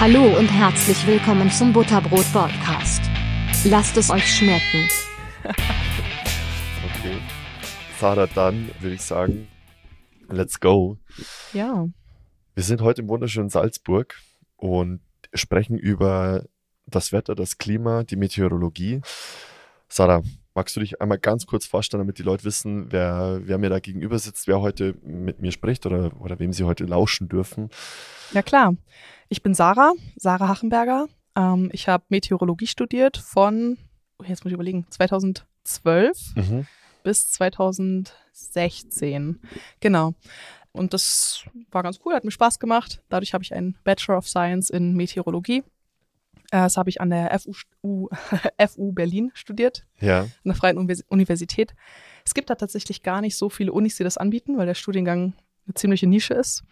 Hallo und herzlich willkommen zum Butterbrot Podcast. Lasst es euch schmecken. Okay. Sarah, dann würde ich sagen, let's go. Ja. Wir sind heute im wunderschönen Salzburg und sprechen über das Wetter, das Klima, die Meteorologie. Sarah, magst du dich einmal ganz kurz vorstellen, damit die Leute wissen, wer, wer mir da gegenüber sitzt, wer heute mit mir spricht oder, oder wem sie heute lauschen dürfen? Ja, klar. Ich bin Sarah, Sarah Hachenberger. Ähm, ich habe Meteorologie studiert von, oh, jetzt muss ich überlegen, 2012 Mhm. bis 2016. Genau. Und das war ganz cool, hat mir Spaß gemacht. Dadurch habe ich einen Bachelor of Science in Meteorologie. Äh, Das habe ich an der FU, FU Berlin studiert, Ja, an der Freien Univers- Universität. Es gibt da tatsächlich gar nicht so viele Unis, die das anbieten, weil der Studiengang eine ziemliche Nische ist.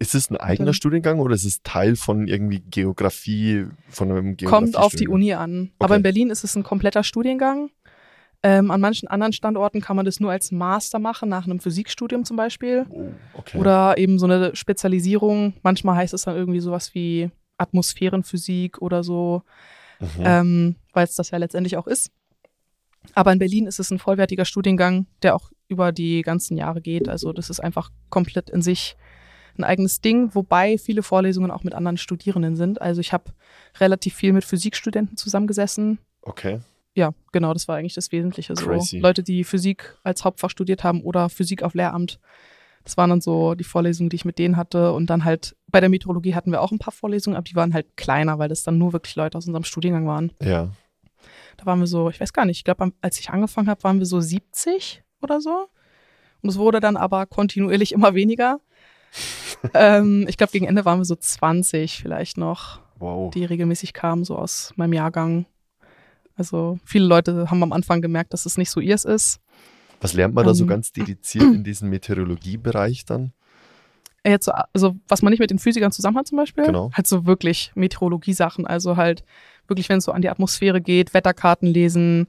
Ist es ein eigener Studiengang oder ist es Teil von irgendwie Geografie, von einem Geografie Kommt auf die Uni an. Aber Okay. in Berlin ist es ein kompletter Studiengang. Ähm, an manchen anderen Standorten kann man das nur als Master machen, nach einem Physikstudium zum Beispiel. Oh, okay. Oder eben so eine Spezialisierung. Manchmal heißt es dann irgendwie sowas wie Atmosphärenphysik oder so, Mhm. ähm, weil es das ja letztendlich auch ist. Aber in Berlin ist es ein vollwertiger Studiengang, der auch über die ganzen Jahre geht. Also das ist einfach komplett in sich ein eigenes Ding, wobei viele Vorlesungen auch mit anderen Studierenden sind. Also ich habe relativ viel mit Physikstudenten zusammengesessen. okay. Ja, genau, das war eigentlich das Wesentliche. So Crazy. Leute, die Physik als Hauptfach studiert haben oder Physik auf Lehramt. Das waren dann so die Vorlesungen, die ich mit denen hatte. Und dann halt bei der Meteorologie hatten wir auch ein paar Vorlesungen, aber die waren halt kleiner, weil das dann nur wirklich Leute aus unserem Studiengang waren. Ja. Da waren wir so, ich weiß gar nicht, ich glaube, als ich angefangen habe, waren wir so 70 oder so. Und es wurde dann aber kontinuierlich immer weniger. Ähm, ich glaube, gegen Ende waren wir so 20 vielleicht noch, Wow. die regelmäßig kamen, so aus meinem Jahrgang. Also viele Leute haben am Anfang gemerkt, dass es nicht so ihrs ist. Was lernt man da so Ähm, ganz dediziert in diesem Meteorologiebereich dann? Jetzt so, also was man nicht mit den Physikern zusammen hat zum Beispiel, Genau. halt so wirklich Meteorologie-Sachen, also halt wirklich, wenn es so an die Atmosphäre geht, Wetterkarten lesen,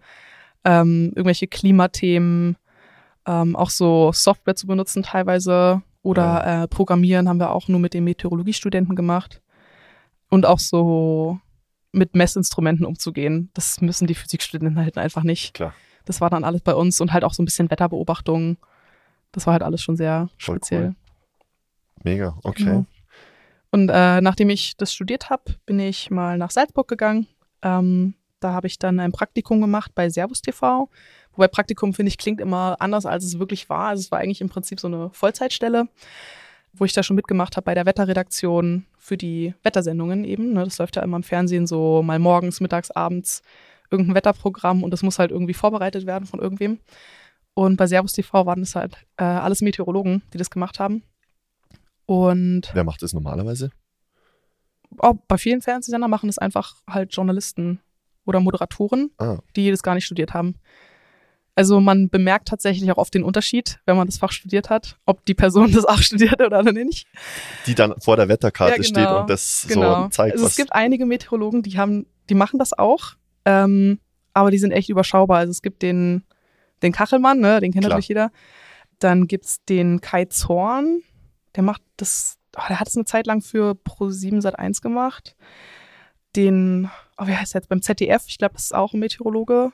ähm, irgendwelche Klimathemen, ähm, auch so Software zu benutzen teilweise oder äh, Programmieren haben wir auch nur mit den Meteorologiestudenten gemacht und auch so mit Messinstrumenten umzugehen. Das müssen die Physikstudenten halt einfach nicht. Klar. Das war dann alles bei uns und halt auch so ein bisschen Wetterbeobachtung. Das war halt alles schon sehr Voll speziell. cool. Mega, okay. Genau. Und äh, nachdem ich das studiert habe, bin ich mal nach Salzburg gegangen. Ähm, da habe ich dann ein Praktikum gemacht bei Servus TV. Wobei Praktikum, finde ich, klingt immer anders, als es wirklich war. Also es war eigentlich im Prinzip so eine Vollzeitstelle, wo ich da schon mitgemacht habe bei der Wetterredaktion für die Wettersendungen eben. Ne? Das läuft ja immer im Fernsehen so mal morgens, mittags, abends irgendein Wetterprogramm und das muss halt irgendwie vorbereitet werden von irgendwem. Und bei Servus TV waren das halt äh, alles Meteorologen, die das gemacht haben. Und Wer macht das normalerweise? auch bei vielen Fernsehsendern machen es einfach halt Journalisten oder Moderatoren, Ah, die das gar nicht studiert haben. Also man bemerkt tatsächlich auch oft den Unterschied, wenn man das Fach studiert hat, ob die Person das auch studiert hat oder nicht. die dann vor der Wetterkarte Ja, steht genau. und das Genau. so zeigt, also es gibt einige Meteorologen, die haben, die machen das auch, ähm, aber die sind echt überschaubar. Also es gibt den, den Kachelmann, ne, den kennt natürlich jeder. Dann gibt's den Kai Zorn, der macht das, oh, der hat es eine Zeit lang für Pro7 Sat1 gemacht. Den, oh, wie heißt der jetzt beim ZDF? Ich glaube, das ist auch ein Meteorologe.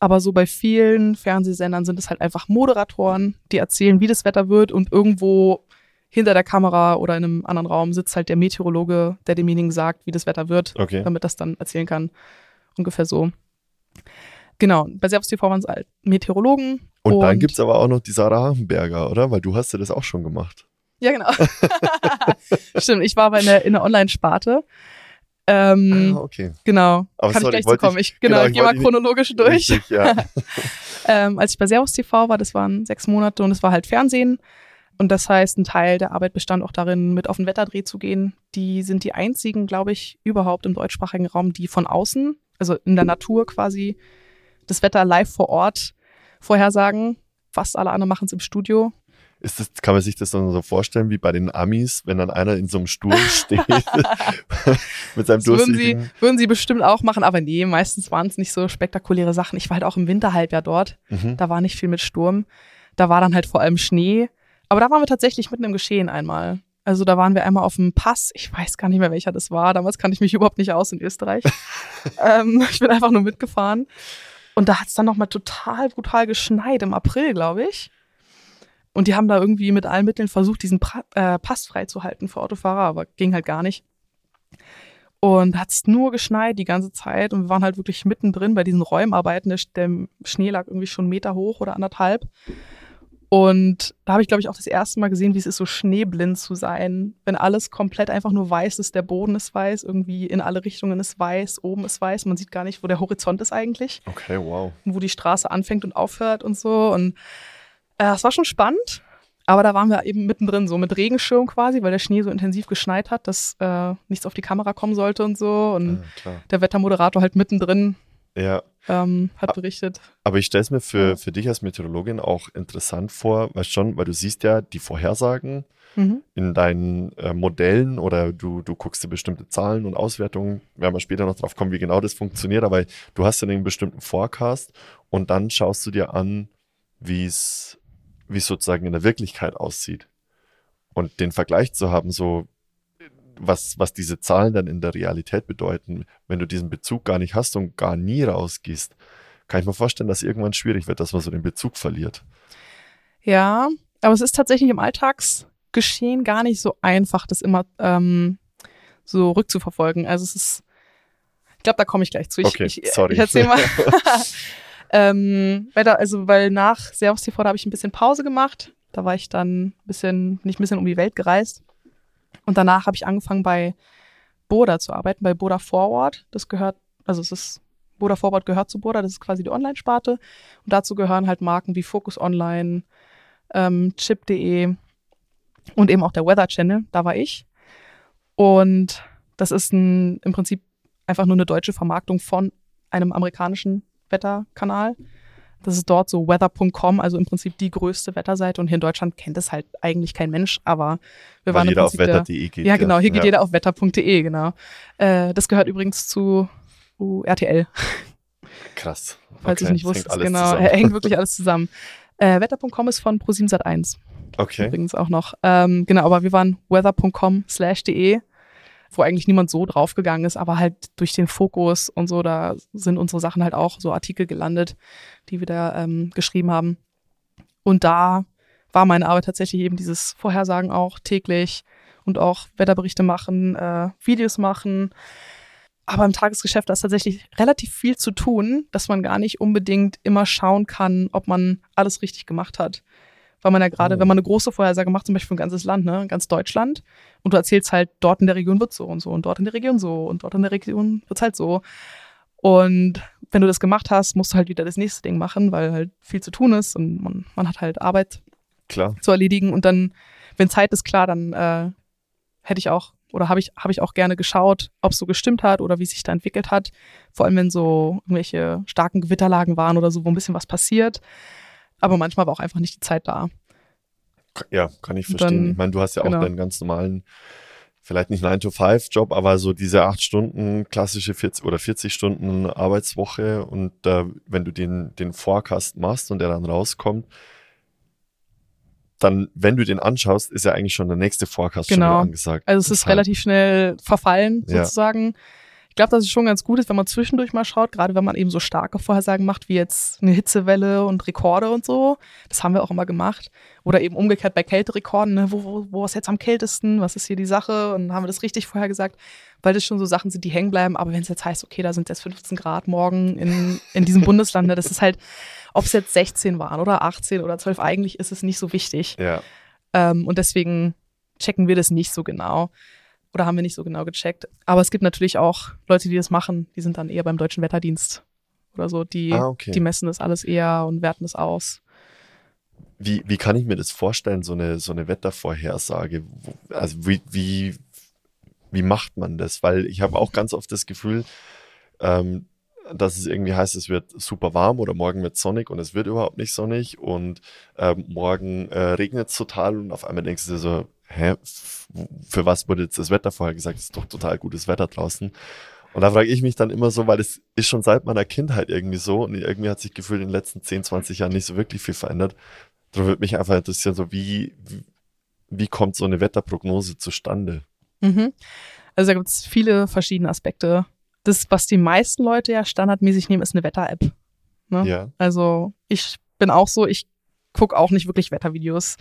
Aber so bei vielen Fernsehsendern sind es halt einfach Moderatoren, die erzählen, wie das Wetter wird und irgendwo hinter der Kamera oder in einem anderen Raum sitzt halt der Meteorologe, der demjenigen sagt, wie das Wetter wird, okay. damit das dann erzählen kann. Ungefähr so. Genau, bei Servus TV waren es halt Meteorologen. Und, dann gibt es aber auch noch die Sarah Hachenberger, oder? Weil du hast ja das auch schon gemacht. Ja, genau. Stimmt, ich war aber in der, in der Online-Sparte. Ähm, ah, okay. Genau, Aber kann sorry, ich gleich zu kommen. ich- Ich, genau, genau, ich gehe mal wollte nicht- chronologisch durch. Richtig, ja. Ähm, als ich bei Servus TV war, das waren sechs Monate und es war halt Fernsehen. Und das heißt, ein Teil der Arbeit bestand auch darin, mit auf den Wetterdreh zu gehen. Die sind die einzigen, glaube ich, überhaupt im deutschsprachigen Raum, die von außen, also in der Natur quasi, das Wetter live vor Ort vorhersagen. Fast alle anderen machen es im Studio. Ist das, kann man sich das dann so vorstellen wie bei den Amis, wenn dann einer in so einem Sturm steht mit seinem Das würden sie, würden sie bestimmt auch machen, aber nee, meistens waren es nicht so spektakuläre Sachen. Ich war halt auch im Winterhalbjahr dort. Mhm. Da war nicht viel mit Sturm. Da war dann halt vor allem Schnee. Aber da waren wir tatsächlich mitten im Geschehen einmal. Also da waren wir einmal auf dem Pass. Ich weiß gar nicht mehr, welcher das war. Damals kannte ich mich überhaupt nicht aus in Österreich. ähm, ich bin einfach nur mitgefahren. Und da hat es dann nochmal total brutal geschneit im April, glaube ich. Und die haben da irgendwie mit allen Mitteln versucht, diesen pra äh, Pass freizuhalten für Autofahrer, aber ging halt gar nicht. Und hat es nur geschneit die ganze Zeit und wir waren halt wirklich mittendrin bei diesen Räumarbeiten. Der, der Schnee lag irgendwie schon einen Meter hoch oder anderthalb. Und da habe ich, glaube ich, auch das erste Mal gesehen, wie es ist, so schneeblind zu sein, wenn alles komplett einfach nur weiß ist, der Boden ist weiß, irgendwie in alle Richtungen ist weiß, oben ist weiß, man sieht gar nicht, wo der Horizont ist eigentlich. Okay, wow. Wo die Straße anfängt und aufhört und so. Und es war schon spannend, aber da waren wir eben mittendrin, so mit Regenschirm quasi, weil der Schnee so intensiv geschneit hat, dass äh, nichts auf die Kamera kommen sollte und so. Und Ja, der Wettermoderator halt mittendrin ja. ähm, hat berichtet. Aber ich stelle es mir für, für dich als Meteorologin auch interessant vor, weil schon, weil du siehst ja die Vorhersagen Mhm. in deinen äh, Modellen oder du, du guckst dir bestimmte Zahlen und Auswertungen, werden wir später noch drauf kommen, wie genau das funktioniert, aber du hast ja einen bestimmten Forecast und dann schaust du dir an, wie es wie es sozusagen in der Wirklichkeit aussieht. Und den Vergleich zu haben, so was, was diese Zahlen dann in der Realität bedeuten, wenn du diesen Bezug gar nicht hast und gar nie rausgehst, kann ich mir vorstellen, dass irgendwann schwierig wird, dass man so den Bezug verliert. Ja, aber es ist tatsächlich im Alltagsgeschehen gar nicht so einfach, das immer ähm, so rückzuverfolgen. Also es ist, ich glaube, da komme ich gleich zu. Ich, Okay, ich, sorry. ich erzähl mal. ähm, weil da, also weil nach Servus TV, da habe ich ein bisschen Pause gemacht. Da war ich dann ein bisschen, nicht ein bisschen um die Welt gereist. Und danach habe ich angefangen bei Boda zu arbeiten, bei Boda Forward. Das gehört, also es ist, Boda Forward gehört zu Boda, das ist quasi die Online-Sparte. Und dazu gehören halt Marken wie Focus Online, ähm, Chip.de und eben auch der Weather Channel, da war ich. Und das ist ein, im Prinzip einfach nur eine deutsche Vermarktung von einem amerikanischen Wetterkanal. Das ist dort so weather.com, also im Prinzip die größte Wetterseite. Und hier in Deutschland kennt es halt eigentlich kein Mensch, aber wir Weil waren im jeder auf Prinzip der, wetter.de geht. ja, genau, hier geht ja. jeder auf wetter.de, genau. Äh, das gehört übrigens zu uh, RTL, Krass. falls Okay, ich nicht wusste. Genau, zusammen. hängt wirklich alles zusammen. Äh, wetter.com ist von ProSiebenSat1 Okay. übrigens auch noch. Ähm, genau, aber wir waren weather.com slash de, wo eigentlich niemand so draufgegangen ist, aber halt durch den Fokus und so, da sind unsere Sachen halt auch so Artikel gelandet, die wir da ähm, geschrieben haben. Und da war meine Arbeit tatsächlich eben dieses Vorhersagen auch täglich und auch Wetterberichte machen, äh, Videos machen. Aber im Tagesgeschäft ist tatsächlich relativ viel zu tun, dass man gar nicht unbedingt immer schauen kann, ob man alles richtig gemacht hat. Weil man ja gerade, Oh. wenn man eine große Vorhersage macht, zum Beispiel für ein ganzes Land, ne, ganz Deutschland, und du erzählst halt, dort in der Region wird so und so und dort in der Region so und dort in der Region wird's halt so. Und wenn du das gemacht hast, musst du halt wieder das nächste Ding machen, weil halt viel zu tun ist und man, man hat halt Arbeit Klar. zu erledigen. Und dann, wenn Zeit ist, klar, dann äh, hätte ich auch oder habe ich, habe ich auch gerne geschaut, ob es so gestimmt hat oder wie sich da entwickelt hat. Vor allem, wenn so irgendwelche starken Gewitterlagen waren oder so, wo ein bisschen was passiert. Aber manchmal war auch einfach nicht die Zeit da. Ja, kann ich verstehen. dann- ich meine, du hast ja auch genau. deinen ganz normalen, vielleicht nicht 9-to-5-Job, aber so diese acht Stunden, klassische 40 oder 40 Stunden Arbeitswoche und äh, wenn du den, den Forecast machst und der dann rauskommt, dann, wenn du den anschaust, ist ja eigentlich schon der nächste Forecast schon Genau. wieder angesagt. Also es ist heißt, relativ schnell verfallen, Ja. Ich glaube, dass es schon ganz gut ist, wenn man zwischendurch mal schaut, gerade wenn man eben so starke Vorhersagen macht, wie jetzt eine Hitzewelle und Rekorde und so. Das haben wir auch immer gemacht. Oder eben umgekehrt bei Kälterekorden, ne? wo, wo, wo ist jetzt am kältesten, was ist hier die Sache? Und haben wir das richtig vorhergesagt, weil das schon so Sachen sind, die hängen bleiben. Aber wenn es jetzt heißt, okay, da sind jetzt 15 Grad morgen in, in diesem Bundesland, ne? das ist halt, ob es jetzt 16 waren oder 18 oder 12, eigentlich ist es nicht so wichtig. Ja, Ähm, und deswegen checken wir das nicht so genau. Oder haben wir nicht so genau gecheckt. Aber es gibt natürlich auch Leute, die das machen. Die sind dann eher beim Deutschen Wetterdienst oder so. Die, ah, okay. die messen das alles eher und werten das aus. Wie, wie kann ich mir das vorstellen, so eine, so eine Wettervorhersage? Also wie, wie, wie macht man das? Weil ich habe auch ganz oft das Gefühl, ähm, dass es irgendwie heißt, es wird super warm oder morgen wird sonnig und es wird überhaupt nicht sonnig und ähm, morgen äh, regnet es total und auf einmal denkst du dir so, hä, für was wurde jetzt das Wetter vorher gesagt? Es ist doch total gutes Wetter draußen. Und da frage ich mich dann immer so, weil es ist schon seit meiner Kindheit irgendwie so und irgendwie hat sich gefühlt in den letzten 10, 20 Jahren nicht so wirklich viel verändert. Darum würde mich einfach interessieren, so wie, wie wie kommt so eine Wetterprognose zustande? Mhm. Also da gibt es viele verschiedene Aspekte. Das, was die meisten Leute ja standardmäßig nehmen, ist eine Wetter-App. Ne? Ja. Also ich bin auch so, ich gucke auch nicht wirklich Wettervideos,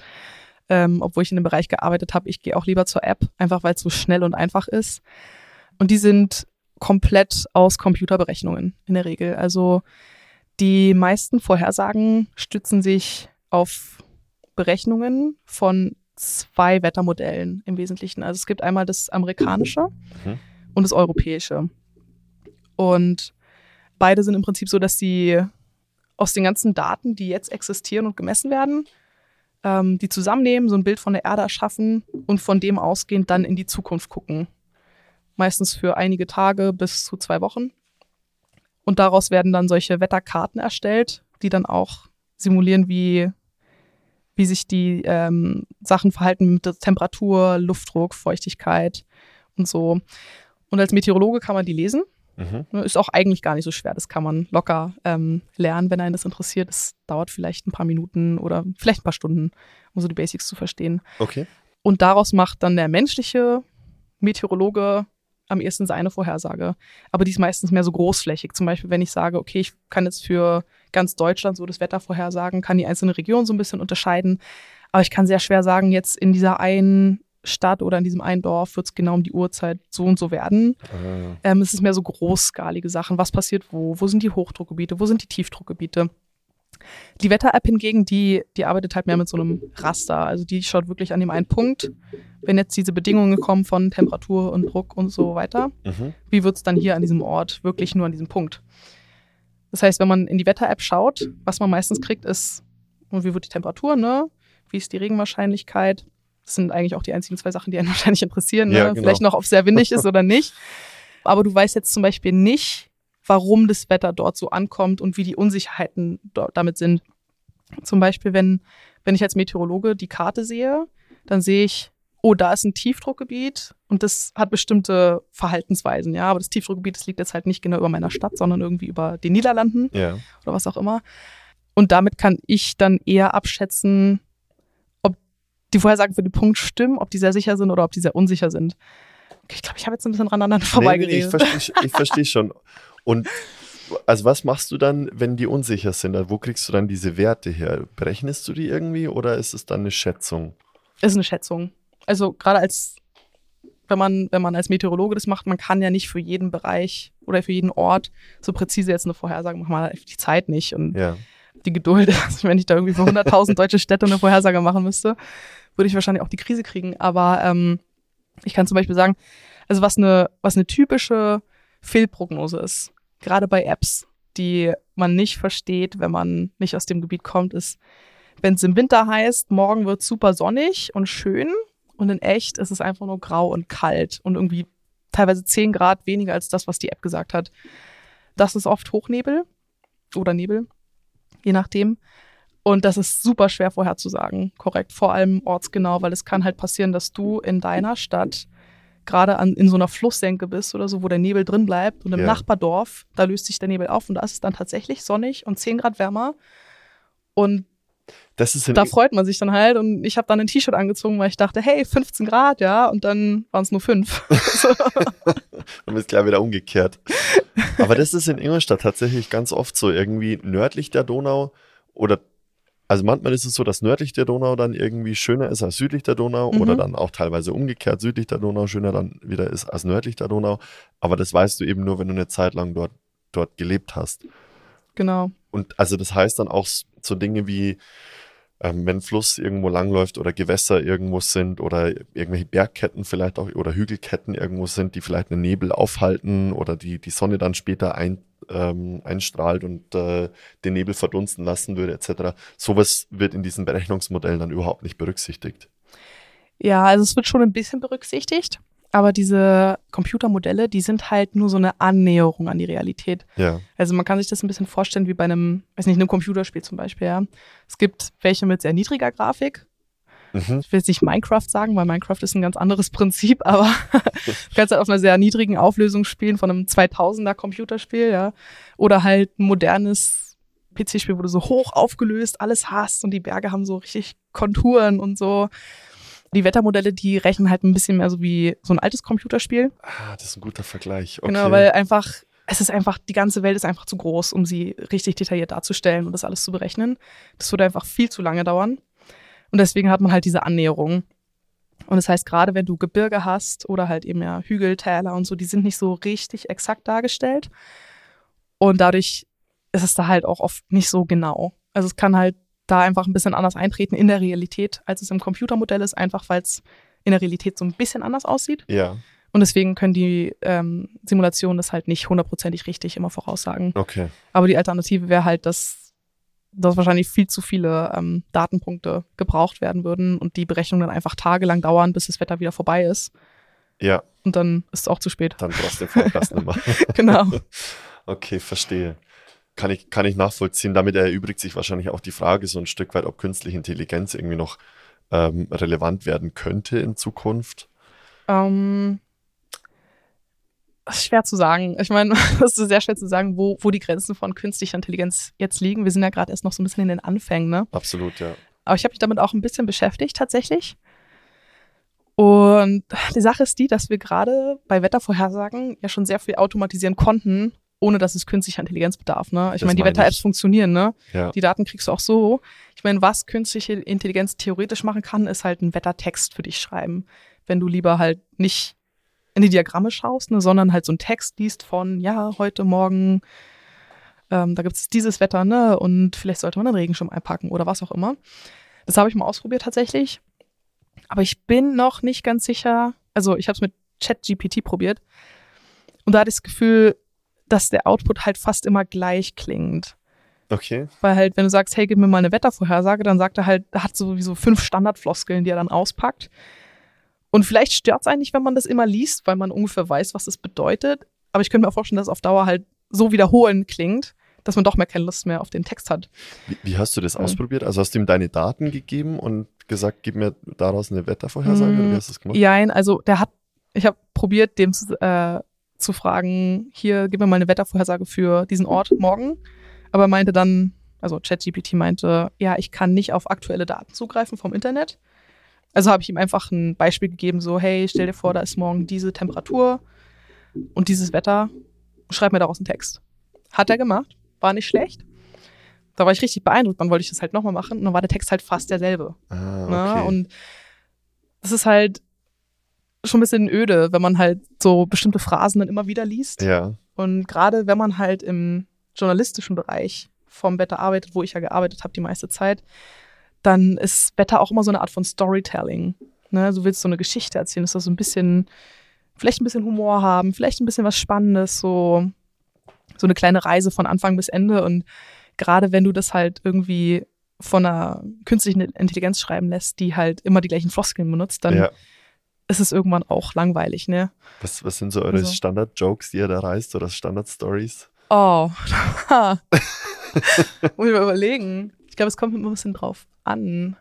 ähm, obwohl ich in dem Bereich gearbeitet habe. Ich gehe auch lieber zur App, einfach weil es so schnell und einfach ist. Und die sind komplett aus Computerberechnungen in der Regel. Also die meisten Vorhersagen stützen sich auf Berechnungen von zwei Wettermodellen im Wesentlichen. Also es gibt einmal das amerikanische Mhm. und das europäische. Und beide sind im Prinzip so, dass sie aus den ganzen Daten, die jetzt existieren und gemessen werden, ähm, die zusammennehmen, so ein Bild von der Erde erschaffen und von dem ausgehend dann in die Zukunft gucken. Meistens für einige Tage bis zu zwei Wochen. Und daraus werden dann solche Wetterkarten erstellt, die dann auch simulieren, wie, wie sich die ähm, Sachen verhalten mit der Temperatur, Luftdruck, Feuchtigkeit und so. Und als Meteorologe kann man die lesen. Mhm. Ist auch eigentlich gar nicht so schwer. Das kann man locker ähm, lernen, wenn einen das interessiert. Es dauert vielleicht ein paar Minuten oder vielleicht ein paar Stunden, um so die Basics zu verstehen. Okay. Und daraus macht dann der menschliche Meteorologe am ehesten seine Vorhersage. Aber die ist meistens mehr so großflächig. Zum Beispiel, wenn ich sage, okay, ich kann jetzt für ganz Deutschland so das Wetter vorhersagen, kann die einzelne Region so ein bisschen unterscheiden. Aber ich kann sehr schwer sagen, jetzt in dieser einen Stadt oder in diesem einen Dorf wird es genau um die Uhrzeit so und so werden. Ah, Ähm, es ist mehr so großskalige Sachen. Was passiert wo? Wo sind die Hochdruckgebiete? Wo sind die Tiefdruckgebiete? Die Wetter-App hingegen, die, die arbeitet halt mehr mit so einem Raster. Also die schaut wirklich an dem einen Punkt. Wenn jetzt diese Bedingungen kommen von Temperatur und Druck und so weiter, mhm. wie wird es dann hier an diesem Ort wirklich nur an diesem Punkt? Das heißt, wenn man in die Wetter-App schaut, was man meistens kriegt, ist, und wie wird die Temperatur, ne? Wie ist die Regenwahrscheinlichkeit? Das sind eigentlich auch die einzigen zwei Sachen, die einen wahrscheinlich interessieren. Ne? Ja, genau. Vielleicht noch, ob es sehr windig ist oder nicht. Aber du weißt jetzt zum Beispiel nicht, warum das Wetter dort so ankommt und wie die Unsicherheiten damit sind. Zum Beispiel, wenn, wenn ich als Meteorologe die Karte sehe, dann sehe ich, oh, da ist ein Tiefdruckgebiet und das hat bestimmte Verhaltensweisen, ja. Aber das Tiefdruckgebiet, das liegt jetzt halt nicht genau über meiner Stadt, sondern irgendwie über den Niederlanden Ja. oder was auch immer. Und damit kann ich dann eher abschätzen, die Vorhersagen für den Punkt stimmen, ob die sehr sicher sind oder ob die sehr unsicher sind. Ich glaube, ich habe jetzt ein bisschen dran aneinander Nee, nee, nee, ich vorbeigeredet. verstehe versteh schon. Und also was machst du dann, wenn die unsicher sind? Also Wo kriegst du dann diese Werte her? Berechnest du die irgendwie oder ist es dann eine Schätzung? ist eine Schätzung. Also gerade als, wenn man, wenn man als Meteorologe das macht, man kann ja nicht für jeden Bereich oder für jeden Ort so präzise jetzt eine Vorhersage machen. Man hat die Zeit nicht und Ja. die Geduld. Also wenn ich da irgendwie für 100.000 deutsche Städte eine Vorhersage machen müsste, würde ich wahrscheinlich auch die Krise kriegen. Aber ähm, ich kann zum Beispiel sagen, also was eine, was eine typische Fehlprognose ist, gerade bei Apps, die man nicht versteht, wenn man nicht aus dem Gebiet kommt, ist, wenn es im Winter heißt, morgen wird super sonnig und schön und in echt ist es einfach nur grau und kalt und irgendwie teilweise 10 Grad weniger als das, was die App gesagt hat. Das ist oft Hochnebel oder Nebel, je nachdem. Und das ist super schwer vorherzusagen, korrekt, vor allem ortsgenau, weil es kann halt passieren, dass du in deiner Stadt gerade an, in so einer Flusssenke bist oder so, wo der Nebel drin bleibt und im Ja. Nachbardorf, da löst sich der Nebel auf und da ist es dann tatsächlich sonnig und 10 Grad wärmer. Und da freut man sich dann halt und ich habe dann ein T-Shirt angezogen, weil ich dachte, hey, 15 Grad, ja, und dann waren es nur 5. dann ist klar wieder umgekehrt. Aber das ist in Ingolstadt tatsächlich ganz oft so. Irgendwie nördlich der Donau oder also manchmal ist es so, dass nördlich der Donau dann irgendwie schöner ist als südlich der Donau Mhm. oder dann auch teilweise umgekehrt südlich der Donau schöner dann wieder ist als nördlich der Donau. Aber das weißt du eben nur, wenn du eine Zeit lang dort, dort gelebt hast. genau. Und also das heißt dann auch so Dinge wie, ähm, wenn Fluss irgendwo langläuft oder Gewässer irgendwo sind oder irgendwelche Bergketten vielleicht auch oder Hügelketten irgendwo sind, die vielleicht einen Nebel aufhalten oder die die Sonne dann später ein, ähm, einstrahlt und äh, den Nebel verdunsten lassen würde etc. Sowas wird in diesen Berechnungsmodellen dann überhaupt nicht berücksichtigt. Ja, also es wird schon ein bisschen berücksichtigt, aber diese Computermodelle, die sind halt nur so eine Annäherung an die Realität. Ja, Also man kann sich das ein bisschen vorstellen wie bei einem, weiß nicht, einem Computerspiel zum Beispiel, ja. Es gibt welche mit sehr niedriger Grafik. mhm. Ich will jetzt nicht Minecraft sagen, weil Minecraft ist ein ganz anderes Prinzip, aber du kannst halt auf einer sehr niedrigen Auflösung spielen von einem 2000er Computerspiel, ja. Oder halt ein modernes PC-Spiel, wo du so hoch aufgelöst alles hast und die Berge haben so richtig Konturen und so. Die Wettermodelle, die rechnen halt ein bisschen mehr so wie so ein altes Computerspiel. Ah, das ist ein guter Vergleich. Okay. Genau, weil einfach, es ist einfach, die ganze Welt ist einfach zu groß, um sie richtig detailliert darzustellen und das alles zu berechnen. Das würde einfach viel zu lange dauern. Und deswegen hat man halt diese Annäherung. Und das heißt, gerade wenn du Gebirge hast oder halt eben ja Hügel, Täler und so, die sind nicht so richtig exakt dargestellt. Und dadurch ist es da halt auch oft nicht so genau. Also es kann halt da einfach ein bisschen anders eintreten in der Realität, als es im Computermodell ist, einfach weil es in der Realität so ein bisschen anders aussieht. Ja, Und deswegen können die ähm, Simulationen das halt nicht hundertprozentig richtig immer voraussagen. okay. Aber die Alternative wäre halt, dass, dass wahrscheinlich viel zu viele ähm, Datenpunkte gebraucht werden würden und die Berechnungen dann einfach tagelang dauern, bis das Wetter wieder vorbei ist. Ja, Und dann ist es auch zu spät. dann brauchst du den Forecast mehr. genau. Okay, verstehe. Kann ich, kann ich nachvollziehen. Damit erübrigt sich wahrscheinlich auch die Frage so ein Stück weit, ob künstliche Intelligenz irgendwie noch ähm, relevant werden könnte in Zukunft. Ähm, schwer zu sagen. Ich meine, das ist sehr schwer zu sagen, wo, wo die Grenzen von künstlicher Intelligenz jetzt liegen. Wir sind ja gerade erst noch so ein bisschen in den Anfängen, ne? Absolut, ja. Aber ich habe mich damit auch ein bisschen beschäftigt tatsächlich. Und die Sache ist die, dass wir gerade bei Wettervorhersagen ja schon sehr viel automatisieren konnten, ohne dass es künstlicher Intelligenz bedarf. Ne? Ich meine, die Wetter-Apps funktionieren, ne? Ja, Die Daten kriegst du auch so. Ich meine, was künstliche Intelligenz theoretisch machen kann, ist halt einen Wettertext für dich schreiben. Wenn du lieber halt nicht in die Diagramme schaust, ne, sondern halt so einen Text liest von, ja, heute Morgen, ähm, da gibt es dieses Wetter, ne? Und vielleicht sollte man einen Regenschirm einpacken oder was auch immer. Das habe ich mal ausprobiert tatsächlich. Aber ich bin noch nicht ganz sicher. Also ich habe es mit ChatGPT probiert. Und da hatte ich das Gefühl, dass der Output halt fast immer gleich klingt. okay. Weil halt, wenn du sagst, hey, gib mir mal eine Wettervorhersage, dann sagt er halt, er hat sowieso fünf Standardfloskeln, die er dann auspackt. Und vielleicht stört es eigentlich, wenn man das immer liest, weil man ungefähr weiß, was das bedeutet. Aber ich könnte mir auch vorstellen, dass es auf Dauer halt so wiederholen klingt, dass man doch mehr keine Lust mehr auf den Text hat. Wie, wie hast du das Ja. ausprobiert? Also hast du ihm deine Daten gegeben und gesagt, gib mir daraus eine Wettervorhersage oder wie hast du das gemacht? Jein, also der hat, ich habe probiert, dem äh, zu fragen, hier, gib mir mal eine Wettervorhersage für diesen Ort morgen. Aber er meinte dann, also ChatGPT meinte, ja, ich kann nicht auf aktuelle Daten zugreifen vom Internet. Also habe ich ihm einfach ein Beispiel gegeben, so, hey, stell dir vor, da ist morgen diese Temperatur und dieses Wetter, schreib mir daraus einen Text. Hat er gemacht, war nicht schlecht. Da war ich richtig beeindruckt, dann wollte ich das halt nochmal machen und dann war der Text halt fast derselbe. Ah, Ne? okay. Und das ist halt schon ein bisschen öde, wenn man halt so bestimmte Phrasen dann immer wieder liest. ja, Und gerade wenn man halt im journalistischen Bereich vom Wetter arbeitet, wo ich ja gearbeitet habe die meiste Zeit, dann ist Wetter auch immer so eine Art von Storytelling. Ne? Du willst so eine Geschichte erzählen, dass das so ein bisschen, vielleicht ein bisschen Humor haben, vielleicht ein bisschen was Spannendes, so, so eine kleine Reise von Anfang bis Ende. Und gerade wenn du das halt irgendwie von einer künstlichen Intelligenz schreiben lässt, die halt immer die gleichen Floskeln benutzt, dann ja. Ist es irgendwann auch langweilig, ne? Was, was sind so eure Also- Standard-Jokes, die ihr da reißt oder Standard-Stories? Oh, muss ich mal überlegen. Ich glaube, es kommt immer ein bisschen drauf an.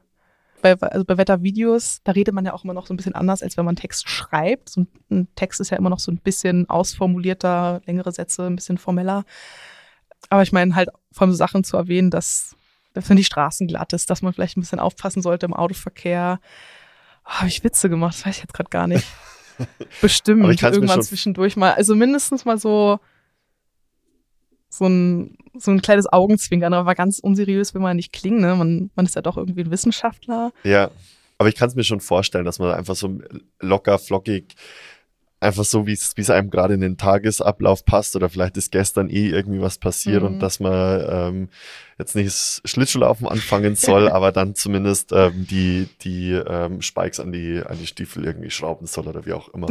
Bei, also bei Wettervideos, da redet man ja auch immer noch so ein bisschen anders, als wenn man Text schreibt. So ein, ein Text ist ja immer noch so ein bisschen ausformulierter, längere Sätze, ein bisschen formeller. Aber ich meine halt vor allem so Sachen zu erwähnen, dass, dass wenn die Straßen glatt ist, dass man vielleicht ein bisschen aufpassen sollte im Autoverkehr. Habe ich Witze gemacht? Das weiß ich jetzt gerade gar nicht. Bestimmt, irgendwann zwischendurch mal. Also mindestens mal so so ein, so ein kleines Augenzwinkern, aber ganz unseriös will man nicht klingen. Ne? Man, man ist ja doch irgendwie ein Wissenschaftler. Ja, aber ich kann es mir schon vorstellen, dass man einfach so locker, flockig, einfach so, wie es wie es einem gerade in den Tagesablauf passt oder vielleicht ist gestern eh irgendwie was passiert Mhm. und dass man ähm, jetzt nicht das Schlittschuhlaufen anfangen soll, aber dann zumindest ähm, die, die ähm, Spikes an die, an die Stiefel irgendwie schrauben soll oder wie auch immer.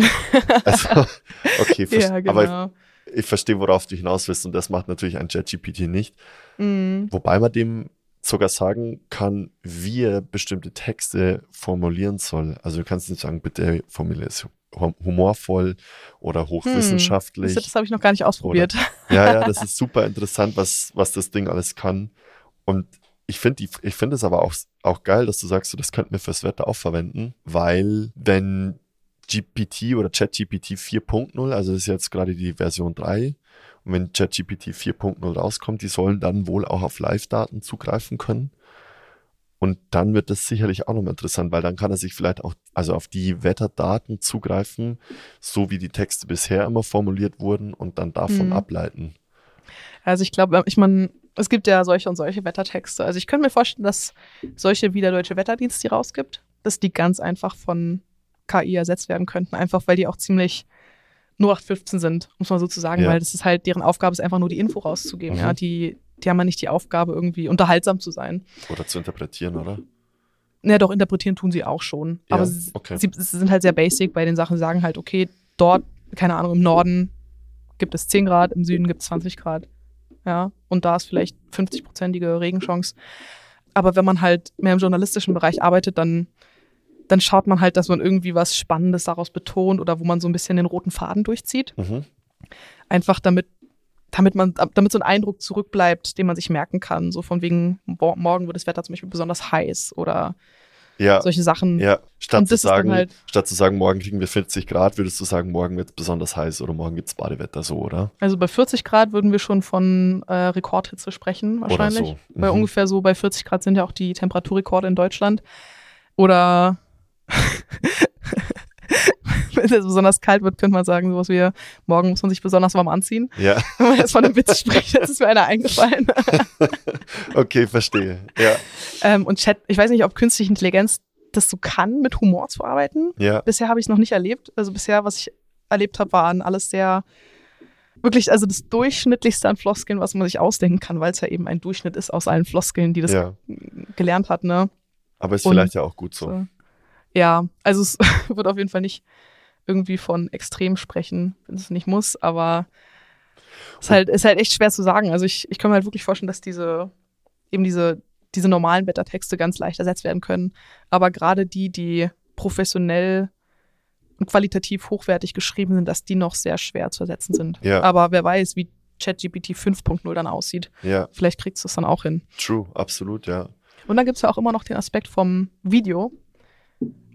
Also, okay, Ja, genau. aber ich, ich verstehe, worauf du hinaus willst und das macht natürlich ein ChatGPT nicht. Mhm. Wobei man dem sogar sagen kann, wie er bestimmte Texte formulieren soll. Also du kannst nicht sagen, bitte formuliere es hum- humorvoll oder hochwissenschaftlich. Das, das habe ich noch gar nicht ausprobiert. Ja, ja, das ist super interessant, was, was das Ding alles kann. Und ich finde ich finde es aber auch, auch geil, dass du sagst, so, das könnten wir fürs Wetter auch verwenden, weil wenn GPT oder ChatGPT 4.0, also das ist jetzt gerade die Version 3, und wenn ChatGPT 4.0 rauskommt, die sollen dann wohl auch auf Live-Daten zugreifen können. Und dann wird das sicherlich auch nochmal interessant, weil dann kann er sich vielleicht auch also auf die Wetterdaten zugreifen, so wie die Texte bisher immer formuliert wurden und dann davon Mhm. ableiten. Also ich glaube, ich meine, es gibt ja solche und solche Wettertexte. Also ich könnte mir vorstellen, dass solche wie der Deutsche Wetterdienst die rausgibt, dass die ganz einfach von KI ersetzt werden könnten, einfach weil die auch ziemlich 0815 sind, muss man so zu sagen, Ja. weil das ist halt, deren Aufgabe ist einfach nur die Info rauszugeben. Mhm. Ja, die, die haben ja nicht die Aufgabe, irgendwie unterhaltsam zu sein. Oder zu interpretieren, oder? Ja, doch, interpretieren tun sie auch schon. Aber Ja, sie, okay. sie, sie sind halt sehr basic bei den Sachen, Sie sagen halt, okay, dort, keine Ahnung, im Norden gibt es 10 Grad, im Süden gibt es 20 Grad. Ja, und da ist vielleicht 50-prozentige Regenchance. Aber wenn man halt mehr im journalistischen Bereich arbeitet, dann, dann schaut man halt, dass man irgendwie was Spannendes daraus betont oder wo man so ein bisschen den roten Faden durchzieht. Mhm. Einfach damit, damit man, damit so ein Eindruck zurückbleibt, den man sich merken kann. So von wegen, mo- morgen wird das Wetter zum Beispiel besonders heiß oder Ja, solche Sachen. ja. Statt zu sagen, halt- statt zu sagen, morgen kriegen wir 40 Grad, würdest du sagen, morgen wird es besonders heiß oder morgen gibt es Badewetter so, oder? Also bei 40 Grad würden wir schon von äh, Rekordhitze sprechen, wahrscheinlich. Oder so. Weil Mhm. ungefähr so bei 40 Grad sind ja auch die Temperaturrekorde in Deutschland. Oder wenn es besonders kalt wird, könnte man sagen, sowas wie, morgen muss man sich besonders warm anziehen. Ja, Wenn man jetzt von einem Witz spricht, jetzt ist mir einer eingefallen. okay, verstehe. Ja, ähm, und Chat, ich weiß nicht, ob künstliche Intelligenz das so kann, mit Humor zu arbeiten. ja, Bisher habe ich es noch nicht erlebt. Also bisher, was ich erlebt habe, waren alles sehr wirklich, also das Durchschnittlichste an Floskeln, was man sich ausdenken kann, weil es ja eben ein Durchschnitt ist aus allen Floskeln, die das ja. gelernt hat, ne? Aber ist Und- vielleicht ja auch gut so. So. Ja, also es wird auf jeden Fall nicht irgendwie von extrem sprechen, wenn es nicht muss, aber es ist halt, ist halt echt schwer zu sagen. Also ich, ich kann mir halt wirklich vorstellen, dass diese, eben diese, diese normalen Wettertexte ganz leicht ersetzt werden können. Aber gerade die, die professionell und qualitativ hochwertig geschrieben sind, dass die noch sehr schwer zu ersetzen sind. Ja. Aber wer weiß, wie ChatGPT 5.0 dann aussieht. Ja, Vielleicht kriegst du es dann auch hin. true, absolut, ja. Und dann gibt es ja auch immer noch den Aspekt vom Video.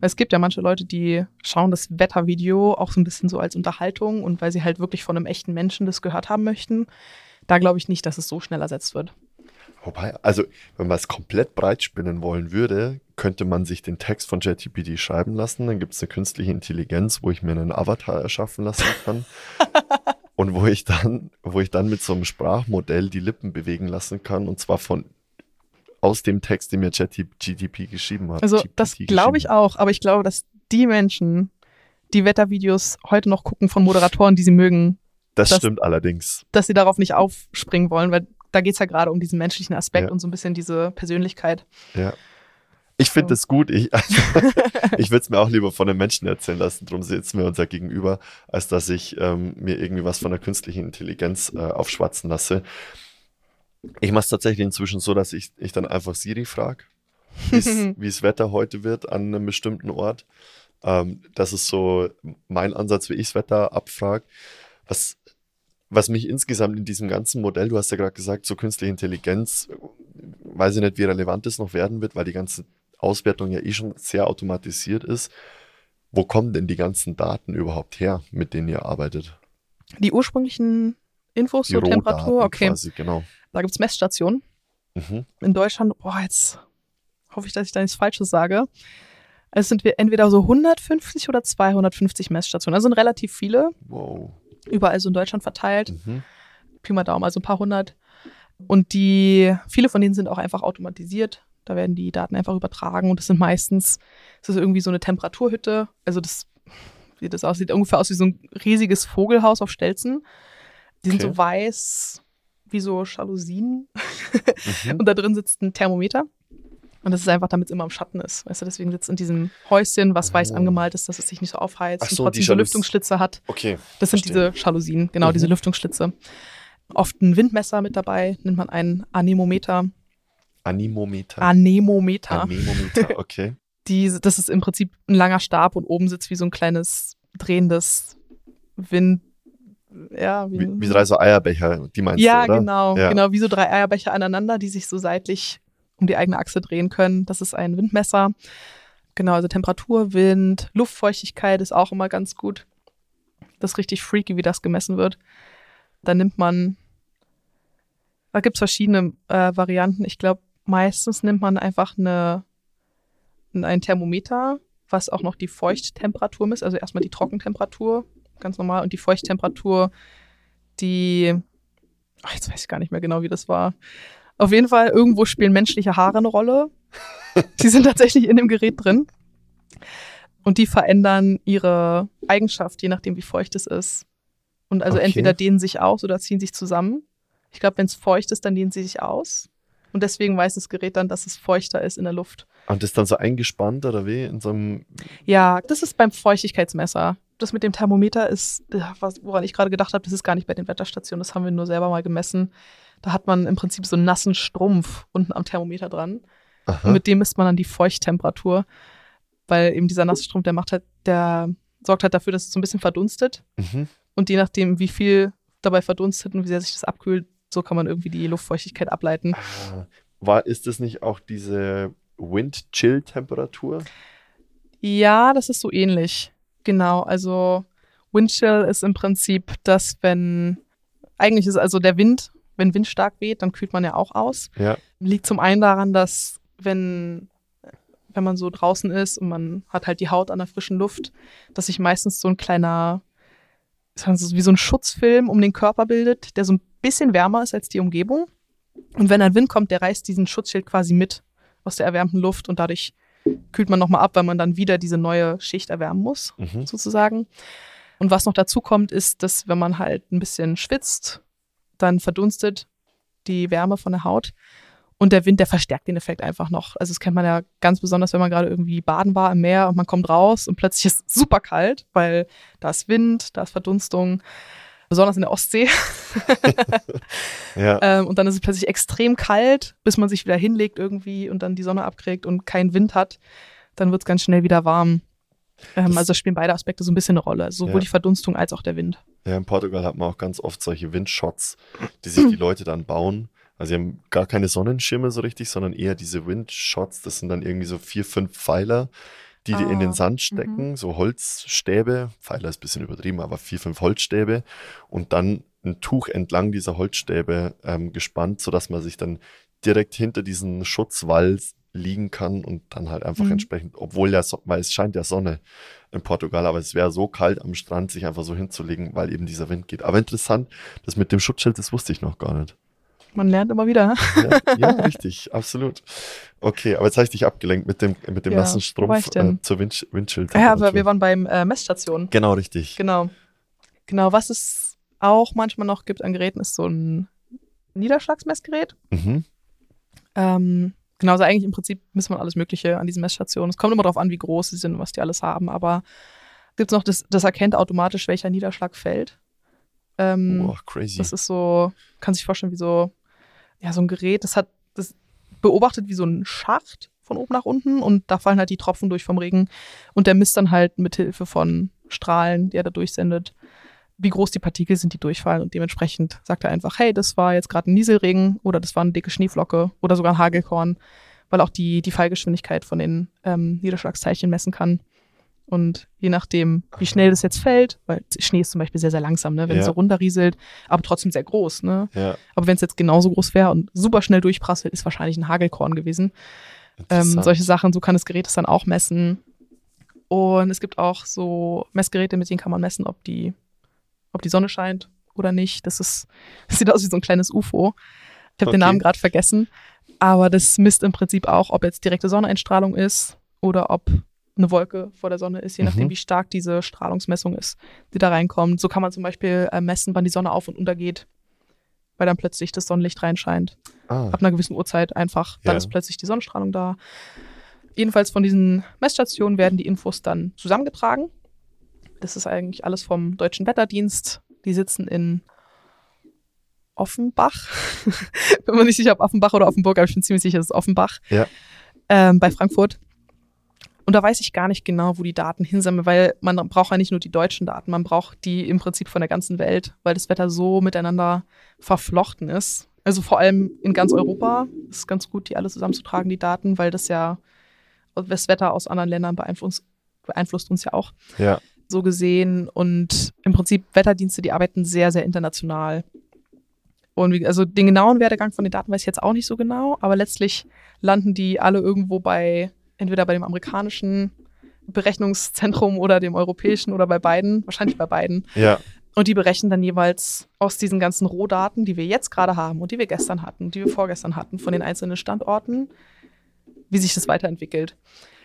Es gibt ja manche Leute, die schauen das Wettervideo auch so ein bisschen so als Unterhaltung und weil sie halt wirklich von einem echten Menschen das gehört haben möchten. Da glaube ich nicht, dass es so schnell ersetzt wird. Wobei, also, wenn man es komplett breit spinnen wollen würde, könnte man sich den Text von ChatGPT schreiben lassen. Dann gibt es eine künstliche Intelligenz, wo ich mir einen Avatar erschaffen lassen kann. und wo ich dann, wo ich dann mit so einem Sprachmodell die Lippen bewegen lassen kann. Und zwar von aus dem Text, den mir ChatGPT geschrieben hat. Also GPT das glaube ich auch, aber ich glaube, dass die Menschen, die Wettervideos heute noch gucken von Moderatoren, die sie mögen. Das, das- stimmt allerdings. dass sie darauf nicht aufspringen wollen, weil da geht es ja gerade um diesen menschlichen Aspekt Ja. und so ein bisschen diese Persönlichkeit. Ja. Ich finde So. es gut. Ich, ich würde es mir auch lieber von einem Menschen erzählen lassen. Darum sitzen wir uns ja gegenüber, als dass ich ähm, mir irgendwie was von der künstlichen Intelligenz äh, aufschwatzen lasse. Ich mache es tatsächlich inzwischen so, dass ich, ich dann einfach Siri frage, wie das Wetter heute wird an einem bestimmten Ort. Ähm, das ist so mein Ansatz, wie ich das Wetter abfrage. Was, was mich insgesamt in diesem ganzen Modell, du hast ja gerade gesagt, so künstliche Intelligenz, weiß ich nicht, wie relevant es noch werden wird, weil die ganze Auswertung ja eh schon sehr automatisiert ist. Wo kommen denn die ganzen Daten überhaupt her, mit denen ihr arbeitet? Die ursprünglichen Infos zur Temperatur, okay. quasi, genau. Da gibt es Messstationen. Mhm. In Deutschland, boah, jetzt hoffe ich, dass ich da nichts Falsches sage. Es sind wir entweder so 150 oder 250 Messstationen. Also sind relativ viele, Wow. überall so in Deutschland verteilt. Mhm. Pi mal Daumen, also ein paar hundert. Und die, viele von denen sind auch einfach automatisiert. Da werden die Daten einfach übertragen und das sind meistens, das ist irgendwie so eine Temperaturhütte. Also das, wie das aussieht, ungefähr aus wie so ein riesiges Vogelhaus auf Stelzen. Die sind Okay. so weiß wie so Jalousien Mhm. und da drin sitzt ein Thermometer. Und das ist einfach, damit es immer im Schatten ist. Weißt du, deswegen sitzt in diesem Häuschen, was weiß Oh. angemalt ist, dass es sich nicht so aufheizt Ach so, und trotzdem die so Jalous- Lüftungsschlitze hat. Okay. Das sind Verstehe. diese Jalousien, genau, Mhm. diese Lüftungsschlitze. Oft ein Windmesser mit dabei, nennt man ein Anemometer. Animometer. Anemometer. Anemometer, okay. Die, das ist im Prinzip ein langer Stab und oben sitzt wie so ein kleines drehendes Wind. Ja, Wie, wie drei so Eierbecher, die meinst ja, du, oder? genau, Ja. genau, wie so drei Eierbecher aneinander, die sich so seitlich um die eigene Achse drehen können. Das ist ein Windmesser. Genau, also Temperatur, Wind, Luftfeuchtigkeit ist auch immer ganz gut. Das ist richtig freaky, wie das gemessen wird. Da nimmt man, da gibt es verschiedene äh, Varianten. Ich glaube, meistens nimmt man einfach eine, ein Thermometer, was auch noch die Feuchttemperatur misst, also erstmal die Trockentemperatur, ganz normal, und die Feuchttemperatur, die, ach, jetzt weiß ich gar nicht mehr genau, wie das war. Auf jeden Fall, irgendwo spielen menschliche Haare eine Rolle. die sind tatsächlich in dem Gerät drin. Und die verändern ihre Eigenschaft, je nachdem, wie feucht es ist. Und also Okay. entweder dehnen sich aus oder ziehen sich zusammen. Ich glaube, wenn es feucht ist, dann dehnen sie sich aus. Und deswegen weiß das Gerät dann, dass es feuchter ist in der Luft. Und das ist dann so eingespannt oder wie? In so einem. Ja, das ist beim Feuchtigkeitsmesser. Das mit dem Thermometer ist, äh, was, woran ich gerade gedacht habe, das ist gar nicht bei den Wetterstationen. Das haben wir nur selber mal gemessen. Da hat man im Prinzip so einen nassen Strumpf unten am Thermometer dran. Aha. Und mit dem misst man dann die Feuchttemperatur. Weil eben dieser nasse Strumpf, der macht halt, der sorgt halt dafür, dass es so ein bisschen verdunstet. Mhm. Und je nachdem, wie viel dabei verdunstet und wie sehr sich das abkühlt, so kann man irgendwie die Luftfeuchtigkeit ableiten. Ah, War, ist das nicht auch diese Wind-Chill-Temperatur? Ja, das ist so ähnlich. Genau. Also Windchill ist im Prinzip das, wenn eigentlich ist also der Wind, wenn Wind stark weht, dann kühlt man ja auch aus. Ja. Liegt zum einen daran, dass wenn wenn man so draußen ist und man hat halt die Haut an der frischen Luft, dass sich meistens so ein kleiner, wie so ein Schutzfilm um den Körper bildet, der so ein bisschen wärmer ist als die Umgebung. Und wenn ein Wind kommt, der reißt diesen Schutzschild quasi mit aus der erwärmten Luft und dadurch kühlt man nochmal ab, weil man dann wieder diese neue Schicht erwärmen muss, Mhm. sozusagen. Und was noch dazu kommt, ist, dass wenn man halt ein bisschen schwitzt, dann verdunstet die Wärme von der Haut. Und der Wind, der verstärkt den Effekt einfach noch. Also das kennt man ja ganz besonders, wenn man gerade irgendwie baden war im Meer und man kommt raus und plötzlich ist es super kalt, weil da ist Wind, da ist Verdunstung, besonders in der Ostsee. Ja. Ähm, und dann ist es plötzlich extrem kalt, bis man sich wieder hinlegt irgendwie und dann die Sonne abkriegt und keinen Wind hat. Dann wird es ganz schnell wieder warm. Ähm, also spielen beide Aspekte so ein bisschen eine Rolle. Sowohl Ja. die Verdunstung als auch der Wind. ja, in Portugal hat man auch ganz oft solche Windshots, die sich die Leute dann bauen. Also sie haben gar keine Sonnenschirme so richtig, sondern eher diese Windshots. Das sind dann irgendwie so vier, fünf Pfeiler, die die in Ah, den Sand stecken, so Holzstäbe. Pfeiler ist ein bisschen übertrieben, aber vier, fünf Holzstäbe. Und dann ein Tuch entlang dieser Holzstäbe ähm, gespannt, sodass man sich dann direkt hinter diesen Schutzwall liegen kann und dann halt einfach Mhm. entsprechend, obwohl ja, so, weil es scheint ja Sonne in Portugal, aber es wäre so kalt am Strand, sich einfach so hinzulegen, weil eben dieser Wind geht. Aber interessant, das mit dem Schutzschild, das wusste ich noch gar nicht. Man lernt immer wieder. Ja, ja richtig, absolut. Okay, aber jetzt habe ich dich abgelenkt mit dem, mit dem Ja, nassen Strumpf äh, zur Wind, Windschild. Ja, aber wir waren beim äh, Messstation. Genau, richtig. Genau. Genau, was es auch manchmal noch gibt an Geräten, ist so ein Niederschlagsmessgerät. Mhm. Ähm, genau, also eigentlich im Prinzip misst man alles Mögliche an diesen Messstationen. Es kommt immer darauf an, wie groß sie sind und was die alles haben, aber gibt es noch, das, das erkennt automatisch, welcher Niederschlag fällt. Ähm, Boah, crazy. Das ist so, kann sich vorstellen, wie so, ja, so ein Gerät, das hat, das beobachtet wie so ein Schacht von oben nach unten und da fallen halt die Tropfen durch vom Regen und der misst dann halt mit Hilfe von Strahlen, die er da durchsendet, wie groß die Partikel sind, die durchfallen und dementsprechend sagt er einfach, hey, das war jetzt gerade ein Nieselregen oder das war eine dicke Schneeflocke oder sogar ein Hagelkorn, weil auch die, die Fallgeschwindigkeit von den ähm, Niederschlagsteilchen messen kann. Und je nachdem, wie schnell das jetzt fällt, weil Schnee ist zum Beispiel sehr, sehr langsam, ne? wenn es Ja. so runterrieselt, aber trotzdem sehr groß. Ne? ja, Aber wenn es jetzt genauso groß wäre und super schnell durchprasselt, ist wahrscheinlich ein Hagelkorn gewesen. Ähm, solche Sachen, so kann das Gerät es dann auch messen. Und es gibt auch so Messgeräte, mit denen kann man messen, ob die, ob die Sonne scheint oder nicht. Das ist, das sieht aus wie so ein kleines UFO. Ich habe Okay. den Namen gerade vergessen. Aber das misst im Prinzip auch, ob jetzt direkte Sonneneinstrahlung ist oder ob eine Wolke vor der Sonne ist, je nachdem, Mhm. wie stark diese Strahlungsmessung ist, die da reinkommt. So kann man zum Beispiel äh, messen, wann die Sonne auf und untergeht, weil dann plötzlich das Sonnenlicht reinscheint ah, ab einer gewissen Uhrzeit einfach, dann Ja. ist plötzlich die Sonnenstrahlung da. Jedenfalls von diesen Messstationen werden die Infos dann zusammengetragen. Das ist eigentlich alles vom Deutschen Wetterdienst. Die sitzen in Offenbach. Bin mir nicht sicher, ob Offenbach oder Offenburg, aber ich bin ziemlich sicher, es ist Offenbach. Ja. Ähm, bei Frankfurt. Und da weiß ich gar nicht genau, wo die Daten hinsammeln, weil man braucht ja nicht nur die deutschen Daten, man braucht die im Prinzip von der ganzen Welt, weil das Wetter so miteinander verflochten ist. Also vor allem in ganz Europa ist es ganz gut, die alle zusammenzutragen, die Daten, weil das ja das Wetter aus anderen Ländern beeinflusst, beeinflusst uns ja auch ja, so gesehen. Und im Prinzip Wetterdienste, die arbeiten sehr, sehr international. Und wie, also den genauen Werdegang von den Daten weiß ich jetzt auch nicht so genau, aber letztlich landen die alle irgendwo bei, entweder bei dem amerikanischen Berechnungszentrum oder dem europäischen oder bei beiden, wahrscheinlich bei beiden. Ja, Und die berechnen dann jeweils aus diesen ganzen Rohdaten, die wir jetzt gerade haben und die wir gestern hatten, die wir vorgestern hatten, von den einzelnen Standorten, wie sich das weiterentwickelt.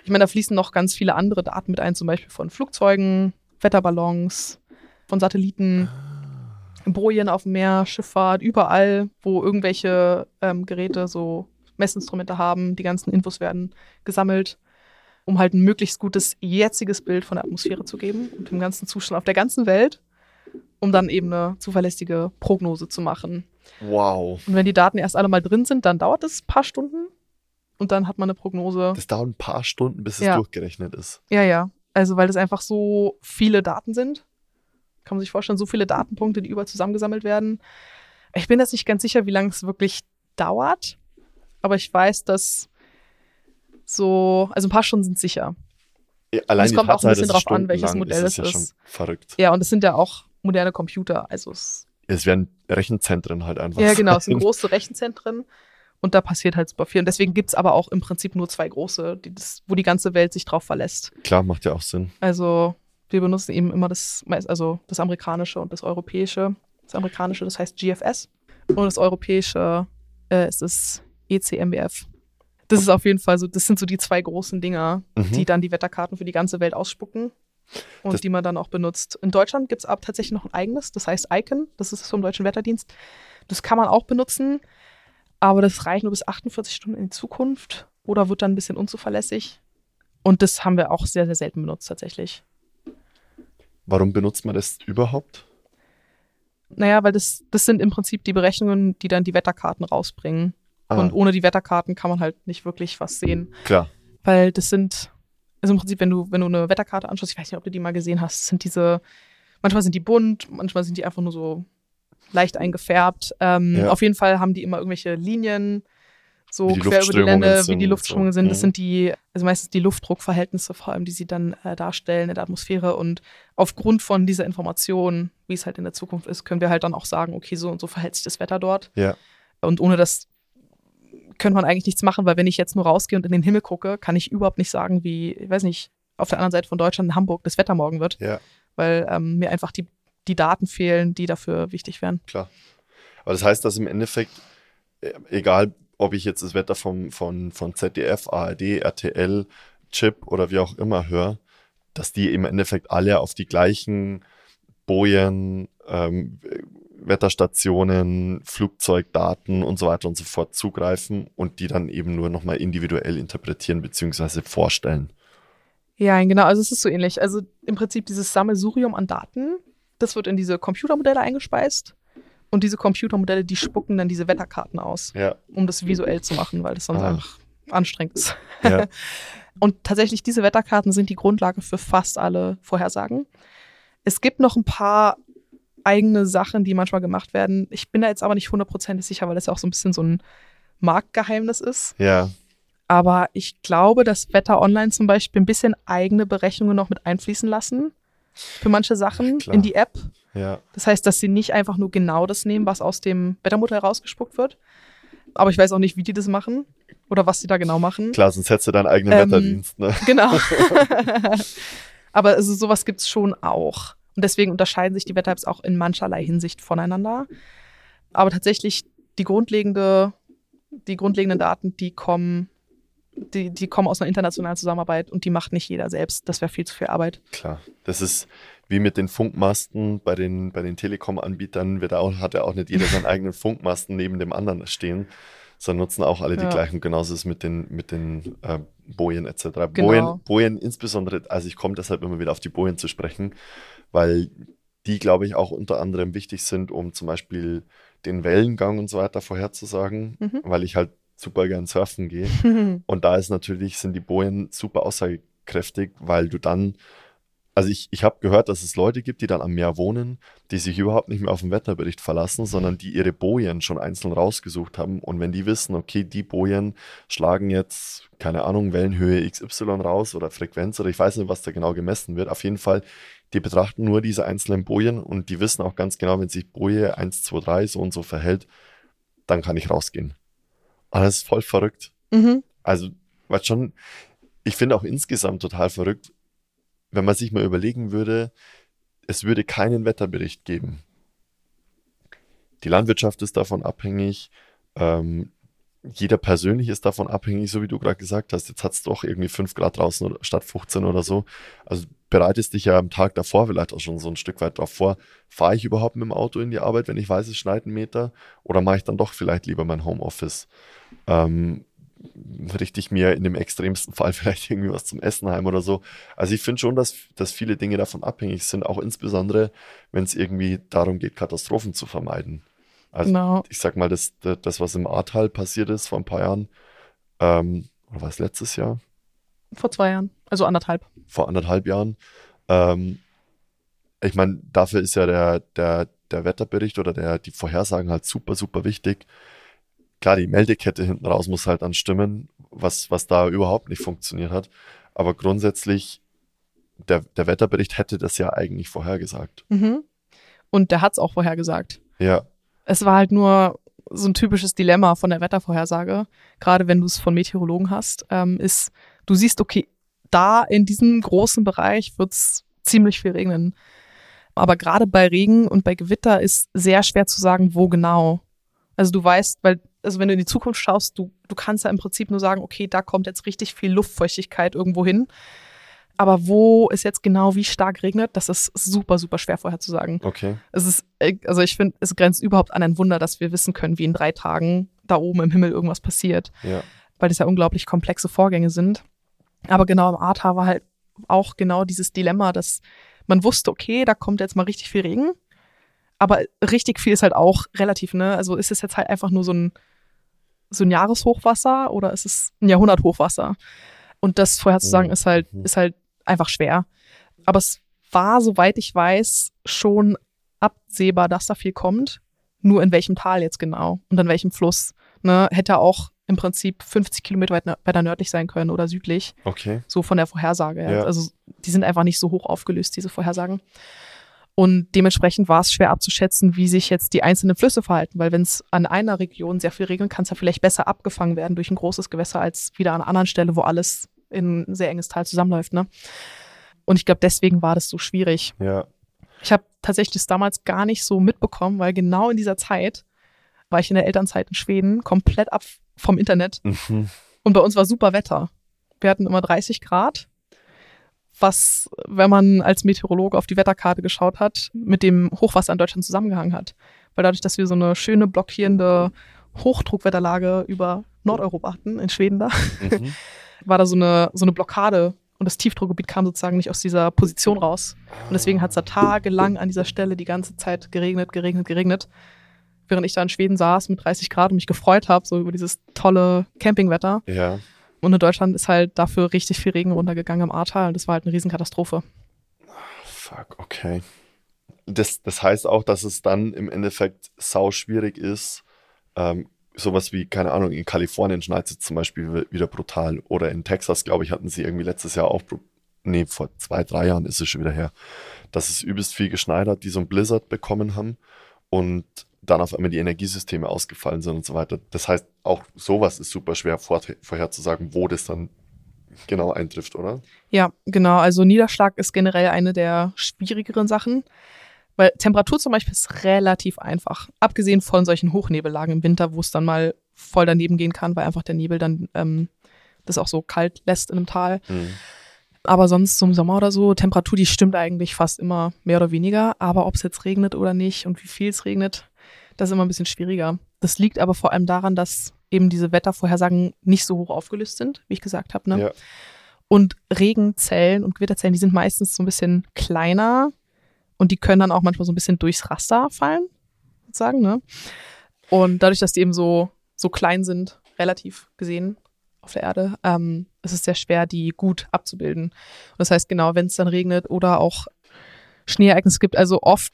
Ich meine, da fließen noch ganz viele andere Daten mit ein, zum Beispiel von Flugzeugen, Wetterballons, von Satelliten, Bojen auf dem Meer, Schifffahrt, überall, wo irgendwelche ähm, Geräte so Messinstrumente haben, die ganzen Infos werden gesammelt, um halt ein möglichst gutes jetziges Bild von der Atmosphäre zu geben und dem ganzen Zustand auf der ganzen Welt, um dann eben eine zuverlässige Prognose zu machen. wow. Und wenn die Daten erst alle mal drin sind, dann dauert es ein paar Stunden und dann hat man eine Prognose. Das dauert ein paar Stunden, bis es Ja. durchgerechnet ist. Ja, ja. Also, weil das einfach so viele Daten sind. Kann man sich vorstellen, so viele Datenpunkte, die überall zusammengesammelt werden. Ich bin jetzt nicht ganz sicher, wie lange es wirklich dauert. Aber ich weiß, dass so, also ein paar Stunden sind sicher. Ja, Allein es kommt auch ein bisschen drauf an, welches Modell ist, es ist. Ja schon verrückt. Ja, und es sind ja auch moderne Computer. Also es, Es werden Rechenzentren halt einfach. ja, genau, es sind große Rechenzentren. Und da passiert halt super viel. Und deswegen gibt es aber auch im Prinzip nur zwei große, die das, wo die ganze Welt sich drauf verlässt. Klar, macht ja auch Sinn. Also wir benutzen eben immer das, also das amerikanische und das europäische. Das amerikanische, das heißt GFS. Und das europäische äh, ist das ECMWF. Das ist auf jeden Fall so, das sind so die zwei großen Dinger, Mhm. die dann die Wetterkarten für die ganze Welt ausspucken und Das- die man dann auch benutzt. In Deutschland gibt es aber tatsächlich noch ein eigenes, das heißt Icon, das ist vom Deutschen Wetterdienst. Das kann man auch benutzen, aber das reicht nur bis 48 Stunden in die Zukunft oder wird dann ein bisschen unzuverlässig. Und das haben wir auch sehr, sehr selten benutzt tatsächlich. Warum benutzt man das überhaupt? Naja, weil das, das sind im Prinzip die Berechnungen, die dann die Wetterkarten rausbringen. Ah, Und ohne die Wetterkarten kann man halt nicht wirklich was sehen. klar. Weil das sind, also im Prinzip, wenn du, wenn du eine Wetterkarte anschaust, ich weiß nicht, ob du die mal gesehen hast, sind diese, manchmal sind die bunt, manchmal sind die einfach nur so leicht eingefärbt. Ähm, Ja. Auf jeden Fall haben die immer irgendwelche Linien, so quer über die Länder, wie sind die Luftströmungen so. sind. Das Mhm. sind die, also meistens die Luftdruckverhältnisse vor allem, die sie dann äh, darstellen in der Atmosphäre. Und aufgrund von dieser Information, wie es halt in der Zukunft ist, können wir halt dann auch sagen, okay, so und so verhält sich das Wetter dort. Ja. Und ohne das könnte man eigentlich nichts machen, weil wenn ich jetzt nur rausgehe und in den Himmel gucke, kann ich überhaupt nicht sagen, wie, ich weiß nicht, auf der anderen Seite von Deutschland in Hamburg das Wetter morgen wird, Ja, weil ähm, mir einfach die, die Daten fehlen, die dafür wichtig wären. klar. Aber das heißt, dass im Endeffekt, äh, egal ob ich jetzt das Wetter vom, von, von ZDF, ARD, RTL, Chip oder wie auch immer höre, dass die im Endeffekt alle auf die gleichen Bojen, ähm, Wetterstationen, Flugzeugdaten und so weiter und so fort zugreifen und die dann eben nur nochmal individuell interpretieren bzw. vorstellen. Ja, genau, also es ist so ähnlich. Also im Prinzip dieses Sammelsurium an Daten, das wird in diese Computermodelle eingespeist und diese Computermodelle, die spucken dann diese Wetterkarten aus, Ja, um das visuell zu machen, weil das sonst Ah. einfach anstrengend ist. ja, Und tatsächlich, diese Wetterkarten sind die Grundlage für fast alle Vorhersagen. Es gibt noch ein paar eigene Sachen, die manchmal gemacht werden. Ich bin da jetzt aber nicht hundertprozentig sicher, weil das ja auch so ein bisschen so ein Marktgeheimnis ist. ja, Aber ich glaube, dass Wetter Online zum Beispiel ein bisschen eigene Berechnungen noch mit einfließen lassen für manche Sachen Klar. in die App. ja. Das heißt, dass sie nicht einfach nur genau das nehmen, was aus dem Wettermodell rausgespuckt wird. Aber ich weiß auch nicht, wie die das machen oder was die da genau machen. Klar, sonst hättest du deinen eigenen Ähm, Wetterdienst, ne? Genau. Aber also sowas gibt es schon auch. Und deswegen unterscheiden sich die Wetter-Apps auch in mancherlei Hinsicht voneinander. Aber tatsächlich die grundlegende, die grundlegenden Daten, die kommen, die, die kommen aus einer internationalen Zusammenarbeit und die macht nicht jeder selbst. Das wäre viel zu viel Arbeit. Klar, das ist wie mit den Funkmasten bei den, bei den Telekom-Anbietern, wird auch, hat ja auch nicht jeder seinen eigenen Funkmasten neben dem anderen stehen, sondern nutzen auch alle die Ja. gleichen. Genauso ist es mit den, mit den äh, Bojen etc. Genau. Bojen, Bojen insbesondere, also ich komme deshalb immer wieder auf die Bojen zu sprechen, weil die, glaube ich, auch unter anderem wichtig sind, um zum Beispiel den Wellengang und so weiter vorherzusagen, Mhm. weil ich halt super gern surfen gehe. Und da ist natürlich, sind die Bojen super aussagekräftig, weil du dann also ich, ich habe gehört, dass es Leute gibt, die dann am Meer wohnen, die sich überhaupt nicht mehr auf den Wetterbericht verlassen, sondern die ihre Bojen schon einzeln rausgesucht haben. Und wenn die wissen, okay, die Bojen schlagen jetzt, keine Ahnung, Wellenhöhe XY raus oder Frequenz oder ich weiß nicht, was da genau gemessen wird. Auf jeden Fall, die betrachten nur diese einzelnen Bojen und die wissen auch ganz genau, wenn sich Boje 1, 2, 3 so und so verhält, dann kann ich rausgehen. Und das ist voll verrückt. Mhm. Also, was schon, ich finde auch insgesamt total verrückt, wenn man sich mal überlegen würde, es würde keinen Wetterbericht geben. Die Landwirtschaft ist davon abhängig, ähm, jeder persönlich ist davon abhängig, so wie du gerade gesagt hast. Jetzt hat es doch irgendwie 5 Grad draußen oder, statt 15 oder so. Also bereitest dich ja am Tag davor vielleicht auch schon so ein Stück weit darauf vor. Fahre ich überhaupt mit dem Auto in die Arbeit, wenn ich weiß, es schneit einen Meter? Oder mache ich dann doch vielleicht lieber mein Homeoffice? Ähm, richte ich mir in dem extremsten Fall vielleicht irgendwie was zum Essen heim oder so. Also ich finde schon, dass, dass viele Dinge davon abhängig sind, auch insbesondere, wenn es irgendwie darum geht, Katastrophen zu vermeiden. Also Genau. ich sag mal, das, das, was im Ahrtal passiert ist vor ein paar Jahren, ähm, oder war es letztes Jahr? Vor zwei Jahren. Also anderthalb. Vor anderthalb Jahren. Ähm, ich meine, dafür ist ja der, der, der Wetterbericht oder der, die Vorhersagen halt super, super wichtig. Klar, die Meldekette hinten raus muss halt dann stimmen, was, was da überhaupt nicht funktioniert hat. Aber grundsätzlich, der, der Wetterbericht hätte das ja eigentlich vorhergesagt. Mhm. Und der hat es auch vorhergesagt. Ja, Es war halt nur so ein typisches Dilemma von der Wettervorhersage, gerade wenn du es von Meteorologen hast, ähm, ist, du siehst, okay, da in diesem großen Bereich wird es ziemlich viel regnen. Aber gerade bei Regen und bei Gewitter ist sehr schwer zu sagen, wo genau. Also du weißt, weil, also wenn du in die Zukunft schaust, du, du kannst ja im Prinzip nur sagen, okay, da kommt jetzt richtig viel Luftfeuchtigkeit irgendwo hin. Aber wo es jetzt genau wie stark regnet, das ist super, super schwer vorherzusagen. okay. Es ist, äh, also ich finde, es grenzt überhaupt an ein Wunder, dass wir wissen können, wie in drei Tagen da oben im Himmel irgendwas passiert, Ja, weil das ja unglaublich komplexe Vorgänge sind. Aber genau im Ahrtal war halt auch genau dieses Dilemma, dass man wusste, okay, da kommt jetzt mal richtig viel Regen, aber richtig viel ist halt auch relativ, ne? Also ist es jetzt halt einfach nur so ein, so ein Jahreshochwasser oder ist es ein Jahrhunderthochwasser? Und das vorherzusagen Mhm. ist halt, Mhm. ist halt einfach schwer. Aber es war, soweit ich weiß, schon absehbar, dass da viel kommt. Nur in welchem Tal jetzt genau und an welchem Fluss. Ne? Hätte auch im Prinzip 50 Kilometer weit, weiter nördlich sein können oder südlich, okay. so von der Vorhersage. her. Ja. Also die sind einfach nicht so hoch aufgelöst, diese Vorhersagen. Und dementsprechend war es schwer abzuschätzen, wie sich jetzt die einzelnen Flüsse verhalten, weil wenn es an einer Region sehr viel regnet, kann es ja vielleicht besser abgefangen werden durch ein großes Gewässer als wieder an einer anderen Stelle, wo alles in ein sehr enges Tal zusammenläuft. Ne? Und ich glaube, deswegen war das so schwierig. Ja, Ich habe tatsächlich das damals gar nicht so mitbekommen, weil genau in dieser Zeit war ich in der Elternzeit in Schweden, komplett ab vom Internet. mhm. Und bei uns war super Wetter. Wir hatten immer 30 Grad, was, wenn man als Meteorologe auf die Wetterkarte geschaut hat, mit dem Hochwasser in Deutschland zusammengehangen hat. Weil dadurch, dass wir so eine schöne blockierende Hochdruckwetterlage über Nordeuropa hatten, in Schweden da, Mhm. war da so eine, so eine Blockade und das Tiefdruckgebiet kam sozusagen nicht aus dieser Position raus. Und deswegen hat es da tagelang an dieser Stelle die ganze Zeit geregnet, geregnet, geregnet. Während ich da in Schweden saß mit 30 Grad und mich gefreut habe, so über dieses tolle Campingwetter. ja. Und in Deutschland ist halt dafür richtig viel Regen runtergegangen im Ahrtal und das war halt eine Riesenkatastrophe. Fuck, okay. Das, das heißt auch, dass es dann im Endeffekt sau schwierig ist, ähm, sowas wie, keine Ahnung, in Kalifornien schneit es zum Beispiel wi- wieder brutal. Oder in Texas, glaube ich, hatten sie irgendwie letztes Jahr auch, nee, vor zwei, drei Jahren ist es schon wieder her, dass es übelst viel geschneit hat, die so ein Blizzard bekommen haben und dann auf einmal die Energiesysteme ausgefallen sind und so weiter. Das heißt, auch sowas ist super schwer vor, vorherzusagen, wo das dann genau eintrifft, oder? Ja, genau. Also Niederschlag ist generell eine der schwierigeren Sachen, weil Temperatur zum Beispiel ist relativ einfach. Abgesehen von solchen Hochnebellagen im Winter, wo es dann mal voll daneben gehen kann, weil einfach der Nebel dann ähm, das auch so kalt lässt in einem Tal. Mhm. Aber sonst zum Sommer oder so, Temperatur, die stimmt eigentlich fast immer mehr oder weniger. Aber ob es jetzt regnet oder nicht und wie viel es regnet, das ist immer ein bisschen schwieriger. Das liegt aber vor allem daran, dass eben diese Wettervorhersagen nicht so hoch aufgelöst sind, wie ich gesagt habe. Ne? Ja. Und Regenzellen und Gewitterzellen, die sind meistens so ein bisschen kleiner und die können dann auch manchmal so ein bisschen durchs Raster fallen, sozusagen. Ne? Und dadurch, dass die eben so, so klein sind, relativ gesehen, auf der Erde, ähm, es ist sehr schwer, die gut abzubilden. Und das heißt, genau, wenn es dann regnet oder auch Schneeereignisse gibt, also oft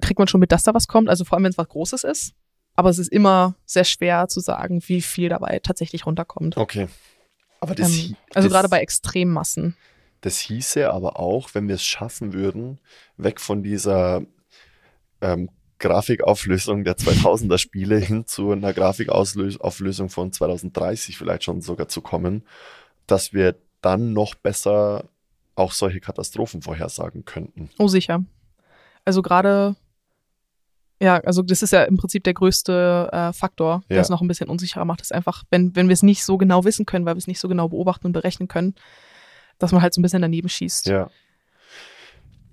kriegt man schon mit, dass da was kommt, also vor allem, wenn es was Großes ist. Aber es ist immer sehr schwer zu sagen, wie viel dabei tatsächlich runterkommt. Okay. Aber das, Ähm, also das, gerade bei Extremmassen. Das hieße aber auch, wenn wir es schaffen würden, weg von dieser ähm, Grafikauflösung der 2000er Spiele hin zu einer Grafikauflösung von 2030 vielleicht schon sogar zu kommen, dass wir dann noch besser auch solche Katastrophen vorhersagen könnten. Oh, sicher. Also gerade, ja, also das ist ja im Prinzip der größte äh, Faktor, der Ja. es noch ein bisschen unsicherer macht. Ist einfach, wenn, wenn wir es nicht so genau wissen können, weil wir es nicht so genau beobachten und berechnen können, dass man halt so ein bisschen daneben schießt. Ja.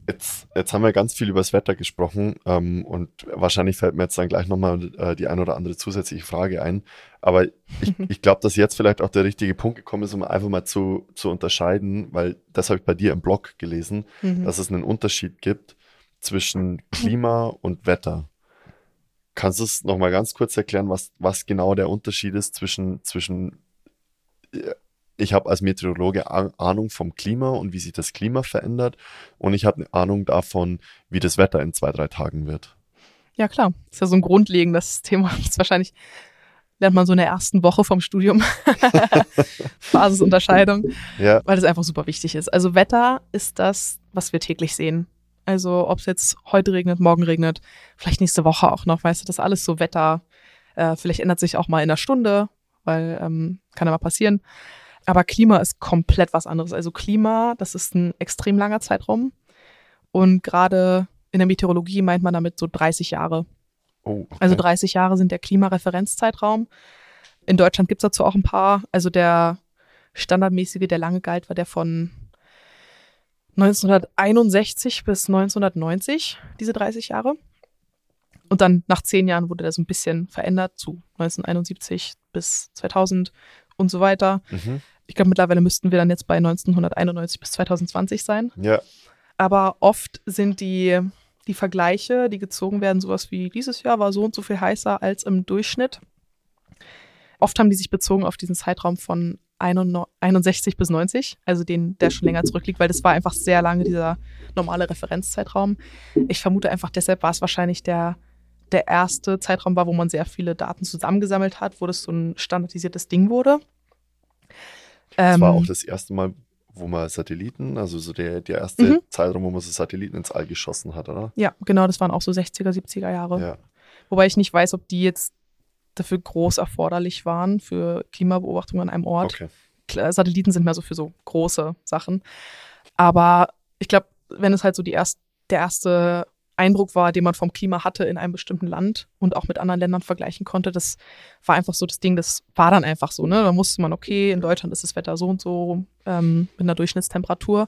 Jetzt, jetzt haben wir ganz viel über das Wetter gesprochen ähm, und wahrscheinlich fällt mir jetzt dann gleich nochmal äh, die ein oder andere zusätzliche Frage ein. Aber ich, ich glaube, dass jetzt vielleicht auch der richtige Punkt gekommen ist, um einfach mal zu, zu unterscheiden, weil das habe ich bei dir im Blog gelesen, Mhm. dass es einen Unterschied gibt zwischen Klima und Wetter. Kannst du es nochmal ganz kurz erklären, was, was genau der Unterschied ist zwischen, zwischen äh, ich habe als Meteorologe Ahnung vom Klima und wie sich das Klima verändert und ich habe eine Ahnung davon, wie das Wetter in zwei, drei Tagen wird. Ja, klar. Das ist ja so ein grundlegendes Thema. Das ist wahrscheinlich lernt man so in der ersten Woche vom Studium. Basisunterscheidung. Ja, weil das einfach super wichtig ist. Also Wetter ist das, was wir täglich sehen. Also ob es jetzt heute regnet, morgen regnet, vielleicht nächste Woche auch noch, weißt du, das ist alles so Wetter. Äh, vielleicht ändert sich auch mal in einer Stunde, weil ähm, kann ja mal passieren. Aber Klima ist komplett was anderes. Also Klima, das ist ein extrem langer Zeitraum. Und gerade in der Meteorologie meint man damit so 30 Jahre. oh, okay. Also 30 Jahre sind der Klimareferenzzeitraum. In Deutschland gibt es dazu auch ein paar. Also der standardmäßige, der lange galt, war der von 1961 bis 1990, diese 30 Jahre. Und dann nach zehn Jahren wurde der so ein bisschen verändert zu 1971 bis 2000 und so weiter. Mhm. Ich glaube, mittlerweile müssten wir dann jetzt bei 1991 bis 2020 sein. Ja, Aber oft sind die, die Vergleiche, die gezogen werden, sowas wie dieses Jahr war so und so viel heißer als im Durchschnitt. Oft haben die sich bezogen auf diesen Zeitraum von 61 bis 90, also den, der schon länger zurückliegt, weil das war einfach sehr lange dieser normale Referenzzeitraum. Ich vermute einfach, deshalb war es wahrscheinlich der, der erste Zeitraum war, wo man sehr viele Daten zusammengesammelt hat, wo das so ein standardisiertes Ding wurde. das war Ähm, auch das erste Mal, wo man Satelliten, also so der, der erste Mhm. Zeitraum, wo man so Satelliten ins All geschossen hat, oder? ja, genau, das waren auch so 60er, 70er Jahre. Ja. Wobei ich nicht weiß, ob die jetzt dafür groß erforderlich waren für Klimabeobachtung an einem Ort. Okay. Satelliten sind mehr so für so große Sachen. Aber ich glaube, wenn es halt so die erst, der erste Eindruck war, den man vom Klima hatte in einem bestimmten Land und auch mit anderen Ländern vergleichen konnte, das war einfach so das Ding, das war dann einfach so. Ne? Da musste man, okay, in Deutschland ist das Wetter so und so ähm, mit einer Durchschnittstemperatur.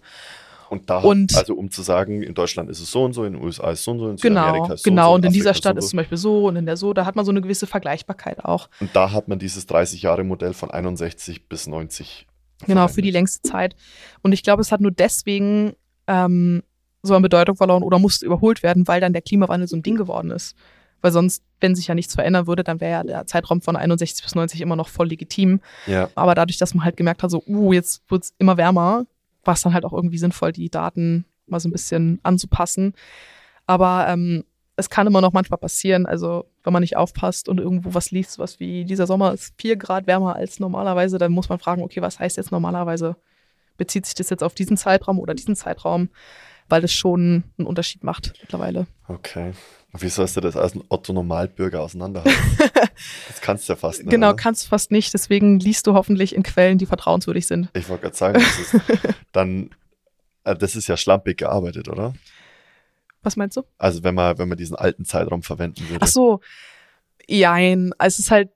Und da, Und- also um zu sagen, in Deutschland ist es so und so, in den USA ist es so und so, in Genau, Südamerika ist es so genau. und Und so, in dieser Afrika Stadt so ist und zum Beispiel so und in der so. Da hat man so eine gewisse Vergleichbarkeit auch. Und da hat man dieses 30-Jahre-Modell von 61 bis 90. Genau, für die verwendet. längste Zeit. Und ich glaube, es hat nur deswegen ähm, so an Bedeutung verloren oder musste überholt werden, weil dann der Klimawandel so ein Ding geworden ist. Weil sonst, wenn sich ja nichts verändern würde, dann wäre ja der Zeitraum von 61 bis 90 immer noch voll legitim. Ja, Aber dadurch, dass man halt gemerkt hat, so, uh, jetzt wird's immer wärmer, war es dann halt auch irgendwie sinnvoll, die Daten mal so ein bisschen anzupassen. Aber ähm, es kann immer noch manchmal passieren, also wenn man nicht aufpasst und irgendwo was liest, was wie dieser Sommer ist vier Grad wärmer als normalerweise, dann muss man fragen, okay, was heißt jetzt normalerweise? Bezieht sich das jetzt auf diesen Zeitraum oder diesen Zeitraum? Weil das schon einen Unterschied macht mittlerweile. okay. Und wie sollst du das als ein Otto-Normalbürger auseinanderhalten? das kannst du ja fast nicht. genau, oder? kannst du fast nicht, deswegen liest du hoffentlich in Quellen, die vertrauenswürdig sind. Ich wollte gerade sagen, das ist dann, äh, das ist ja schlampig gearbeitet, oder? Was meinst du? Also wenn man, wenn man diesen alten Zeitraum verwenden würde. Ach so, jein. Also es ist halt,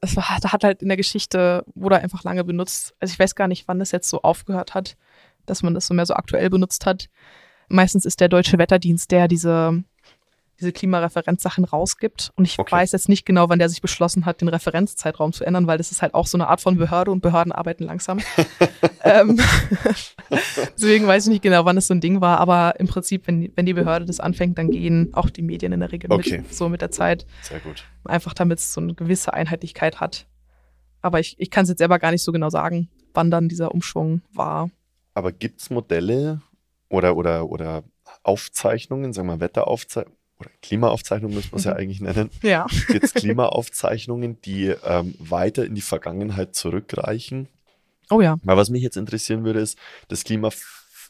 es hat halt in der Geschichte, wurde einfach lange benutzt. Also ich weiß gar nicht, wann das jetzt so aufgehört hat, dass man das so mehr so aktuell benutzt hat. Meistens ist der Deutsche Wetterdienst, der diese, diese Klimareferenzsachen rausgibt. Und ich Okay. weiß jetzt nicht genau, wann der sich beschlossen hat, den Referenzzeitraum zu ändern, weil das ist halt auch so eine Art von Behörde und Behörden arbeiten langsam. ähm, deswegen weiß ich nicht genau, wann es so ein Ding war, aber im Prinzip, wenn, wenn die Behörde das anfängt, dann gehen auch die Medien in der Regel Okay. mit, so mit der Zeit. Sehr gut. Einfach damit es so eine gewisse Einheitlichkeit hat. Aber ich, ich kann es jetzt selber gar nicht so genau sagen, wann dann dieser Umschwung war. Aber gibt es Modelle oder, oder, oder Aufzeichnungen, sagen wir mal Wetteraufzeichnungen, oder Klimaaufzeichnungen muss man es ja Mhm. eigentlich nennen. Ja. Gibt es Klimaaufzeichnungen, die ähm, weiter in die Vergangenheit zurückreichen? Oh ja. Weil was mich jetzt interessieren würde, ist, das Klima,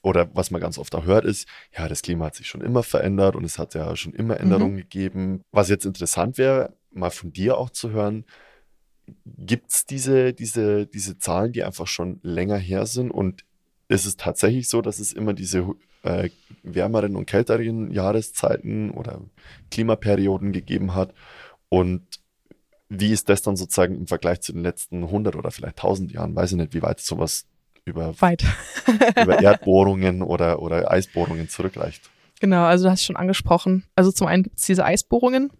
oder was man ganz oft auch hört, ist, ja, das Klima hat sich schon immer verändert und es hat ja schon immer Änderungen gegeben. Was jetzt interessant wäre, mal von dir auch zu hören, gibt es diese, diese, diese Zahlen, die einfach schon länger her sind und ist es tatsächlich so, dass es immer diese äh, wärmeren und kälteren Jahreszeiten oder Klimaperioden gegeben hat und wie ist das dann sozusagen im Vergleich zu den letzten 100 oder vielleicht 1000 Jahren? Weiß ich nicht, wie weit sowas über, über Erdbohrungen oder, oder Eisbohrungen zurückreicht. Genau, also du hast es schon angesprochen. Also zum einen gibt es diese Eisbohrungen,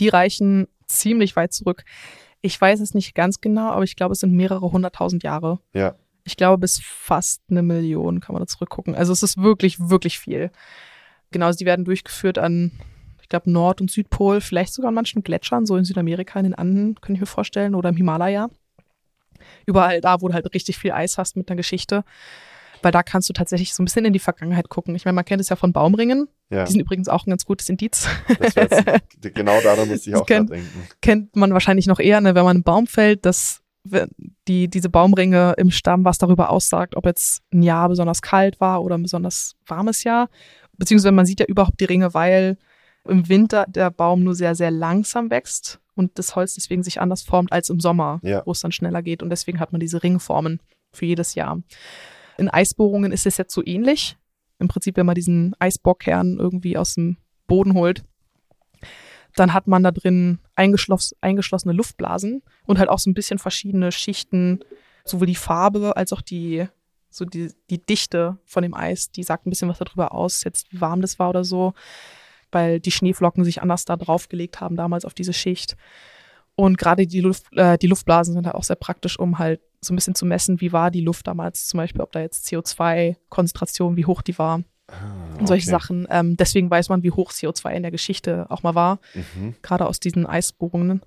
die reichen ziemlich weit zurück. Ich weiß es nicht ganz genau, aber ich glaube, es sind mehrere hunderttausend Jahre. Ja, Ich glaube, bis fast eine Million kann man da zurückgucken. Also es ist wirklich, wirklich viel. Genau, also die werden durchgeführt an, ich glaube, Nord- und Südpol, vielleicht sogar an manchen Gletschern, so in Südamerika, in den Anden, könnte ich mir vorstellen, oder im Himalaya. Überall da, wo du halt richtig viel Eis hast mit einer Geschichte. Weil da kannst du tatsächlich so ein bisschen in die Vergangenheit gucken. Ich meine, man kennt es ja von Baumringen. ja. Die sind übrigens auch ein ganz gutes Indiz. Das jetzt, genau daran muss ich Das auch kennt- denken. Kennt man wahrscheinlich noch eher, ne, wenn man einen Baum fällt, dass die, diese Baumringe im Stamm was darüber aussagt, ob jetzt ein Jahr besonders kalt war oder ein besonders warmes Jahr. Beziehungsweise man sieht ja überhaupt die Ringe, weil im Winter der Baum nur sehr, sehr langsam wächst und das Holz deswegen sich anders formt als im Sommer, Ja. wo es dann schneller geht. Und deswegen hat man diese Ringformen für jedes Jahr. In Eisbohrungen ist es jetzt so ähnlich. Im Prinzip, wenn man diesen Eisbohrkern irgendwie aus dem Boden holt, dann hat man da drin eingeschloss, eingeschlossene Luftblasen und halt auch so ein bisschen verschiedene Schichten, sowohl die Farbe als auch die, so die, die Dichte von dem Eis, die sagt ein bisschen was darüber aus, jetzt wie warm das war oder so, weil die Schneeflocken sich anders da draufgelegt haben damals auf diese Schicht. Und gerade die, Luft, äh, die Luftblasen sind halt auch sehr praktisch, um halt so ein bisschen zu messen, wie war die Luft damals, zum Beispiel, ob da jetzt CO2-Konzentration, wie hoch die war Ah, und solche okay. Sachen. Ähm, deswegen weiß man, wie hoch CO2 in der Geschichte auch mal war, Mhm. gerade aus diesen Eisbohrungen.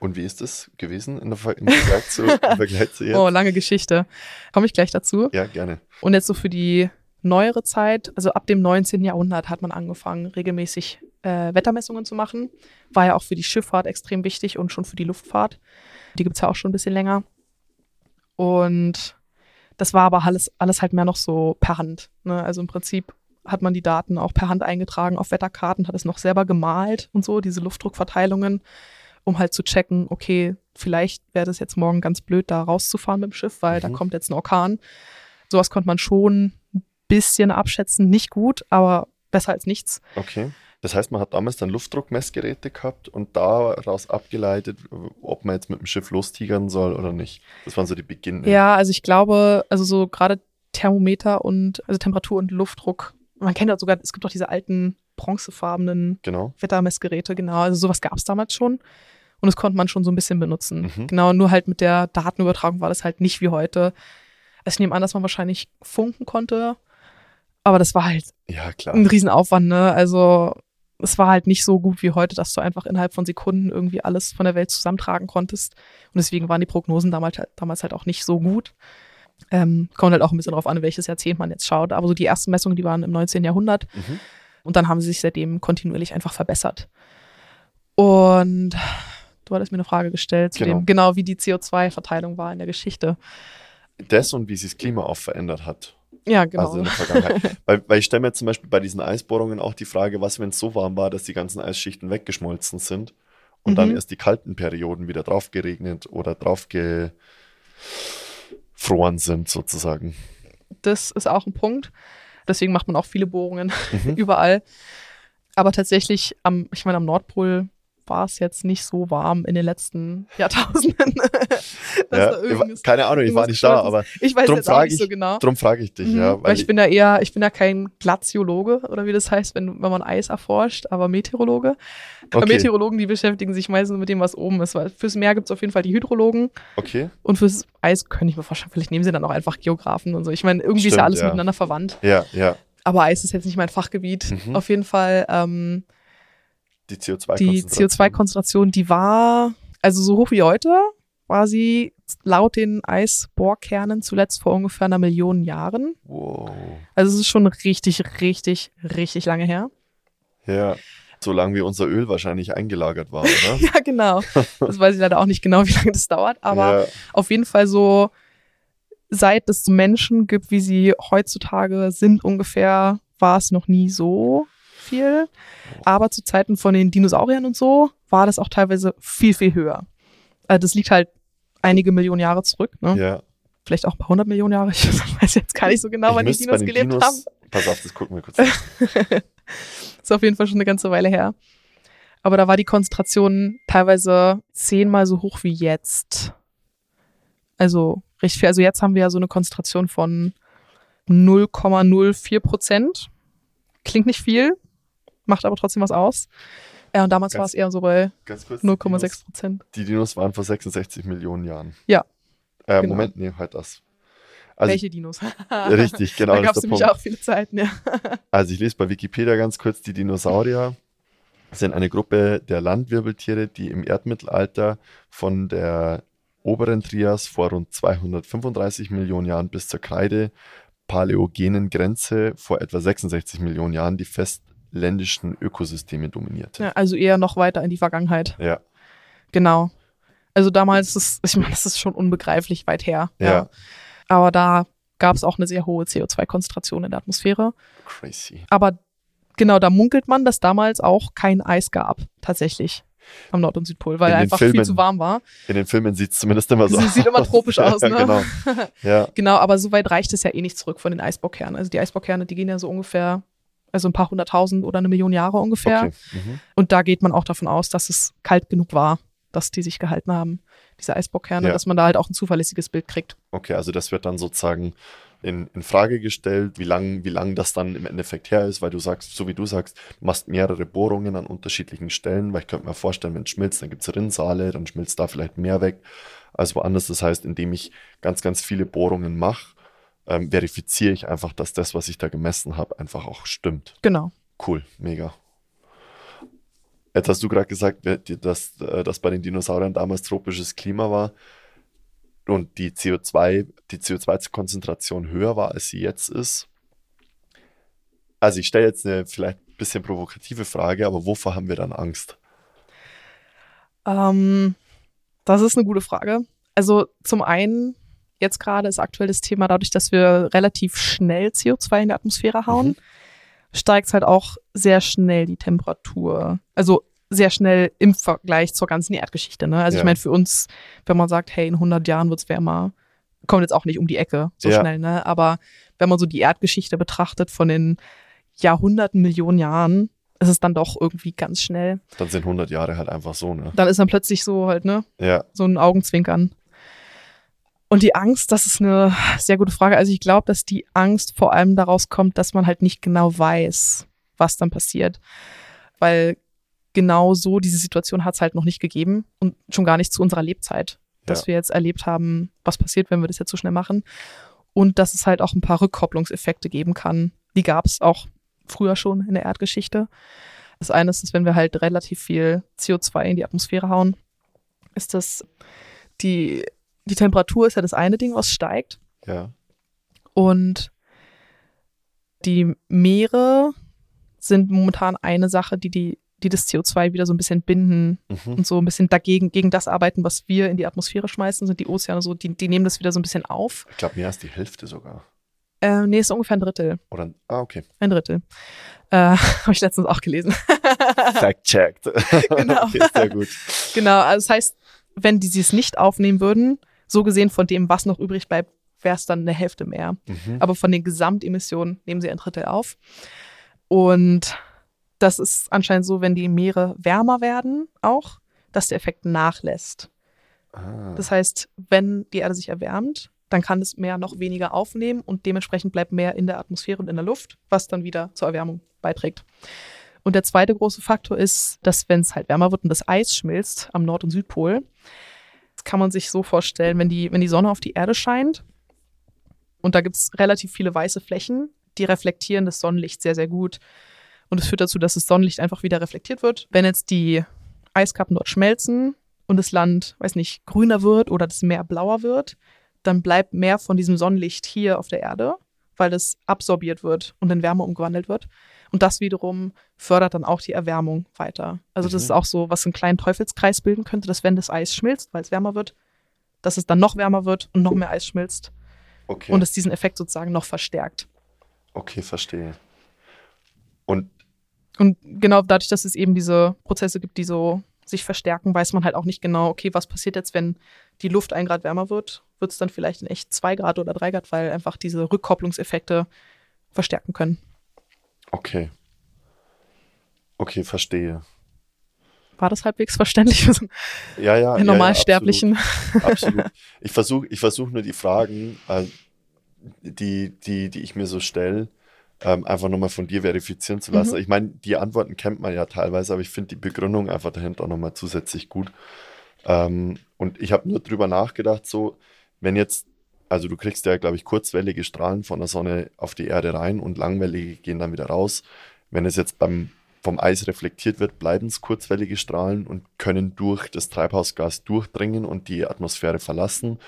Und wie ist das gewesen im Ver- im Vergleich zu, im Vergleich zu jetzt? Oh, lange Geschichte. Komme ich gleich dazu. Ja, gerne. Und jetzt so für die neuere Zeit, also ab dem 19. Jahrhundert hat man angefangen, regelmäßig äh, Wettermessungen zu machen. War ja auch für die Schifffahrt extrem wichtig und schon für die Luftfahrt. Die gibt's ja auch schon ein bisschen länger. Und das war aber alles, alles halt mehr noch so per Hand. Ne? Also im Prinzip hat man die Daten auch per Hand eingetragen auf Wetterkarten, hat es noch selber gemalt und so, diese Luftdruckverteilungen, um halt zu checken, okay, vielleicht wäre das jetzt morgen ganz blöd, da rauszufahren mit dem Schiff, weil da Mhm. kommt jetzt ein Orkan. Sowas konnte man schon ein bisschen abschätzen, nicht gut, aber besser als nichts. Okay. Das heißt, man hat damals dann Luftdruckmessgeräte gehabt und daraus abgeleitet, ob man jetzt mit dem Schiff lostigern soll oder nicht. Das waren so die Beginne. Ja, also ich glaube, also so gerade Thermometer und also Temperatur und Luftdruck. Man kennt ja sogar, es gibt auch diese alten bronzefarbenen Genau. Wettermessgeräte, genau. Also sowas gab es damals schon. Und das konnte man schon so ein bisschen benutzen. Mhm. Genau, nur halt mit der Datenübertragung war das halt nicht wie heute. Also ich nehme an, dass man wahrscheinlich funken konnte. Aber das war halt Ja, klar. ein Riesenaufwand, ne? Also es war halt nicht so gut wie heute, dass du einfach innerhalb von Sekunden irgendwie alles von der Welt zusammentragen konntest. Und deswegen waren die Prognosen damals, halt- damals halt auch nicht so gut. Ähm, kommt halt auch ein bisschen drauf an, welches Jahrzehnt man jetzt schaut. Aber so die ersten Messungen, die waren im 19. Jahrhundert. Mhm. Und dann haben sie sich seitdem kontinuierlich einfach verbessert. Und du hattest mir eine Frage gestellt zu Genau. dem, genau wie die CO2-Verteilung war in der Geschichte. Das und wie sich das Klima auch verändert hat. Ja, genau. Also in der Vergangenheit. weil, weil ich stelle mir zum Beispiel bei diesen Eisbohrungen auch die Frage, was, wenn es so warm war, dass die ganzen Eisschichten weggeschmolzen sind und dann Mhm. erst die kalten Perioden wieder drauf geregnet oder drauf gefroren sind, sozusagen. das ist auch ein Punkt. Deswegen macht man auch viele Bohrungen Mhm. überall. Aber tatsächlich, am, ich meine, am Nordpol war es jetzt nicht so warm in den letzten Jahrtausenden. Ja, ich keine Ahnung, ich war nicht da, aber ist. ich weiß drum jetzt auch frage nicht so ich- genau. darum frage ich dich, Mhm, ja. weil ich bin da eher, ich bin da kein Glaziologe oder wie das heißt, wenn, wenn man Eis erforscht, aber Meteorologe. Aber okay, Meteorologen, die beschäftigen sich meistens mit dem, was oben ist. Weil fürs Meer gibt es auf jeden Fall die Hydrologen okay, und fürs Eis könnte ich mir vorstellen, vielleicht nehmen sie dann auch einfach Geografen und so. Ich meine, irgendwie ist Stimmt, ja alles ja. miteinander verwandt. ja, ja. Aber Eis ist jetzt nicht mein Fachgebiet. Mhm. Auf jeden Fall, ähm, Die CO2-Konzentration. die CO2-Konzentration, die war also so hoch wie heute, quasi laut den Eisbohrkernen zuletzt vor ungefähr einer Million Jahren. Wow. Also es ist schon richtig, richtig, richtig lange her. Ja. So lange wie unser Öl wahrscheinlich eingelagert war, oder? Ja, genau. Das weiß ich leider auch nicht genau, wie lange das dauert, aber ja. auf jeden Fall so, seit es Menschen gibt, wie sie heutzutage sind ungefähr, war es noch nie so viel. Aber zu Zeiten von den Dinosauriern und so war das auch teilweise viel, viel höher. Also das liegt halt einige Millionen Jahre zurück. Ne? ja. Vielleicht auch ein paar hundert Millionen Jahre. Ich weiß jetzt gar nicht so genau, Ich wann die Dinos gelebt Dinos- haben. Pass auf, das gucken wir kurz. ist auf jeden Fall schon eine ganze Weile her. Aber da war die Konzentration teilweise zehnmal so hoch wie jetzt. Also richtig viel. Also jetzt haben wir ja so eine Konzentration von 0,04 Prozent. Klingt nicht viel, macht aber trotzdem was aus. Ja, und damals war es eher so bei Ganz kurz. die Dinos- 0,6 Prozent. Die Dinos waren vor 66 Millionen Jahren. Ja. Äh, Genau. Moment, nee, halt das. Also, Welche Dinos? richtig, genau. da gab es nämlich Punkt. auch viele Zeiten, ja. Also ich lese bei Wikipedia ganz kurz, die Dinosaurier sind eine Gruppe der Landwirbeltiere, die im Erdmittelalter von der oberen Trias vor rund 235 Millionen Jahren bis zur Kreide-paläogenen Grenze vor etwa 66 Millionen Jahren die festländischen Ökosysteme dominierte. ja. Also eher noch weiter in die Vergangenheit. Ja, Genau. Also damals ist, ich meine, das ist schon unbegreiflich weit her. Ja. Aber da gab es auch eine sehr hohe CO2-Konzentration in der Atmosphäre. crazy. Aber genau, da munkelt man, dass damals auch kein Eis gab, tatsächlich. Am Nord- und Südpol, weil einfach viel Filmen. zu warm war. In den Filmen sieht es zumindest immer so Sie- sieht immer tropisch aus, ja, ne? Genau. Ja, Genau, aber so weit reicht es ja eh nicht zurück von den Eisbohrkernen. Also die Eisbohrkerne, die gehen ja so ungefähr, also ein paar hunderttausend oder eine Million Jahre ungefähr. okay. Mhm. Und da geht man auch davon aus, dass es kalt genug war, dass die sich gehalten haben, diese Eisbohrkerne, Ja. dass man da halt auch ein zuverlässiges Bild kriegt. Okay, also das wird dann sozusagen in, in Frage gestellt, wie lang, wie lang das dann im Endeffekt her ist, weil du sagst, so wie du sagst, du machst mehrere Bohrungen an unterschiedlichen Stellen, weil ich könnte mir vorstellen, wenn es schmilzt, dann gibt es Rinnsale, dann schmilzt da vielleicht mehr weg als woanders. Das heißt, indem ich ganz, ganz viele Bohrungen mache, ähm, verifiziere ich einfach, dass das, was ich da gemessen habe, einfach auch stimmt. Genau. Cool, mega. Jetzt hast du gerade gesagt, dass, äh, dass bei den Dinosauriern damals tropisches Klima war und die CO2, die CO2-Konzentration höher war, als sie jetzt ist. Also ich stelle jetzt eine vielleicht ein bisschen provokative Frage, aber wovor haben wir dann Angst? Ähm, das ist eine gute Frage. Also zum einen, jetzt gerade ist aktuell das Thema, dadurch, dass wir relativ schnell CO2 in die Atmosphäre hauen, Mhm. steigt halt auch sehr schnell die Temperatur. Also sehr schnell im Vergleich zur ganzen Erdgeschichte. Ne? Also Ja. ich meine, für uns, wenn man sagt, hey, in 100 Jahren wird's wärmer, kommt jetzt auch nicht um die Ecke so Ja. schnell. Ne? Aber wenn man so die Erdgeschichte betrachtet von den Jahrhunderten, Millionen Jahren, ist es dann doch irgendwie ganz schnell. Dann sind 100 Jahre halt einfach so, ne? Dann ist dann plötzlich so halt, ne? Ja, so ein Augenzwinkern. Und die Angst, das ist eine sehr gute Frage. Also ich glaube, dass die Angst vor allem daraus kommt, dass man halt nicht genau weiß, was dann passiert. Weil genau so diese Situation hat es halt noch nicht gegeben und schon gar nicht zu unserer Lebzeit, dass Ja. wir jetzt erlebt haben, was passiert, wenn wir das jetzt so schnell machen. Und dass es halt auch ein paar Rückkopplungseffekte geben kann. Die gab es auch früher schon in der Erdgeschichte. Das eine ist, dass wenn wir halt relativ viel CO2 in die Atmosphäre hauen, ist das die, die Temperatur ist ja das eine Ding, was steigt. ja. Und die Meere sind momentan eine Sache, die, die, die das CO2 wieder so ein bisschen binden Mhm. und so ein bisschen dagegen, gegen das arbeiten, was wir in die Atmosphäre schmeißen, sind die Ozeane so, die, die nehmen das wieder so ein bisschen auf. Ich glaube, mehr als die Hälfte sogar. Äh, nee, ist ungefähr ein Drittel. Oder, ah, okay. Ein Drittel. Äh, Habe ich letztens auch gelesen. Fact-checked. Genau. okay, sehr gut. Genau, also das heißt, wenn die sie es nicht aufnehmen würden, so gesehen von dem, was noch übrig bleibt, wäre es dann eine Hälfte mehr. Mhm. Aber von den Gesamtemissionen nehmen sie ein Drittel auf. Und das ist anscheinend so, wenn die Meere wärmer werden, auch, dass der Effekt nachlässt. Ah, Das heißt, wenn die Erde sich erwärmt, dann kann das Meer noch weniger aufnehmen und dementsprechend bleibt mehr in der Atmosphäre und in der Luft, was dann wieder zur Erwärmung beiträgt. Und der zweite große Faktor ist, dass wenn es halt wärmer wird und das Eis schmilzt am Nord- und Südpol, das kann man sich so vorstellen, wenn die, wenn die Sonne auf die Erde scheint und da gibt es relativ viele weiße Flächen, die reflektieren das Sonnenlicht sehr, sehr gut. Und es führt dazu, dass das Sonnenlicht einfach wieder reflektiert wird. Wenn jetzt die Eiskappen dort schmelzen, und das Land, weiß nicht, grüner wird oder das Meer blauer wird, dann bleibt mehr von diesem Sonnenlicht hier auf der Erde, weil es absorbiert wird und in Wärme umgewandelt wird. Und das wiederum fördert dann auch die Erwärmung weiter. Also das Mhm. ist auch so, was einen kleinen Teufelskreis bilden könnte, dass wenn das Eis schmilzt, weil es wärmer wird, dass es dann noch wärmer wird und noch mehr Eis schmilzt Okay. und es diesen Effekt sozusagen noch verstärkt. okay, verstehe. Und Und genau dadurch, dass es eben diese Prozesse gibt, die so sich verstärken, weiß man halt auch nicht genau, okay, was passiert jetzt, wenn die Luft ein Grad wärmer wird? Wird es dann vielleicht in echt zwei Grad oder drei Grad, weil einfach diese Rückkopplungseffekte verstärken können. Okay. Okay, verstehe. War das halbwegs verständlich für so Ja, ja. einen ja, Normalsterblichen? Ja, absolut. absolut. Ich versuche ich versuch nur die Fragen, äh, die, die, die ich mir so stelle, ähm, einfach nochmal von dir verifizieren zu lassen. Mhm. Ich meine, die Antworten kennt man ja teilweise, aber ich finde die Begründung einfach dahinter auch nochmal zusätzlich gut. Ähm, und ich habe nur drüber nachgedacht, so, wenn jetzt, also du kriegst ja, glaube ich, kurzwellige Strahlen von der Sonne auf die Erde rein und langwellige gehen dann wieder raus. Wenn es jetzt beim, vom Eis reflektiert wird, bleiben es kurzwellige Strahlen und können durch das Treibhausgas durchdringen und die Atmosphäre verlassen.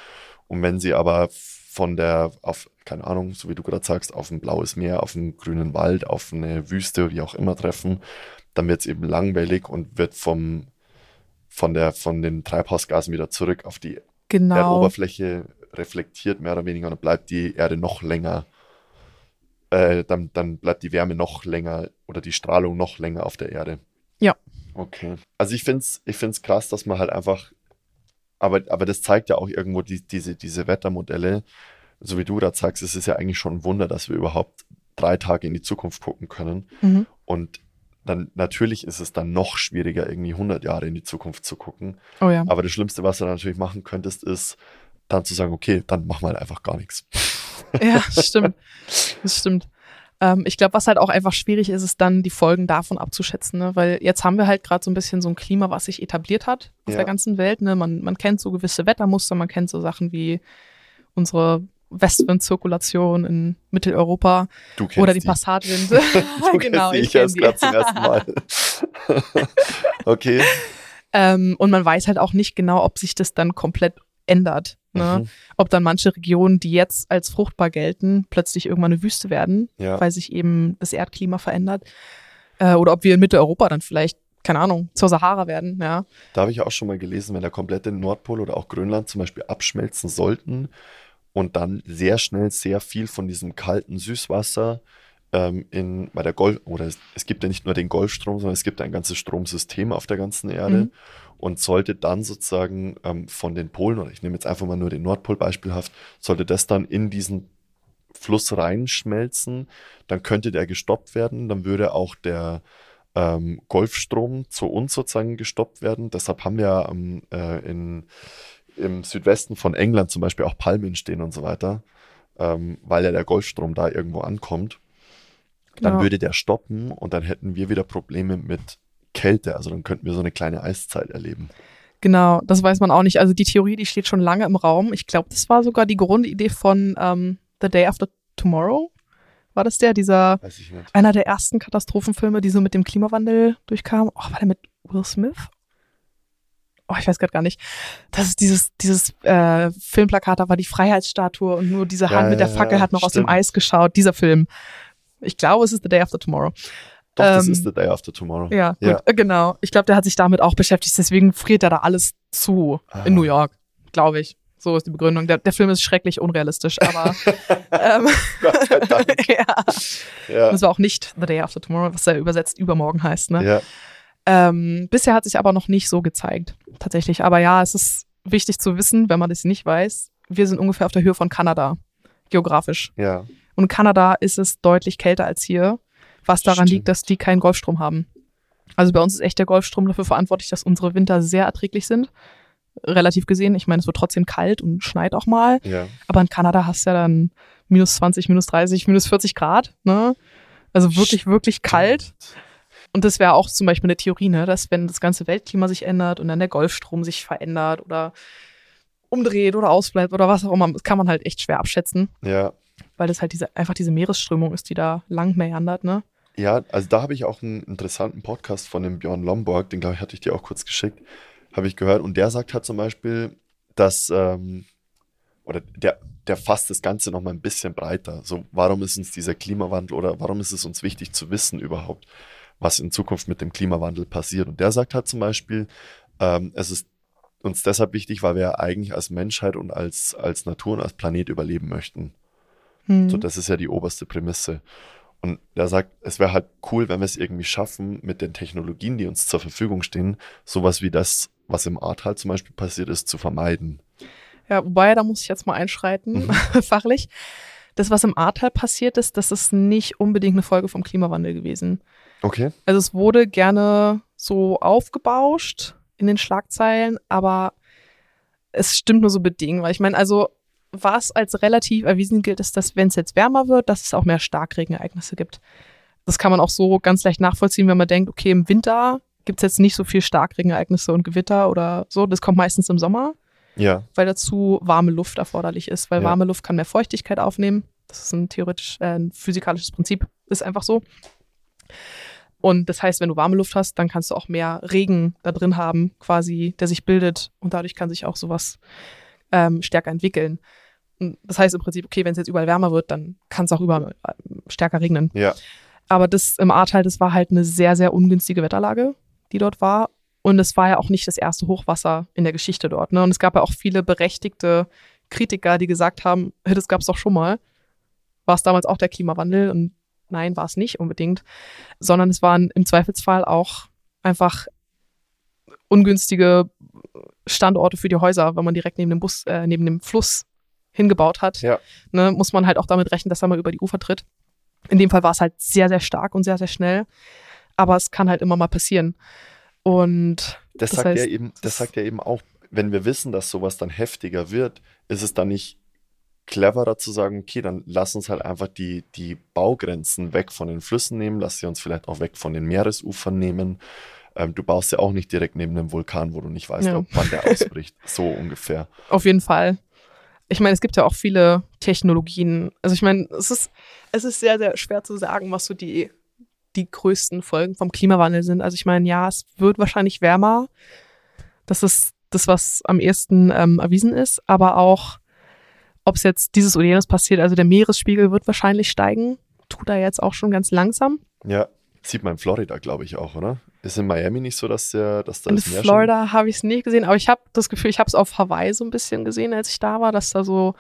Und wenn sie aber von der, auf, keine Ahnung, so wie du gerade sagst, auf ein blaues Meer, auf einen grünen Wald, auf eine Wüste, wie auch immer treffen, dann wird es eben langwellig und wird vom, von, der, von den Treibhausgasen wieder zurück auf die Genau. Erdoberfläche reflektiert, mehr oder weniger, und dann bleibt die Erde noch länger, äh, dann, dann bleibt die Wärme noch länger oder die Strahlung noch länger auf der Erde. Ja. Okay. Also ich finde es ich find's krass, dass man halt einfach, aber, aber das zeigt ja auch irgendwo die, diese, diese Wettermodelle, so wie du gerade sagst, es ist ja eigentlich schon ein Wunder, dass wir überhaupt drei Tage in die Zukunft gucken können. Mhm. Und dann natürlich ist es dann noch schwieriger, irgendwie 100 Jahre in die Zukunft zu gucken. Oh ja. Aber das Schlimmste, was du dann natürlich machen könntest, ist dann zu sagen, okay, dann machen wir halt einfach gar nichts. Ja, das stimmt. Das stimmt. Ähm, ich glaube, was halt auch einfach schwierig ist, ist dann die Folgen davon abzuschätzen, ne? weil jetzt haben wir halt gerade so ein bisschen so ein Klima, was sich etabliert hat auf Ja. der ganzen Welt. Ne? Man, man kennt so gewisse Wettermuster, man kennt so Sachen wie unsere Westwindzirkulation in Mitteleuropa oder die die. Passatwinde. Genau, ich ich erst gerade zum ersten Mal. okay. Ähm, und man weiß halt auch nicht genau, ob sich das dann komplett ändert. Ne? Mhm. Ob dann manche Regionen, die jetzt als fruchtbar gelten, plötzlich irgendwann eine Wüste werden, Ja. weil sich eben das Erdklima verändert. Äh, oder ob wir in Mitteleuropa dann vielleicht, keine Ahnung, zur Sahara werden, ja. Da habe ich auch schon mal gelesen, wenn der komplette Nordpol oder auch Grönland zum Beispiel abschmelzen sollten und dann sehr schnell sehr viel von diesem kalten Süßwasser ähm, in, bei der Golf, oder es, es gibt ja nicht nur den Golfstrom, sondern es gibt ein ganzes Stromsystem auf der ganzen Erde. Mhm. Und sollte dann sozusagen ähm, von den Polen, oder ich nehme jetzt einfach mal nur den Nordpol beispielhaft, sollte das dann in diesen Fluss reinschmelzen, dann könnte der gestoppt werden, dann würde auch der ähm, Golfstrom zu uns sozusagen gestoppt werden. Deshalb haben wir ähm, äh, in, im Südwesten von England zum Beispiel auch Palmen stehen und so weiter, ähm, weil ja der Golfstrom da irgendwo ankommt. Dann Genau. würde der stoppen und dann hätten wir wieder Probleme mit Kälte. Also dann könnten wir so eine kleine Eiszeit erleben. Genau, das weiß man auch nicht. Also die Theorie, die steht schon lange im Raum. Ich glaube, das war sogar die Grundidee von ähm, The Day After Tomorrow. War das der, dieser, einer der ersten Katastrophenfilme, die so mit dem Klimawandel durchkamen? Oh, war der mit Will Smith? Oh, ich weiß gerade gar nicht. Das ist dieses, dieses äh, Filmplakat, da war die Freiheitsstatue und nur diese Ja, Hand mit der ja, Fackel ja, hat noch aus dem stimmt. Eis geschaut. Dieser Film. Ich glaube, es ist The Day After Tomorrow. Doch, das Ähm, ist The Day After Tomorrow. Ja, gut, Ja. äh, genau. Ich glaube, der hat sich damit auch beschäftigt, deswegen friert er da alles zu Ah. in New York, glaube ich. So ist die Begründung. Der, der Film ist schrecklich unrealistisch, aber ähm, Gott sei Dank. ja. Ja. Das war auch nicht The Day After Tomorrow, was er übersetzt übermorgen heißt. Ne? ja. Ähm, bisher hat sich aber noch nicht so gezeigt, tatsächlich. Aber ja, es ist wichtig zu wissen, wenn man das nicht weiß. Wir sind ungefähr auf der Höhe von Kanada, geografisch. Ja. Und in Kanada ist es deutlich kälter als hier, was daran Stimmt. liegt, dass die keinen Golfstrom haben. Also bei uns ist echt der Golfstrom dafür verantwortlich, dass unsere Winter sehr erträglich sind. Relativ gesehen. Ich meine, es wird trotzdem kalt und schneit auch mal. Ja. Aber in Kanada hast du ja dann minus 20, minus 30, minus 40 Grad. Ne? Also wirklich, wirklich kalt. Und das wäre auch zum Beispiel eine Theorie, ne? dass wenn das ganze Weltklima sich ändert und dann der Golfstrom sich verändert oder umdreht oder ausbleibt oder was auch immer, das kann man halt echt schwer abschätzen Ja. weil das halt diese, einfach diese Meeresströmung ist, die da lang meandert, ne? Ja, also da habe ich auch einen interessanten Podcast von dem Björn Lomborg, den glaube ich hatte ich dir auch kurz geschickt. habe ich gehört. Und der sagt halt zum Beispiel, dass, ähm, oder der, der fasst das Ganze nochmal ein bisschen breiter. So, warum ist uns dieser Klimawandel oder warum ist es uns wichtig zu wissen überhaupt, was in Zukunft mit dem Klimawandel passiert? Und der sagt halt zum Beispiel, ähm, es ist uns deshalb wichtig, weil wir ja eigentlich als Menschheit und als, als Natur und als Planet überleben möchten. Hm. So, das ist ja die oberste Prämisse. Und er sagt, es wäre halt cool, wenn wir es irgendwie schaffen, mit den Technologien, die uns zur Verfügung stehen, sowas wie das, was im Ahrtal zum Beispiel passiert ist, zu vermeiden. Ja, wobei, da muss ich jetzt mal einschreiten, Mhm. fachlich. Das, was im Ahrtal passiert ist, das ist nicht unbedingt eine Folge vom Klimawandel gewesen. Okay. Also es wurde gerne so aufgebauscht in den Schlagzeilen, aber es stimmt nur so bedingt, weil ich meine, also was als relativ erwiesen gilt, ist, dass wenn es jetzt wärmer wird, dass es auch mehr Starkregenereignisse gibt. Das kann man auch so ganz leicht nachvollziehen, wenn man denkt, okay, im Winter gibt es jetzt nicht so viel Starkregenereignisse und Gewitter oder so. Das kommt meistens im Sommer, Ja. weil dazu warme Luft erforderlich ist, weil Ja. warme Luft kann mehr Feuchtigkeit aufnehmen. Das ist ein theoretisch äh, ein physikalisches Prinzip, ist einfach so. Und das heißt, wenn du warme Luft hast, dann kannst du auch mehr Regen da drin haben, quasi, der sich bildet und dadurch kann sich auch sowas ähm, stärker entwickeln. Und das heißt im Prinzip, okay, wenn es jetzt überall wärmer wird, dann kann es auch überall äh, stärker regnen. Ja. Aber das im Ahrtal, das war halt eine sehr, sehr ungünstige Wetterlage, die dort war. Und es war ja auch nicht das erste Hochwasser in der Geschichte dort. Ne? Und es gab ja auch viele berechtigte Kritiker, die gesagt haben, "Hey, das gab es doch schon mal. War es damals auch der Klimawandel? Und nein, war es nicht unbedingt. Sondern es waren im Zweifelsfall auch einfach ungünstige Standorte für die Häuser, wenn man direkt neben dem Bus, äh, neben dem Fluss hingebaut hat. Ja. Ne, muss man halt auch damit rechnen, dass er mal über die Ufer tritt. In dem Fall war es halt sehr, sehr stark und sehr, sehr schnell. Aber es kann halt immer mal passieren. Und Das, Das sagt heißt, er eben, das sagt er eben auch, wenn wir wissen, dass sowas dann heftiger wird, ist es dann nicht cleverer zu sagen, okay, dann lass uns halt einfach die, die Baugrenzen weg von den Flüssen nehmen, lass sie uns vielleicht auch weg von den Meeresufern nehmen. Ähm, du baust ja auch nicht direkt neben einem Vulkan, wo du nicht weißt, Ja. ob, wann der ausbricht. So ungefähr. Auf jeden Fall. Ich meine, es gibt ja auch viele Technologien. Also ich meine, es ist, es ist sehr, sehr schwer zu sagen, was so die, die größten Folgen vom Klimawandel sind. Also ich meine, ja, es wird wahrscheinlich wärmer. Das ist das, was am ehesten ähm, erwiesen ist. Aber auch, ob es jetzt dieses oder jenes passiert, also der Meeresspiegel wird wahrscheinlich steigen. Tut er jetzt auch schon ganz langsam. Ja, sieht man in Florida, glaube ich, auch, oder? Ist in Miami nicht so, dass, der, dass da In das Meer Florida habe ich es nicht gesehen, aber ich habe das Gefühl, ich habe es auf Hawaii so ein bisschen gesehen, als ich da war, dass da so,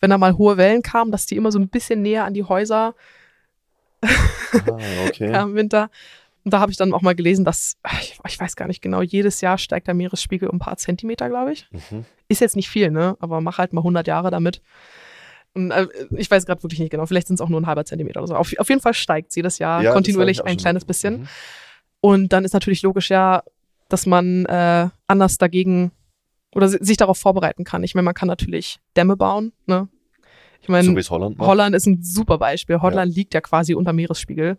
wenn da mal hohe Wellen kamen, dass die immer so ein bisschen näher an die Häuser. Ah, okay. kamen im Winter. Und da habe ich dann auch mal gelesen, dass, ich, ich weiß gar nicht genau, jedes Jahr steigt der Meeresspiegel um ein paar Zentimeter, glaube ich. Mhm. Ist jetzt nicht viel, ne? Aber mach halt mal 100 Jahre damit. Und, äh, ich weiß gerade wirklich nicht genau, vielleicht sind es auch nur ein halber Zentimeter oder so. Auf, auf jeden Fall steigt sie jedes Jahr Ja, kontinuierlich ein kleines bisschen. Mhm. Und dann ist natürlich logisch ja, dass man äh, anders dagegen oder si- sich darauf vorbereiten kann. Ich meine, man kann natürlich Dämme bauen. Ne? Ich meine, So es Holland macht. Holland ist ein super Beispiel. Holland liegt ja quasi unter Meeresspiegel.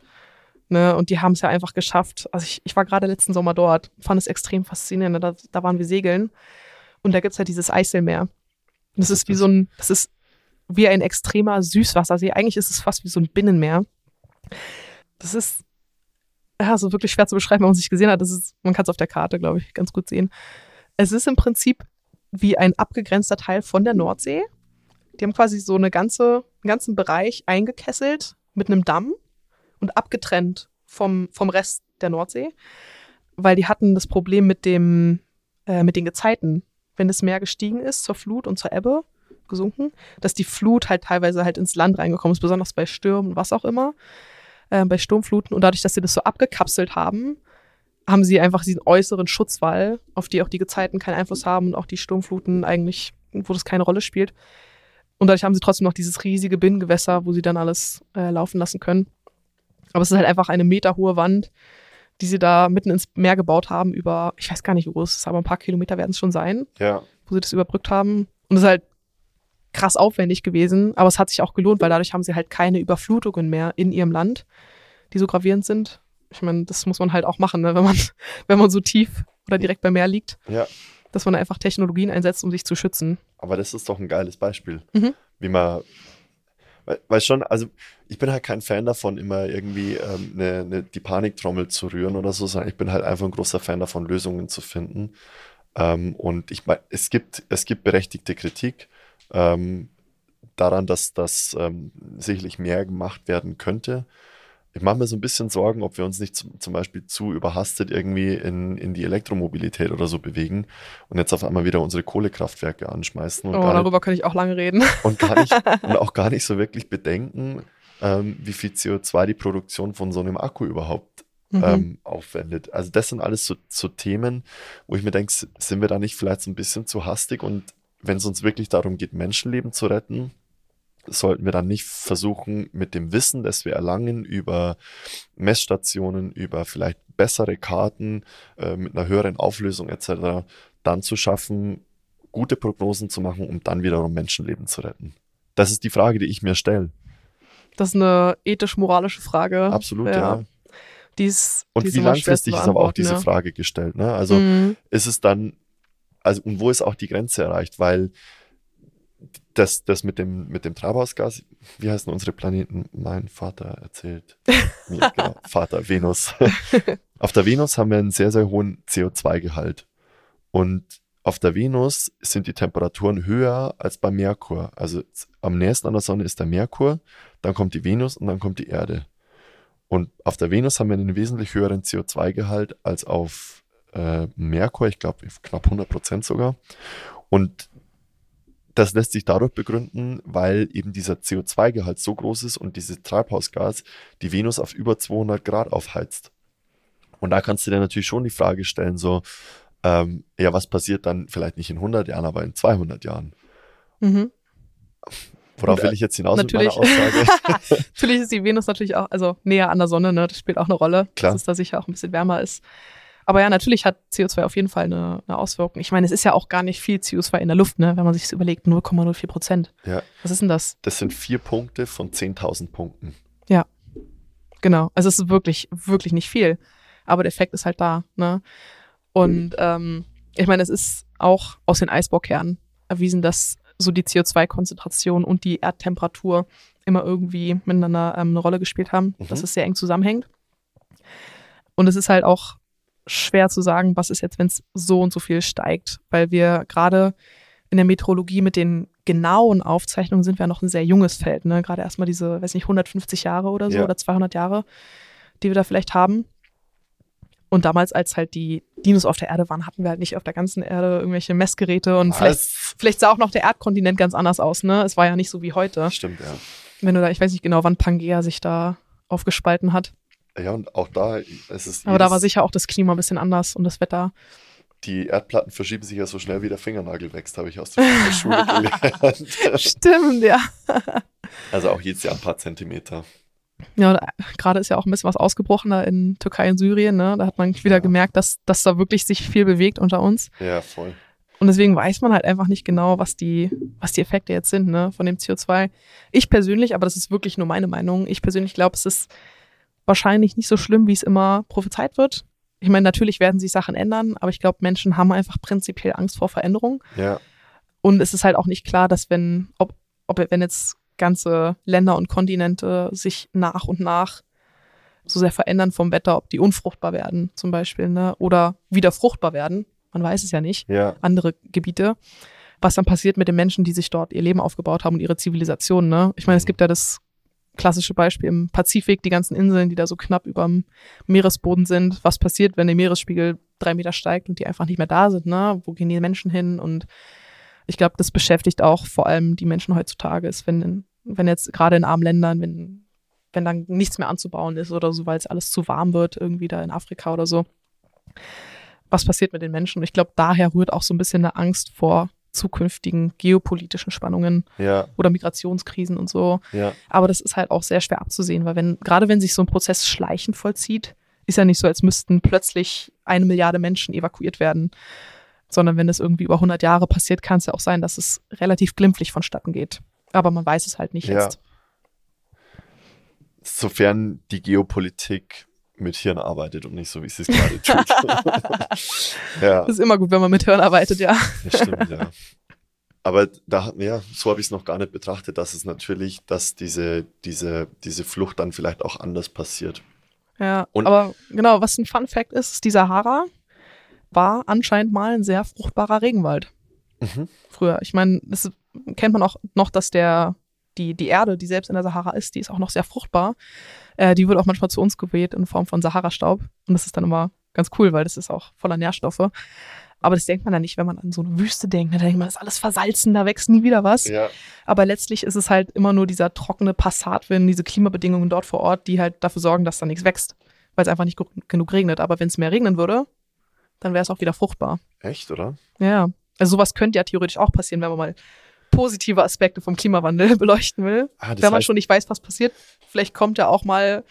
Ne? Und die haben es ja einfach geschafft. Also ich, ich war gerade letzten Sommer dort, fand es extrem faszinierend. Da, da waren wir segeln und da gibt's halt dieses Eiselmeer. Und das ist wie so ein, das ist wie ein extremer Süßwassersee. Eigentlich ist es fast wie so ein Binnenmeer. Das ist ja so wirklich schwer zu beschreiben, wenn man es nicht gesehen hat. Das ist, man kann es auf der Karte, glaube ich, ganz gut sehen. Es ist im Prinzip wie ein abgegrenzter Teil von der Nordsee. Die haben quasi so eine ganze, einen ganzen Bereich eingekesselt mit einem Damm und abgetrennt vom, vom Rest der Nordsee, weil die hatten das Problem mit dem, äh, mit den Gezeiten. Wenn das Meer gestiegen ist zur Flut und zur Ebbe, gesunken, dass die Flut halt teilweise halt ins Land reingekommen ist, besonders bei Stürmen, was auch immer, äh, bei Sturmfluten. Und dadurch, dass sie das so abgekapselt haben, haben sie einfach diesen äußeren Schutzwall, auf die auch die Gezeiten keinen Einfluss haben und auch die Sturmfluten eigentlich, wo das keine Rolle spielt. Und dadurch haben sie trotzdem noch dieses riesige Binnengewässer, wo sie dann alles äh, laufen lassen können. Aber es ist halt einfach eine meterhohe Wand, die sie da mitten ins Meer gebaut haben, über, ich weiß gar nicht, wie groß es ist, aber ein paar Kilometer werden es schon sein, Ja. wo sie das überbrückt haben. Und es ist halt krass aufwendig gewesen, aber es hat sich auch gelohnt, weil dadurch haben sie halt keine Überflutungen mehr in ihrem Land, die so gravierend sind. Ich meine, das muss man halt auch machen, ne? wenn, man, wenn man so tief oder direkt beim Meer liegt, Ja. dass man einfach Technologien einsetzt, um sich zu schützen. Aber das ist doch ein geiles Beispiel, Mhm. wie man, weil, weil schon, also ich bin halt kein Fan davon, immer irgendwie ähm, ne, ne, die Paniktrommel zu rühren oder so, sondern ich bin halt einfach ein großer Fan davon, Lösungen zu finden. Ähm, und ich meine, es gibt, es gibt berechtigte Kritik ähm, daran, dass das ähm, sicherlich mehr gemacht werden könnte. Ich mache mir so ein bisschen Sorgen, ob wir uns nicht zum, zum Beispiel zu überhastet irgendwie in, in die Elektromobilität oder so bewegen und jetzt auf einmal wieder unsere Kohlekraftwerke anschmeißen. Und oh, darüber nicht, kann ich auch lange reden. und, gar nicht, und auch gar nicht so wirklich bedenken, ähm, wie viel CO2 die Produktion von so einem Akku überhaupt Mhm. ähm, aufwendet. Also das sind alles so, so Themen, wo ich mir denke, sind wir da nicht vielleicht so ein bisschen zu hastig und wenn es uns wirklich darum geht, Menschenleben zu retten, sollten wir dann nicht versuchen, mit dem Wissen, das wir erlangen über Messstationen, über vielleicht bessere Karten äh, mit einer höheren Auflösung etc., dann zu schaffen, gute Prognosen zu machen, um dann wiederum Menschenleben zu retten. Das ist die Frage, die ich mir stelle. Das ist eine ethisch-moralische Frage. Absolut, ja. Die ist, Und wie langfristig ist aber auch diese ja. Frage gestellt. Ne? Also Mhm. ist es dann, also und wo ist auch die Grenze erreicht? Weil das, das mit dem, mit dem Treibhausgas, wie heißen unsere Planeten? Mein Vater erzählt mir, genau, Vater, Venus. auf der Venus haben wir einen sehr, sehr hohen CO2-Gehalt. Und auf der Venus sind die Temperaturen höher als beim Merkur. Also am nächsten an der Sonne ist der Merkur, dann kommt die Venus und dann kommt die Erde. Und auf der Venus haben wir einen wesentlich höheren CO2-Gehalt als auf äh, Merkur, ich glaube knapp 100 Prozent sogar. Und das lässt sich dadurch begründen, weil eben dieser CO2-Gehalt so groß ist und dieses Treibhausgas die Venus auf über 200 Grad aufheizt. Und da kannst du dir natürlich schon die Frage stellen, so, ähm, ja, was passiert dann vielleicht nicht in 100 Jahren, aber in 200 Jahren? Mhm. Worauf Und, will ich jetzt hinaus natürlich. mit meiner Aussage? Natürlich ist die Venus natürlich auch, also näher an der Sonne, ne? Das spielt auch eine Rolle, Klar. dass es da sicher auch ein bisschen wärmer ist. Aber ja, natürlich hat CO2 auf jeden Fall eine, eine Auswirkung. Ich meine, es ist ja auch gar nicht viel CO2 in der Luft, ne? Wenn man sich das überlegt, 0,04 Prozent. Ja. Was ist denn das? Das sind vier Punkte von 10.000 Punkten. Genau. Also es ist wirklich, wirklich nicht viel. Aber der Effekt ist halt da, ne? Und ähm, ich meine, es ist auch aus den Eisbohrkernen erwiesen, dass so die CO2-Konzentration und die Erdtemperatur immer irgendwie miteinander ähm, eine Rolle gespielt haben, Mhm. dass es sehr eng zusammenhängt. Und es ist halt auch schwer zu sagen, was ist jetzt, wenn es so und so viel steigt, weil wir gerade in der Meteorologie mit den genauen Aufzeichnungen sind wir noch ein sehr junges Feld, ne? Gerade erstmal diese, weiß nicht, 150 Jahre oder so Ja. oder 200 Jahre, die wir da vielleicht haben. Und damals, als halt die Dinos auf der Erde waren, hatten wir halt nicht auf der ganzen Erde irgendwelche Messgeräte und vielleicht, vielleicht sah auch noch der Erdkontinent ganz anders aus, ne? Es war ja nicht so wie heute. Stimmt, ja. Wenn du da, ich weiß nicht genau, wann Pangea sich da aufgespalten hat. Ja, und auch da ist es. Aber da war sicher auch das Klima ein bisschen anders und das Wetter. Die Erdplatten verschieben sich ja so schnell, wie der Fingernagel wächst, habe ich aus der Schule gelernt. Stimmt, ja. Also auch jedes Jahr ein paar Zentimeter. Ja, und, äh, gerade ist ja auch ein bisschen was ausgebrochen da in Türkei und Syrien, ne? Da hat man wieder Ja. gemerkt, dass, dass da wirklich sich viel bewegt unter uns. Ja, voll. Und deswegen weiß man halt einfach nicht genau, was die, was die Effekte jetzt sind, ne, von dem CO2. Ich persönlich, aber das ist wirklich nur meine Meinung, ich persönlich glaube, es ist wahrscheinlich nicht so schlimm, wie es immer prophezeit wird. Ich meine, natürlich werden sich Sachen ändern, aber ich glaube, Menschen haben einfach prinzipiell Angst vor Veränderung. Ja, Und es ist halt auch nicht klar, dass wenn, ob, ob wenn jetzt ganze Länder und Kontinente sich nach und nach so sehr verändern vom Wetter, ob die unfruchtbar werden zum Beispiel, ne? Oder wieder fruchtbar werden. Man weiß es ja nicht. ja, Andere Gebiete. Was dann passiert mit den Menschen, die sich dort ihr Leben aufgebaut haben und ihre Zivilisation, ne? Ich meine, es Mhm. gibt ja das klassische Beispiel im Pazifik, die ganzen Inseln, die da so knapp über dem Meeresboden sind. Was passiert, wenn der Meeresspiegel drei Meter steigt und die einfach nicht mehr da sind, ne? Wo gehen die Menschen hin? Und ich glaube, das beschäftigt auch vor allem die Menschen heutzutage, ist, wenn, wenn jetzt gerade in armen Ländern, wenn, wenn dann nichts mehr anzubauen ist oder so, weil es alles zu warm wird, irgendwie da in Afrika oder so. Was passiert mit den Menschen? Und ich glaube, daher rührt auch so ein bisschen eine Angst vor zukünftigen geopolitischen Spannungen ja, oder Migrationskrisen und so. ja. Aber das ist halt auch sehr schwer abzusehen, weil wenn, gerade wenn sich so ein Prozess schleichend vollzieht, ist ja nicht so, als müssten plötzlich eine Milliarde Menschen evakuiert werden, sondern wenn es irgendwie über 100 Jahre passiert, kann es ja auch sein, dass es relativ glimpflich vonstatten geht. Aber man weiß es halt nicht Ja. jetzt. Sofern die Geopolitik mit Hirn arbeitet und nicht so, wie sie es gerade tut. ja, Das ist immer gut, wenn man mit Hirn arbeitet, ja. das stimmt, ja. Aber da, ja, so habe ich es noch gar nicht betrachtet, dass es natürlich, dass diese, diese, diese Flucht dann vielleicht auch anders passiert. Ja, Und- aber genau, was ein Fun Fact ist, ist die Sahara war anscheinend mal ein sehr fruchtbarer Regenwald Mhm. früher. Ich meine, das kennt man auch noch, dass der, die, die Erde, die selbst in der Sahara ist, die ist auch noch sehr fruchtbar. Äh, die wird auch manchmal zu uns geweht in Form von Sahara-Staub. Und das ist dann immer ganz cool, weil das ist auch voller Nährstoffe. Aber das denkt man dann nicht, wenn man an so eine Wüste denkt. Da denkt man, das ist alles versalzen, da wächst nie wieder was. Ja. Aber letztlich ist es halt immer nur dieser trockene Passatwind, diese Klimabedingungen dort vor Ort, die halt dafür sorgen, dass da nichts wächst, weil es einfach nicht genug regnet. Aber wenn es mehr regnen würde, dann wäre es auch wieder fruchtbar. Echt, oder? Ja. Also sowas könnte ja theoretisch auch passieren, wenn man mal positive Aspekte vom Klimawandel beleuchten will. Ah, wenn man heißt- schon nicht weiß, was passiert, vielleicht kommt ja auch mal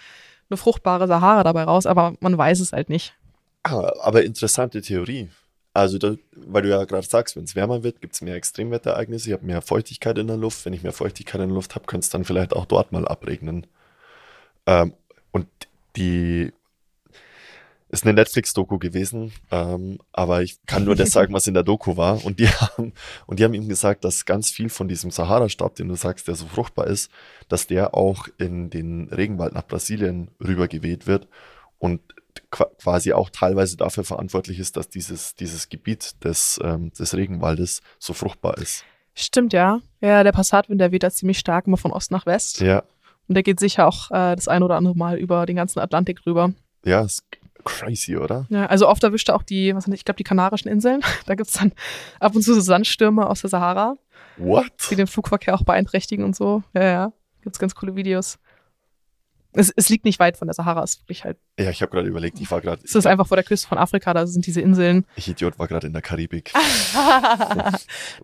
eine fruchtbare Sahara dabei raus, aber man weiß es halt nicht. Ah, aber interessante Theorie. Also, da, weil du ja gerade sagst, wenn es wärmer wird, gibt es mehr Extremwetterereignisse. Ich habe mehr Feuchtigkeit in der Luft. Wenn ich mehr Feuchtigkeit in der Luft habe, könnte es dann vielleicht auch dort mal abregnen. Ähm, und die ist eine Netflix-Doku gewesen, ähm, aber ich kann nur das sagen, was in der Doku war. Und die haben, und die haben ihm gesagt, dass ganz viel von diesem Sahara-Staub, den du sagst, der so fruchtbar ist, dass der auch in den Regenwald nach Brasilien rübergeweht wird und qua- quasi auch teilweise dafür verantwortlich ist, dass dieses, dieses Gebiet des, ähm, des Regenwaldes so fruchtbar ist. Stimmt, ja. Ja, der Passatwind, der weht da ziemlich stark immer von Ost nach West. Ja, Und der geht sicher auch äh, das ein oder andere Mal über den ganzen Atlantik rüber. ja, ist crazy, oder? Ja, also oft erwischt er auch die, was ich glaube, die Kanarischen Inseln. Da gibt's dann ab und zu so Sandstürme aus der Sahara, What? die den Flugverkehr auch beeinträchtigen und so. Ja, ja. Gibt's ganz coole Videos. Es, es liegt nicht weit von der Sahara, es ist wirklich halt, Ja, ich habe gerade überlegt, ich war gerade, es ist einfach vor der Küste von Afrika, da sind diese Inseln. ich Idiot war gerade in der Karibik.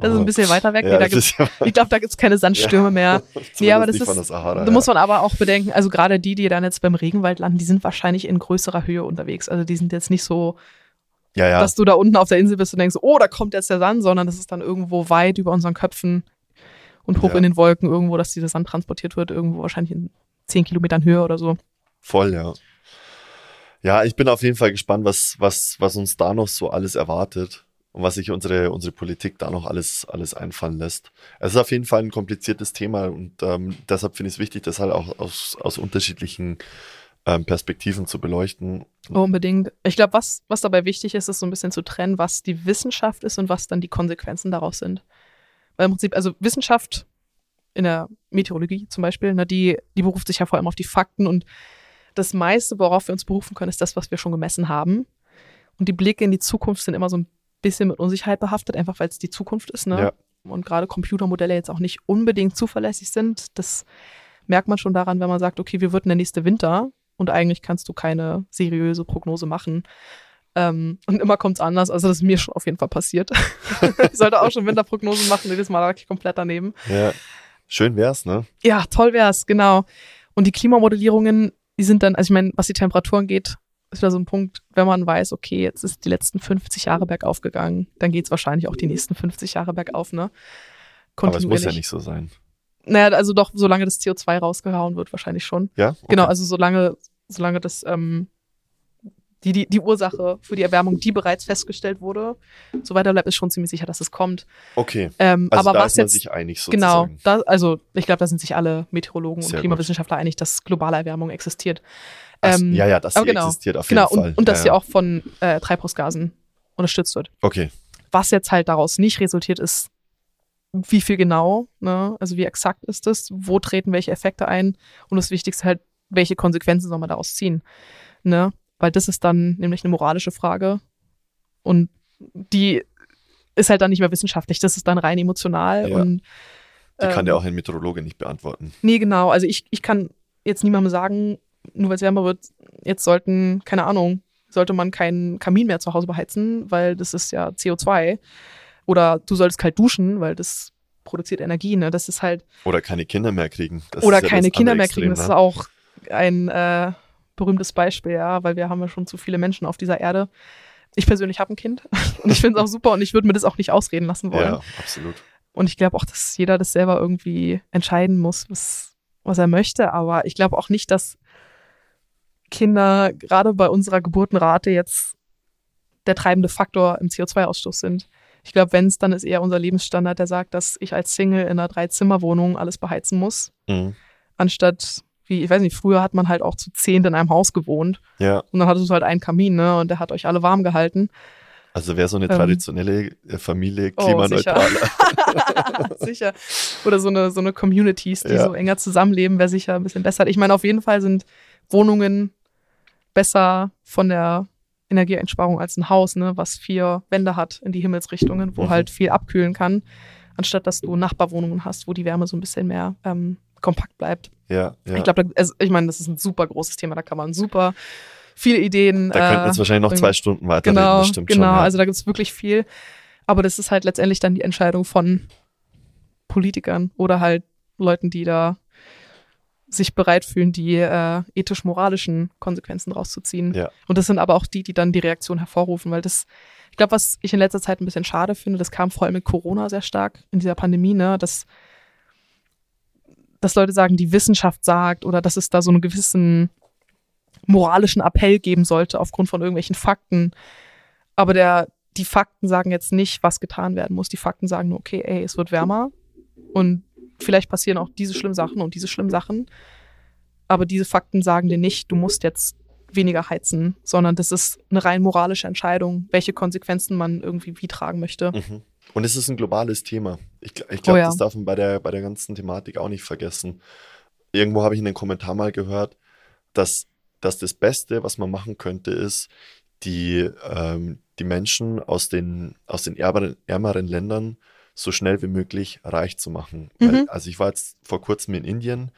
das ist ein bisschen weiter weg. Ja, nee, da gibt's, ja, ich glaube, da gibt's keine Sandstürme mehr. zumindest aber das ist- der Sahara. Da ja. muss man aber auch bedenken, also gerade die, die dann jetzt beim Regenwald landen, die sind wahrscheinlich in größerer Höhe unterwegs. Also die sind jetzt nicht so, ja, ja, dass du da unten auf der Insel bist und denkst, oh, da kommt jetzt der Sand, sondern das ist dann irgendwo weit über unseren Köpfen und hoch Ja. in den Wolken irgendwo, dass dieser Sand transportiert wird, irgendwo wahrscheinlich in zehn Kilometern Höhe oder so. voll, ja. Ja, ich bin auf jeden Fall gespannt, was, was, was uns da noch so alles erwartet und was sich unsere, unsere Politik da noch alles, alles einfallen lässt. Es ist auf jeden Fall ein kompliziertes Thema und ähm, deshalb finde ich es wichtig, das halt auch aus, aus unterschiedlichen ähm, Perspektiven zu beleuchten. Unbedingt. Ich glaube, was, was dabei wichtig ist, ist so ein bisschen zu trennen, was die Wissenschaft ist und was dann die Konsequenzen daraus sind. Weil im Prinzip, also Wissenschaft in der Meteorologie zum Beispiel, ne, die, die beruft sich ja vor allem auf die Fakten und das meiste, worauf wir uns berufen können, ist das, was wir schon gemessen haben. Und die Blicke in die Zukunft sind immer so ein bisschen mit Unsicherheit behaftet, einfach weil es die Zukunft ist. Ne? Ja. Und gerade Computermodelle jetzt auch nicht unbedingt zuverlässig sind. Das merkt man schon daran, wenn man sagt, okay, wie wird denn der nächste Winter? Und eigentlich kannst du keine seriöse Prognose machen. Ähm, und immer kommt es anders. Also das ist mir schon auf jeden Fall passiert. ich sollte auch schon Winterprognosen machen, jedes Mal lag ich komplett daneben. Ja. Schön wär's, ne? Ja, toll wär's, genau. Und die Klimamodellierungen, die sind dann, also ich meine, was die Temperaturen geht, ist wieder so ein Punkt, wenn man weiß, okay, jetzt ist die letzten 50 Jahre bergauf gegangen, dann geht's wahrscheinlich auch die nächsten 50 Jahre bergauf, ne? Aber es muss ja nicht so sein. Naja, also doch, solange das CO2 rausgehauen wird, wahrscheinlich schon. Ja? Okay. Genau, also solange, solange das, ähm, die, die, die Ursache für die Erwärmung, die bereits festgestellt wurde, so weiter bleibt, ist schon ziemlich sicher, dass es kommt. Okay. Ähm, Also aber da was ist man jetzt sich einig Genau, sozusagen. da, also ich glaube, da sind sich alle Meteorologen Sehr und gut. Klimawissenschaftler einig, dass globale Erwärmung existiert. Ach, Ähm, ja, ja, dass sie aber genau, existiert auf genau, jeden Fall. und, und dass ja, sie ja. auch von äh, Treibhausgasen unterstützt wird. Okay. Was jetzt halt daraus nicht resultiert, ist, wie viel genau, ne? also wie exakt ist es, wo treten welche Effekte ein und das Wichtigste halt, welche Konsequenzen soll man daraus ziehen. Ne? Weil das ist dann nämlich eine moralische Frage und die ist halt dann nicht mehr wissenschaftlich, das ist dann rein emotional Ja. und Die kann ähm, ja auch ein Meteorologe nicht beantworten. Nee, genau. Also ich, ich kann jetzt niemandem sagen, nur weil es wärmer wird, jetzt sollten, keine Ahnung, sollte man keinen Kamin mehr zu Hause beheizen, weil das ist ja CO2. Oder du solltest kalt duschen, weil das produziert Energie. Ne? Das ist halt, Oder keine Kinder mehr kriegen. Das oder ist ja keine Kinder mehr kriegen. Das ist ne? auch ein äh, berühmtes Beispiel, ja, weil wir haben ja schon zu viele Menschen auf dieser Erde. Ich persönlich habe ein Kind und ich finde es auch super und ich würde mir das auch nicht ausreden lassen wollen. Ja, absolut. Und ich glaube auch, dass jeder das selber irgendwie entscheiden muss, was, was er möchte. Aber ich glaube auch nicht, dass Kinder gerade bei unserer Geburtenrate jetzt der treibende Faktor im CO2-Ausstoß sind. Ich glaube, wenn es, dann ist eher unser Lebensstandard, der sagt, dass ich als Single in einer Dreizimmerwohnung alles beheizen muss, Mhm. anstatt, wie, ich weiß nicht, früher hat man halt auch zu zehnt in einem Haus gewohnt Ja, und dann hattest du halt einen Kamin, ne, und der hat euch alle warm gehalten. Also wäre so eine Ähm. traditionelle äh, Familie Oh, klimaneutral. sicher. Oder so eine, so eine Communities, die Ja. so enger zusammenleben, wäre sicher ein bisschen besser. Ich meine, auf jeden Fall sind Wohnungen besser von der Energieeinsparung als ein Haus, ne, was vier Wände hat in die Himmelsrichtungen, wo Mhm. halt viel abkühlen kann, anstatt dass du Nachbarwohnungen hast, wo die Wärme so ein bisschen mehr ähm, kompakt bleibt. Ja, ja. Ich glaube, also, ich meine, das ist ein super großes Thema, da kann man super viele Ideen. da könnten äh, jetzt wahrscheinlich noch bringen. zwei Stunden weiterreden, Genau, das stimmt genau. schon. Ja. Also da gibt es wirklich viel. Aber das ist halt letztendlich dann die Entscheidung von Politikern oder halt Leuten, die da sich bereit fühlen, die äh, ethisch-moralischen Konsequenzen rauszuziehen. Ja. Und das sind aber auch die, die dann die Reaktion hervorrufen, weil das, ich glaube, was ich in letzter Zeit ein bisschen schade finde, das kam vor allem mit Corona sehr stark in dieser Pandemie, ne, dass, dass Leute sagen, die Wissenschaft sagt oder dass es da so einen gewissen moralischen Appell geben sollte aufgrund von irgendwelchen Fakten. Aber der, die Fakten sagen jetzt nicht, was getan werden muss. Die Fakten sagen nur, okay, ey, es wird wärmer und vielleicht passieren auch diese schlimmen Sachen und diese schlimmen Sachen. Aber diese Fakten sagen dir nicht, du musst jetzt weniger heizen, sondern das ist eine rein moralische Entscheidung, welche Konsequenzen man irgendwie wie tragen möchte. Mhm. Und es ist ein globales Thema. Ich, ich glaube, Oh ja. das darf man bei der, bei der ganzen Thematik auch nicht vergessen. Irgendwo habe ich in einem Kommentar mal gehört, dass, dass das Beste, was man machen könnte, ist, die, ähm, die Menschen aus den, aus den ärmeren, ärmeren Ländern so schnell wie möglich reich zu machen. Mhm. Weil, also ich war jetzt vor kurzem in Indien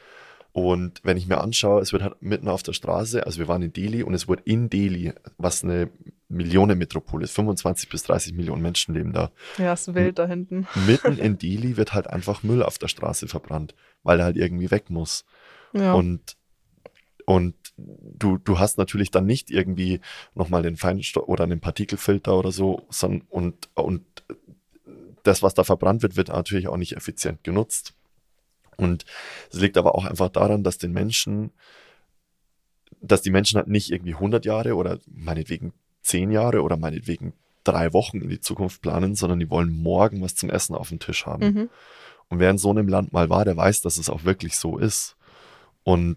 und wenn ich mir anschaue, es wird halt mitten auf der Straße, also wir waren in Delhi und es wurde in Delhi, was eine Millionenmetropole ist, 25 bis 30 Millionen Menschen leben da. Ja, ist wild da hinten. Mitten in Delhi wird halt einfach Müll auf der Straße verbrannt, weil er halt irgendwie weg muss. Ja. Und, und du, du hast natürlich dann nicht irgendwie nochmal den Feinstaub oder einen Partikelfilter oder so, sondern und, und das, was da verbrannt wird, wird natürlich auch nicht effizient genutzt. Und es liegt aber auch einfach daran, dass den Menschen, dass die Menschen halt nicht irgendwie 100 Jahre oder meinetwegen 10 Jahre oder meinetwegen drei Wochen in die Zukunft planen, sondern die wollen morgen was zum Essen auf dem Tisch haben. mhm. Und wer in so einem Land mal war, der weiß, dass es auch wirklich so ist. Und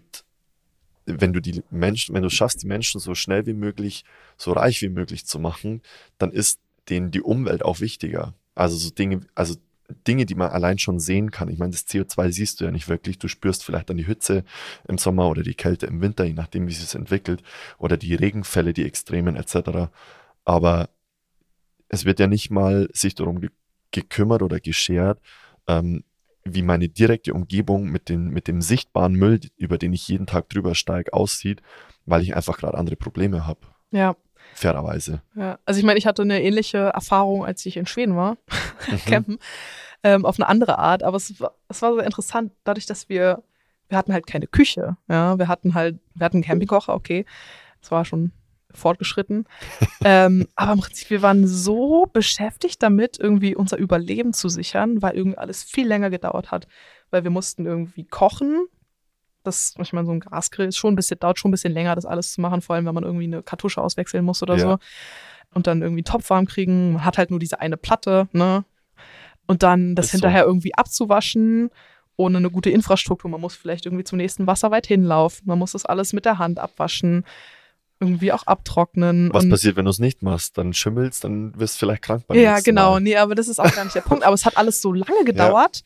wenn du die Menschen, wenn du schaffst, die Menschen so schnell wie möglich, so reich wie möglich zu machen, dann ist denen die Umwelt auch wichtiger. Also so Dinge, also Dinge, die man allein schon sehen kann. Ich meine, das CO2 siehst du ja nicht wirklich. Du spürst vielleicht dann die Hitze im Sommer oder die Kälte im Winter, je nachdem, wie sich es entwickelt, oder die Regenfälle, die Extremen etc. Aber es wird ja nicht mal sich darum ge gekümmert oder geschert, ähm, wie meine direkte Umgebung mit, den, mit dem sichtbaren Müll, über den ich jeden Tag drüber steige, aussieht, weil ich einfach gerade andere Probleme habe. ja. Fairerweise. Ja, also ich meine, ich hatte eine ähnliche Erfahrung, als ich in Schweden war, Mhm. campen, ähm, auf eine andere Art, aber es war, es war sehr interessant, dadurch, dass wir, wir hatten halt keine Küche, ja, wir hatten halt, wir hatten einen Campingkocher, okay, das war schon fortgeschritten, ähm, aber im Prinzip, wir waren so beschäftigt damit, irgendwie unser Überleben zu sichern, weil irgendwie alles viel länger gedauert hat, weil wir mussten irgendwie kochen, das, ich meine, so ein Gasgrill ist schon ein bisschen, dauert schon ein bisschen länger, das alles zu machen, vor allem, wenn man irgendwie eine Kartusche auswechseln muss oder Ja. so. Und dann irgendwie Topf warm kriegen. Man hat halt nur diese eine Platte, ne? Und dann das Ist so. hinterher irgendwie abzuwaschen, ohne eine gute Infrastruktur. Man muss vielleicht irgendwie zum nächsten Wasser weit hinlaufen. Man muss das alles mit der Hand abwaschen, irgendwie auch abtrocknen. Was passiert, wenn du es nicht machst? Dann schimmelst, dann wirst du vielleicht krank beim ja, genau. Mal. Nee, aber das ist auch gar nicht der Punkt. Aber es hat alles so lange gedauert.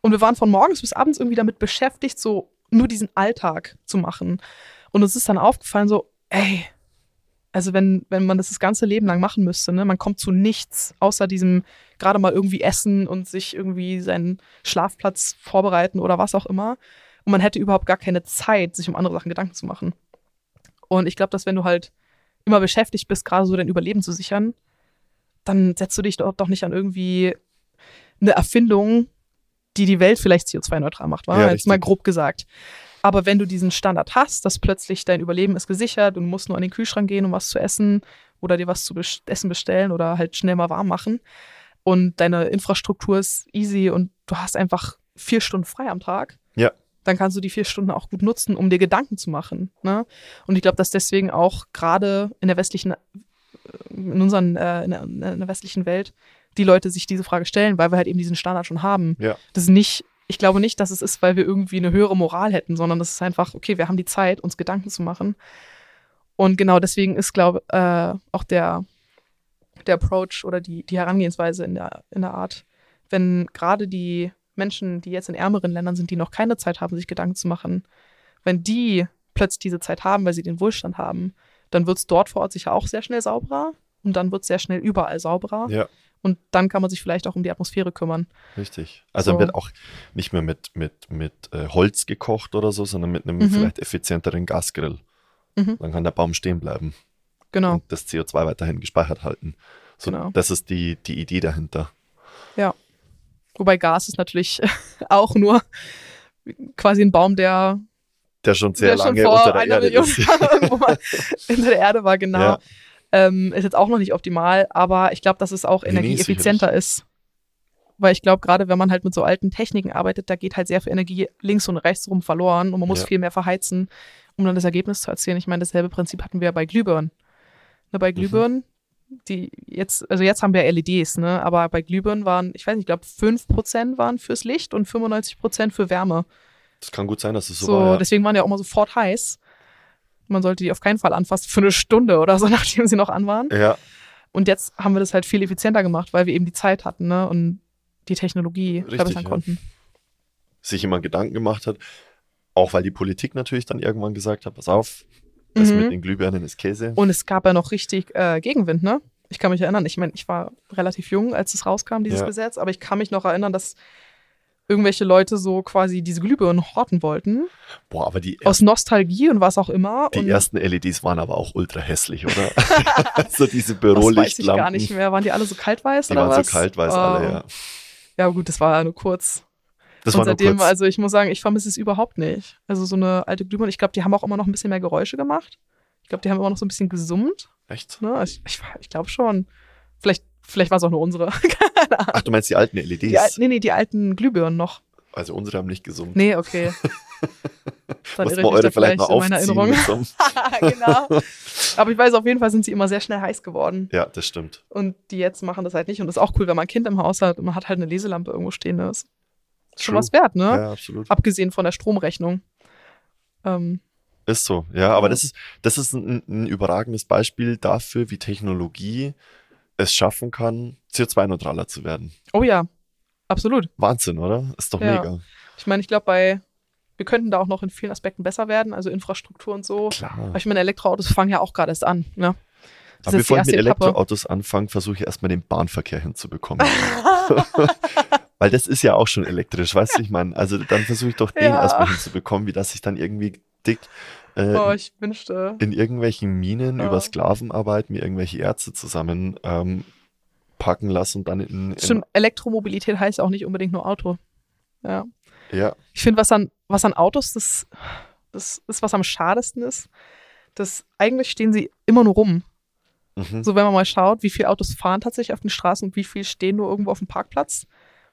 Und wir waren von morgens bis abends irgendwie damit beschäftigt, so nur diesen Alltag zu machen. Und uns ist dann aufgefallen, so, ey, also wenn, wenn man das das ganze Leben lang machen müsste, ne, man kommt zu nichts, außer diesem gerade mal irgendwie essen und sich irgendwie seinen Schlafplatz vorbereiten oder was auch immer. Und man hätte überhaupt gar keine Zeit, sich um andere Sachen Gedanken zu machen. Und ich glaube, dass wenn du halt immer beschäftigt bist, gerade so dein Überleben zu sichern, dann setzt du dich doch, doch nicht an irgendwie eine Erfindung, die die Welt vielleicht CO2-neutral macht, war Ja, jetzt richtig. mal grob gesagt. Aber wenn du diesen Standard hast, dass plötzlich dein Überleben ist gesichert und du musst nur an den Kühlschrank gehen, um was zu essen oder dir was zu essen bestellen oder halt schnell mal warm machen und deine Infrastruktur ist easy und du hast einfach vier Stunden frei am Tag, Ja. dann kannst du die vier Stunden auch gut nutzen, um dir Gedanken zu machen. Ne? Und ich glaube, dass deswegen auch gerade in der westlichen, in unseren, äh, in, der, in der westlichen Welt die Leute sich diese Frage stellen, weil wir halt eben diesen Standard schon haben. Ja. Das ist nicht, ich glaube nicht, dass es ist, weil wir irgendwie eine höhere Moral hätten, sondern das ist einfach, okay, wir haben die Zeit, uns Gedanken zu machen. Und genau deswegen ist, glaube äh, auch der, der Approach oder die, die Herangehensweise in der, in der Art. Wenn gerade die Menschen, die jetzt in ärmeren Ländern sind, die noch keine Zeit haben, sich Gedanken zu machen, wenn die plötzlich diese Zeit haben, weil sie den Wohlstand haben, dann wird es dort vor Ort sicher auch sehr schnell sauberer und dann wird es sehr schnell überall sauberer. Ja, Und dann kann man sich vielleicht auch um die Atmosphäre kümmern. richtig. Also So. dann wird auch nicht mehr mit, mit, mit äh, Holz gekocht oder so, sondern mit einem Mhm. vielleicht effizienteren Gasgrill. Mhm. Dann kann der Baum stehen bleiben Genau. und das CO2 weiterhin gespeichert halten. So, Genau. Das ist die, die Idee dahinter. Wobei Gas ist natürlich auch nur quasi ein Baum, der, Der schon sehr der schon lange vor unter der einer Erde Million ist. Jahren irgendwo mal hinter der Erde war, genau. Ja. Ähm, ist jetzt auch noch nicht optimal, aber ich glaube, dass es auch Nee, nee, energieeffizienter ist. Weil ich glaube, gerade wenn man halt mit so alten Techniken arbeitet, da geht halt sehr viel Energie links und rechts rum verloren und man muss Ja. viel mehr verheizen, um dann das Ergebnis zu erzielen. Ich meine, dasselbe Prinzip hatten wir bei Glühbirnen. Ne, Mhm. bei Glühbirnen, die jetzt, also jetzt haben wir LEDs, ne? Aber bei Glühbirnen waren, ich weiß nicht, ich glaube 5% waren fürs Licht und 95% für Wärme. Das kann gut sein, dass es so, So, war. Ja. deswegen waren die auch immer sofort heiß. Man sollte die auf keinen Fall anfassen für eine Stunde oder so, nachdem sie noch an waren. ja, Und jetzt haben wir das halt viel effizienter gemacht, weil wir eben die Zeit hatten, ne? Und die Technologie Richtig, verbessern ja. konnten. sich immer Gedanken gemacht hat. Auch weil die Politik natürlich dann irgendwann gesagt hat, pass auf, das Mhm. mit den Glühbirnen ist Käse. Und es gab ja noch richtig äh, Gegenwind, ne? Ich kann mich erinnern, ich meine, ich war relativ jung, als es rauskam, dieses Ja. Gesetz, aber ich kann mich noch erinnern, dass irgendwelche Leute so quasi diese Glühbirnen horten wollten. Boah, aber die, Aus Nostalgie und was auch immer. die und ersten LEDs waren aber auch ultra hässlich, oder? so diese das weiß ich gar Bürolichtlampen. nicht mehr. Waren die alle so kaltweiß Die waren was? so kaltweiß Oh. alle, ja. Ja, gut, das war ja nur kurz. Das und war nur seitdem, kurz. also ich muss sagen, ich vermisse es überhaupt nicht. Also so eine alte Glühbirne, ich glaube, die haben auch immer noch ein bisschen mehr Geräusche gemacht. Ich glaube, die haben immer noch so ein bisschen gesummt. Echt? Ne? Ich, ich, ich glaube schon. Vielleicht, vielleicht waren es auch nur unsere. Ach, du meinst die alten LEDs? Die, al- nee, nee, die alten Glühbirnen noch. Also unsere haben nicht gesummt. Nee, okay. Dann Muss man eure vielleicht mal in meiner aufziehen. So genau. Aber ich weiß, auf jeden Fall sind sie immer sehr schnell heiß geworden. ja, das stimmt. Und die jetzt machen das halt nicht. Und das ist auch cool, wenn man ein Kind im Haus hat und man hat halt eine Leselampe irgendwo stehen. Das ist schon True. was wert, ne? Ja, absolut. Abgesehen von der Stromrechnung. Ähm, Ist so, ja, aber Ja. das ist, das ist ein, ein überragendes Beispiel dafür, wie Technologie es schaffen kann, CO2-neutraler zu werden. oh ja, absolut. Wahnsinn, oder? Ist doch Ja. mega. Ich meine, ich glaube, bei wir könnten da auch noch in vielen Aspekten besser werden, also Infrastruktur und so. Klar. Aber ich meine, Elektroautos fangen ja auch gerade erst an. Ne? Das Aber bevor ich mit. Elektroautos anfange, versuche ich erstmal den Bahnverkehr hinzubekommen. Weil das ist ja auch schon elektrisch, weißt du, ich meine, also dann versuche ich doch den Ja. erstmal hinzubekommen, wie dass ich dann irgendwie dick äh, Oh, ich wünschte. in irgendwelchen Minen Ja. über Sklavenarbeit mir irgendwelche Ärzte zusammen ähm, packen lasse und dann in, in Stimmt, Elektromobilität heißt auch nicht unbedingt nur Auto. Ja. ja, Ich finde, was an, was an Autos das, das ist, was am schadesten ist, dass eigentlich stehen sie immer nur rum. mhm. So, wenn man mal schaut, wie viele Autos fahren tatsächlich auf den Straßen und wie viel stehen nur irgendwo auf dem Parkplatz.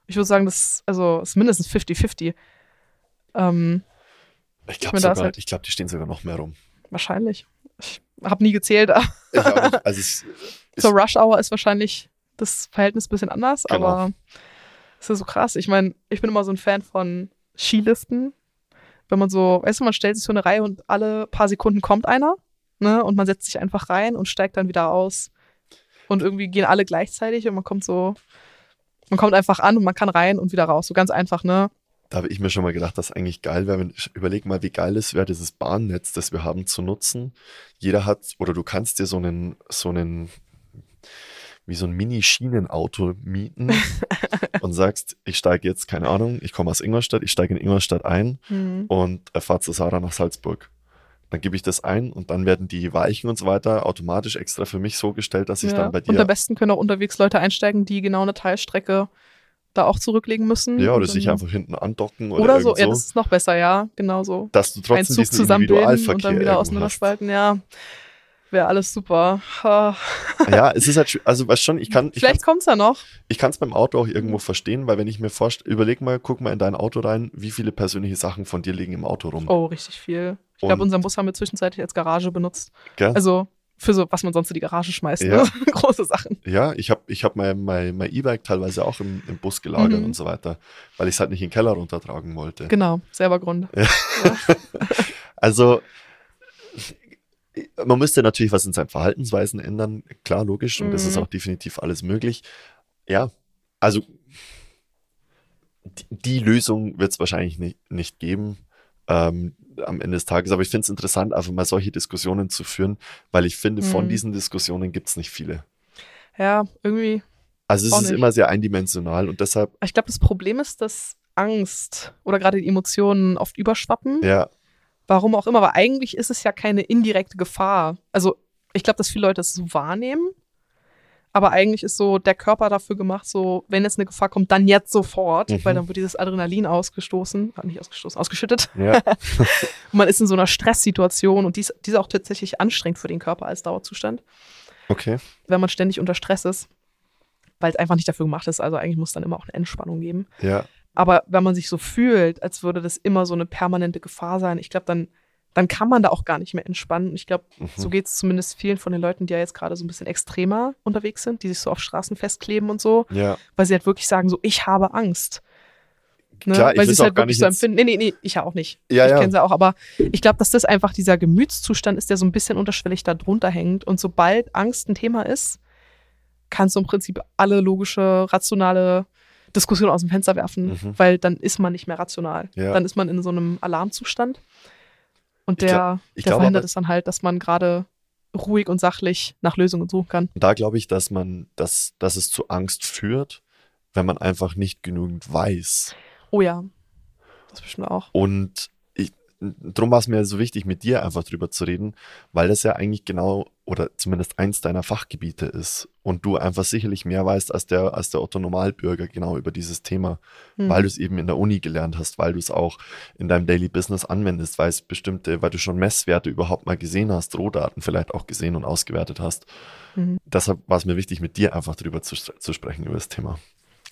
Ich würde sagen, das also, ist mindestens 50-50. Ähm, ich glaube sogar, halt- ich glaube, die stehen sogar noch mehr rum. wahrscheinlich. Ich habe nie gezählt. nicht. Also es, Zur Rush Hour ist wahrscheinlich das Verhältnis ein bisschen anders, Genau. aber es ist so krass. Ich meine, ich bin immer so ein Fan von Skiliften. Wenn man so, weißt du, man stellt sich so eine Reihe und alle paar Sekunden kommt einer, ne? Und man setzt sich einfach rein und steigt dann wieder aus. Und irgendwie gehen alle gleichzeitig und man kommt so, man kommt einfach an und man kann rein und wieder raus. So ganz einfach, ne? Da habe ich mir schon mal gedacht, dass eigentlich geil wäre. wenn- Überleg mal, wie geil es wäre, dieses Bahnnetz, das wir haben, zu nutzen. Jeder hat, oder du kannst dir so einen, so einen, wie so ein Mini-Schienenauto mieten und sagst, ich steige jetzt, keine Ahnung, ich komme aus Ingolstadt, ich steige in Ingolstadt ein Hm. und äh, fahre zu Sarah nach Salzburg. Dann gebe ich das ein und dann werden die Weichen und so weiter automatisch extra für mich so gestellt, dass ich Ja. dann bei Und am dir, besten können auch unterwegs Leute einsteigen, die genau eine Teilstrecke da auch zurücklegen müssen. ja, oder sich einfach hinten andocken oder, Oder so, ja, das ist noch besser, ja, genau so. dass du trotzdem Zug diesen Individualverkehr und dann wieder auseinanderspalten, ja. Wäre alles super. Ah. Ja, es ist halt, also weißt schon, ich kann, ich Vielleicht kommt's ja noch. Ich kann es beim Auto auch irgendwo verstehen, weil wenn ich mir vorstelle, überleg mal, guck mal in dein Auto rein, wie viele persönliche Sachen von dir liegen im Auto rum. Oh, richtig viel. Ich glaube, unseren Bus haben wir zwischenzeitlich als Garage benutzt. Gell? Also für so, was man sonst in die Garage schmeißt. Ja. Ne? Große Sachen. ja, ich habe ich hab mein, mein, mein E-Bike teilweise auch im, im Bus gelagert Mhm. und so weiter, weil ich es halt nicht in den Keller runtertragen wollte. Genau, selber Grund. Also, man müsste natürlich was in seinen Verhaltensweisen ändern, klar, logisch, und das ist Mhm. auch definitiv alles möglich. Ja, also die, die Lösung wird es wahrscheinlich nicht, nicht geben ähm, am Ende des Tages, aber ich finde es interessant, einfach mal solche Diskussionen zu führen, weil ich finde, von Mhm. diesen Diskussionen gibt es nicht viele. Ja, irgendwie. Also es ist nicht. immer sehr eindimensional und deshalb, Ich glaube, das Problem ist, dass Angst oder gerade die Emotionen oft überschwappen. ja, Warum auch immer, aber eigentlich ist es ja keine indirekte Gefahr. Also ich glaube, dass viele Leute es so wahrnehmen, aber eigentlich ist so der Körper dafür gemacht, so wenn jetzt eine Gefahr kommt, dann jetzt sofort, Mhm. weil dann wird dieses Adrenalin ausgestoßen, äh, nicht ausgestoßen, ausgeschüttet. ja, Und man ist in so einer Stresssituation und die ist, die ist auch tatsächlich anstrengend für den Körper als Dauerzustand, okay, wenn man ständig unter Stress ist, weil es einfach nicht dafür gemacht ist. Also eigentlich muss dann immer auch eine Entspannung geben. ja, Aber wenn man sich so fühlt, als würde das immer so eine permanente Gefahr sein, ich glaube, dann, dann kann man da auch gar nicht mehr entspannen. Ich glaube, mhm. so geht es zumindest vielen von den Leuten, die ja jetzt gerade so ein bisschen extremer unterwegs sind, die sich so auf Straßen festkleben und so, ja, weil sie halt wirklich sagen, so, ich habe Angst. Ne? Klar, weil sie es halt wirklich nicht so empfinden. Nee, nee, nee, ich ja auch nicht. Ja, ich ja. kenne sie auch, aber ich glaube, dass das einfach dieser Gemütszustand ist, der so ein bisschen unterschwellig da drunter hängt. Und sobald Angst ein Thema ist, kannst du im Prinzip alle logische, rationale Diskussionen aus dem Fenster werfen, Mhm. weil dann ist man nicht mehr rational. Ja. Dann ist man in so einem Alarmzustand. Und Ich der, glaub- ich der glaube verhindert es dann halt, dass man gerade ruhig und sachlich nach Lösungen suchen kann. da glaube ich, dass man, dass, dass es zu Angst führt, wenn man einfach nicht genügend weiß. Oh ja, das bestimmt auch. Und ich, drum war es mir so wichtig, mit dir einfach drüber zu reden, weil das ja eigentlich genau oder zumindest eins deiner Fachgebiete ist und du einfach sicherlich mehr weißt als der, als der Otto Normalbürger genau über dieses Thema, Hm. weil du es eben in der Uni gelernt hast, weil du es auch in deinem Daily Business anwendest, weil es bestimmte, weil du schon Messwerte überhaupt mal gesehen hast, Rohdaten vielleicht auch gesehen und ausgewertet hast. Mhm. Deshalb war es mir wichtig, mit dir einfach drüber zu, zu sprechen, über das Thema.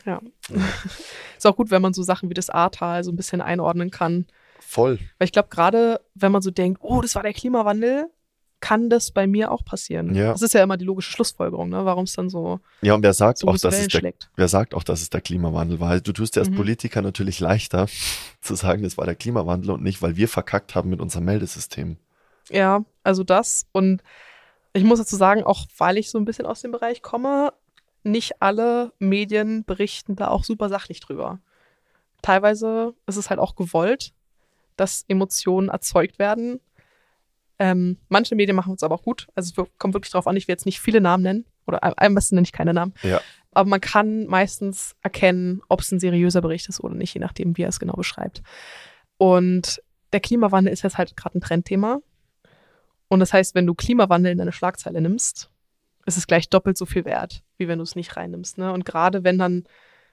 Ja. ist auch gut, wenn man so Sachen wie das Ahrtal so ein bisschen einordnen kann. Voll. Weil ich glaube, gerade wenn man so denkt, oh, das war der Klimawandel, kann das bei mir auch passieren. Ja. Das ist ja immer die logische Schlussfolgerung, ne? warum es dann so, Ja, und wer sagt so auch, dass Wellen es der schlägt. Wer sagt auch, dass es der Klimawandel war? Du tust dir als Mhm. Politiker natürlich leichter zu sagen, es war der Klimawandel und nicht, weil wir verkackt haben mit unserem Meldesystem. Ja, also das. Und ich muss dazu sagen, auch weil ich so ein bisschen aus dem Bereich komme, nicht alle Medien berichten da auch super sachlich drüber. Teilweise ist es halt auch gewollt, dass Emotionen erzeugt werden. Ähm, manche Medien machen es aber auch gut. Also es wir- kommt wirklich darauf an, ich will jetzt nicht viele Namen nennen. Oder am- am besten nenne ich keine Namen. Ja. Aber man kann meistens erkennen, ob es ein seriöser Bericht ist oder nicht, je nachdem, wie er es genau beschreibt. Und der Klimawandel ist jetzt halt gerade ein Trendthema. Und das heißt, wenn du Klimawandel in deine Schlagzeile nimmst, ist es gleich doppelt so viel wert, wie wenn du es nicht reinnimmst. Ne? Und gerade wenn dann,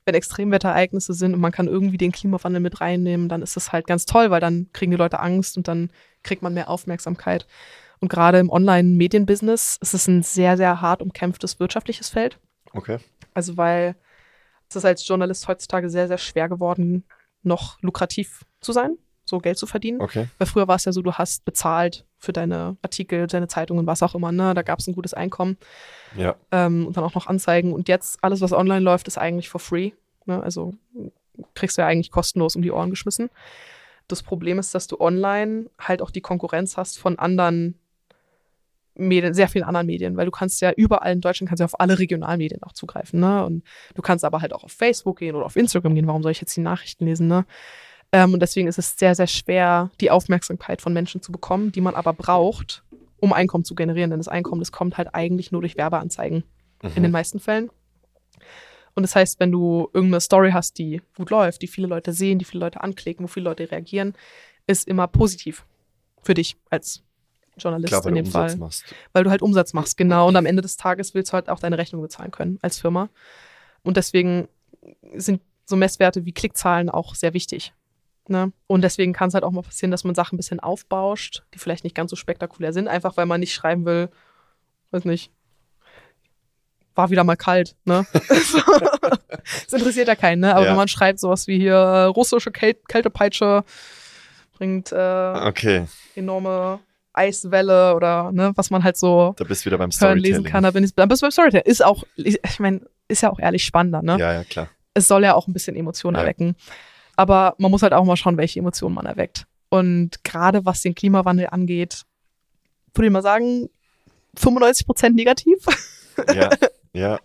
wenn Extremwetterereignisse sind und man kann irgendwie den Klimawandel mit reinnehmen, dann ist das halt ganz toll, weil dann kriegen die Leute Angst und dann kriegt man mehr Aufmerksamkeit. Und gerade im Online-Medienbusiness ist es ein sehr, sehr hart umkämpftes wirtschaftliches Feld. Okay. Also weil es ist als Journalist heutzutage sehr, sehr schwer geworden, noch lukrativ zu sein, so Geld zu verdienen. Okay. Weil früher war es ja so, du hast bezahlt für deine Artikel, deine Zeitungen, was auch immer, ne? Da gab es ein gutes Einkommen Ja. ähm, und dann auch noch Anzeigen. Und jetzt, alles, was online läuft, ist eigentlich for free. Ne? Also kriegst du ja eigentlich kostenlos um die Ohren geschmissen. Das Problem ist, dass du online halt auch die Konkurrenz hast von anderen Medien, sehr vielen anderen Medien, weil du kannst ja überall in Deutschland kannst ja auf alle Regionalmedien auch zugreifen, ne? Und du kannst aber halt auch auf Facebook gehen oder auf Instagram gehen. Warum soll ich jetzt die Nachrichten lesen, ne? Ähm, und deswegen ist es sehr, sehr schwer, die Aufmerksamkeit von Menschen zu bekommen, die man aber braucht, um Einkommen zu generieren. Denn das Einkommen, das kommt halt eigentlich nur durch Werbeanzeigen in den Mhm. meisten Fällen. Und das heißt, wenn du irgendeine Story hast, die gut läuft, die viele Leute sehen, die viele Leute anklicken, wo viele Leute reagieren, ist immer positiv für dich als Journalist Klar, in dem Fall. machst. Weil du halt Umsatz machst, genau. Und am Ende des Tages willst du halt auch deine Rechnung bezahlen können als Firma. Und deswegen sind so Messwerte wie Klickzahlen auch sehr wichtig. Ne? Und deswegen kann es halt auch mal passieren, dass man Sachen ein bisschen aufbauscht, die vielleicht nicht ganz so spektakulär sind, einfach weil man nicht schreiben will, weiß nicht, war wieder mal kalt, ne? Das interessiert ja keinen, ne? Aber Ja. wenn man schreibt sowas wie hier russische Käl Kältepeitsche bringt äh, Okay, enorme Eiswelle oder ne, was man halt so da bist du wieder beim hören, lesen kann, da bin ich, dann bist du beim Storytelling. Ist auch, ich ich meine, ist ja auch ehrlich spannender, ne? Ja, ja, klar. Es soll ja auch ein bisschen Emotionen Ja. erwecken. Aber man muss halt auch mal schauen, welche Emotionen man erweckt. Und gerade was den Klimawandel angeht, würde ich mal sagen, 95 Prozent negativ. Ja, ja,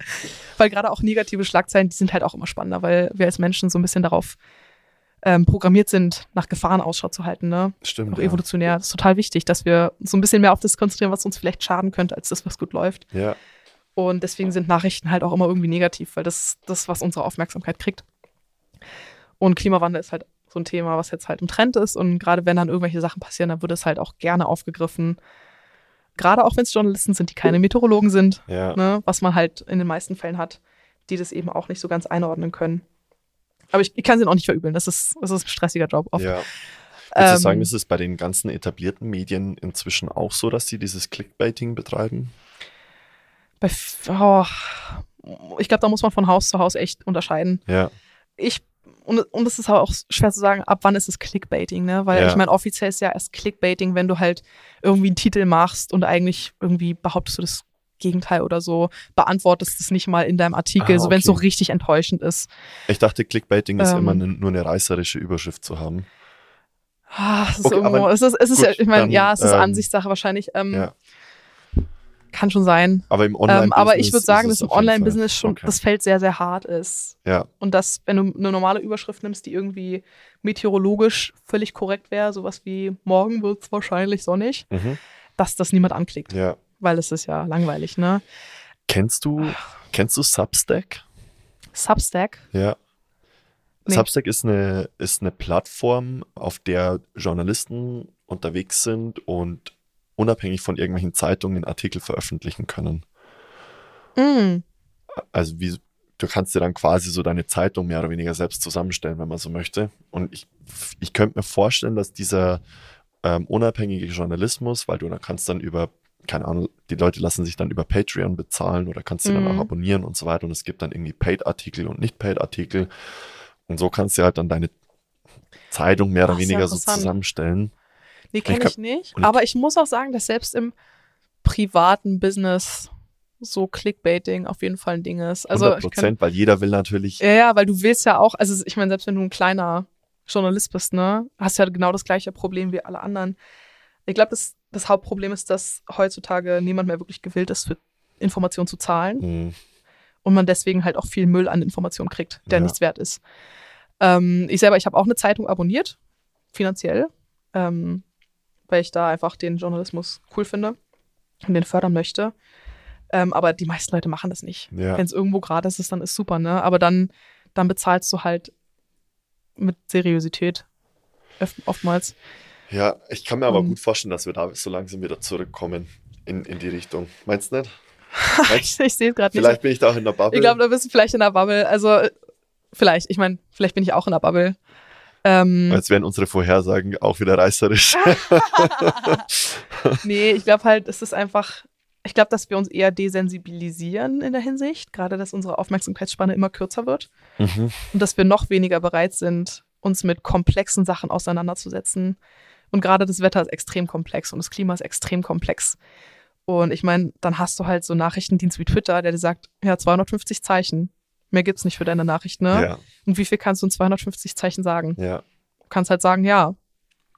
weil gerade auch negative Schlagzeilen, die sind halt auch immer spannender, weil wir als Menschen so ein bisschen darauf ähm, programmiert sind, nach Gefahren Ausschau zu halten, ne? stimmt. Auch ja. evolutionär. Das ist total wichtig, dass wir so ein bisschen mehr auf das konzentrieren, was uns vielleicht schaden könnte, als das, was gut läuft. Ja, Und deswegen sind Nachrichten halt auch immer irgendwie negativ, weil das ist das, was unsere Aufmerksamkeit kriegt. Und Klimawandel ist halt so ein Thema, was jetzt halt im Trend ist. Und gerade wenn dann irgendwelche Sachen passieren, dann wird es halt auch gerne aufgegriffen. Gerade auch wenn es Journalisten sind, die keine Meteorologen sind, ja. ne, was man halt in den meisten Fällen hat, die das eben auch nicht so ganz einordnen können. Aber ich, ich kann sie auch nicht verübeln. Das ist, das ist ein stressiger Job. Oft. ja. Würdest du Ähm, sagen, ist es bei den ganzen etablierten Medien inzwischen auch so, dass sie dieses Clickbaiting betreiben? bei, oh, ich glaube, da muss man von Haus zu Haus echt unterscheiden. Ja, ich und, und es ist aber auch schwer zu sagen, ab wann ist es Clickbaiting, ne? Weil Ja. ich meine, offiziell ist ja erst Clickbaiting, wenn du halt irgendwie einen Titel machst und eigentlich irgendwie behauptest du das Gegenteil oder so, beantwortest es nicht mal in deinem Artikel, Ah, so wenn es so okay. richtig enttäuschend ist. ich dachte, Clickbaiting ist Ähm. immer ne, nur eine reißerische Überschrift zu haben. Ah, es ist Okay, irgendwo, es ist, es ist ja, gut, ich meine, ja, es ist ähm, Ansichtssache wahrscheinlich. Ähm, Ja. Kann schon sein. Aber im Online-Business. Ähm, aber ich würde sagen, dass im Online-Business schon Okay. das Feld sehr, sehr hart ist. Ja, Und dass, wenn du eine normale Überschrift nimmst, die irgendwie meteorologisch völlig korrekt wäre, sowas wie morgen wird es wahrscheinlich sonnig, mhm. dass das niemand anklickt. ja. Weil es ist ja langweilig, ne? Kennst du, kennst du Substack? Substack. Ja. Nee. Substack ist eine, ist eine Plattform, auf der Journalisten unterwegs sind und unabhängig von irgendwelchen Zeitungen Artikel veröffentlichen können. Mm. Also wie, du kannst dir dann quasi so deine Zeitung mehr oder weniger selbst zusammenstellen, wenn man so möchte. Und ich, ich könnte mir vorstellen, dass dieser ähm, unabhängige Journalismus, weil du da kannst dann über, keine Ahnung, die Leute lassen sich dann über Patreon bezahlen oder kannst du dann Mhm. auch abonnieren und so weiter. Und es gibt dann irgendwie Paid-Artikel und Nicht-Paid-Artikel. Und so kannst du halt dann deine Zeitung mehr oder Ach, weniger so zusammenstellen. Nee, Ich kenne kann- ich nicht. ich- Aber ich muss auch sagen, dass selbst im privaten Business so Clickbaiting auf jeden Fall ein Ding ist. Also 100 ich kann, Prozent, weil jeder will natürlich, Ja, ja, weil du willst ja auch, also ich meine, selbst wenn du ein kleiner Journalist bist, ne, hast du ja genau das gleiche Problem wie alle anderen. Ich glaube, das, das Hauptproblem ist, dass heutzutage niemand mehr wirklich gewillt ist, für Informationen zu zahlen Mh, und man deswegen halt auch viel Müll an Informationen kriegt, der Ja. nichts wert ist. Ähm, ich selber, ich habe auch eine Zeitung abonniert, finanziell, ähm, weil ich da einfach den Journalismus cool finde und den fördern möchte. Ähm, aber die meisten Leute machen das nicht. ja. Wenn es irgendwo gratis ist, dann ist super, ne? Aber dann, dann bezahlst du halt mit Seriosität oftmals. Ja, ich kann mir aber Und- gut vorstellen, dass wir da so langsam wieder zurückkommen in, in die Richtung. Meinst du nicht? ich ich sehe es gerade nicht. Vielleicht bin ich da auch in der Bubble. Ich glaube, da bist du vielleicht in der Bubble. Also vielleicht, ich meine, vielleicht bin ich auch in der Bubble. Ähm, Als wären unsere Vorhersagen auch wieder reißerisch. nee, ich glaube halt, es ist einfach, ich glaube, dass wir uns eher desensibilisieren in der Hinsicht, gerade dass unsere Aufmerksamkeitsspanne immer kürzer wird mhm. und dass wir noch weniger bereit sind, uns mit komplexen Sachen auseinanderzusetzen. Und gerade das Wetter ist extrem komplex und das Klima ist extrem komplex. Und ich meine, dann hast du halt so Nachrichtendienst wie Twitter, der dir sagt, ja, 250 Zeichen. Mehr gibt's nicht für deine Nachricht, ne? Ja, Und wie viel kannst du in 250 Zeichen sagen? ja, Du kannst halt sagen, ja,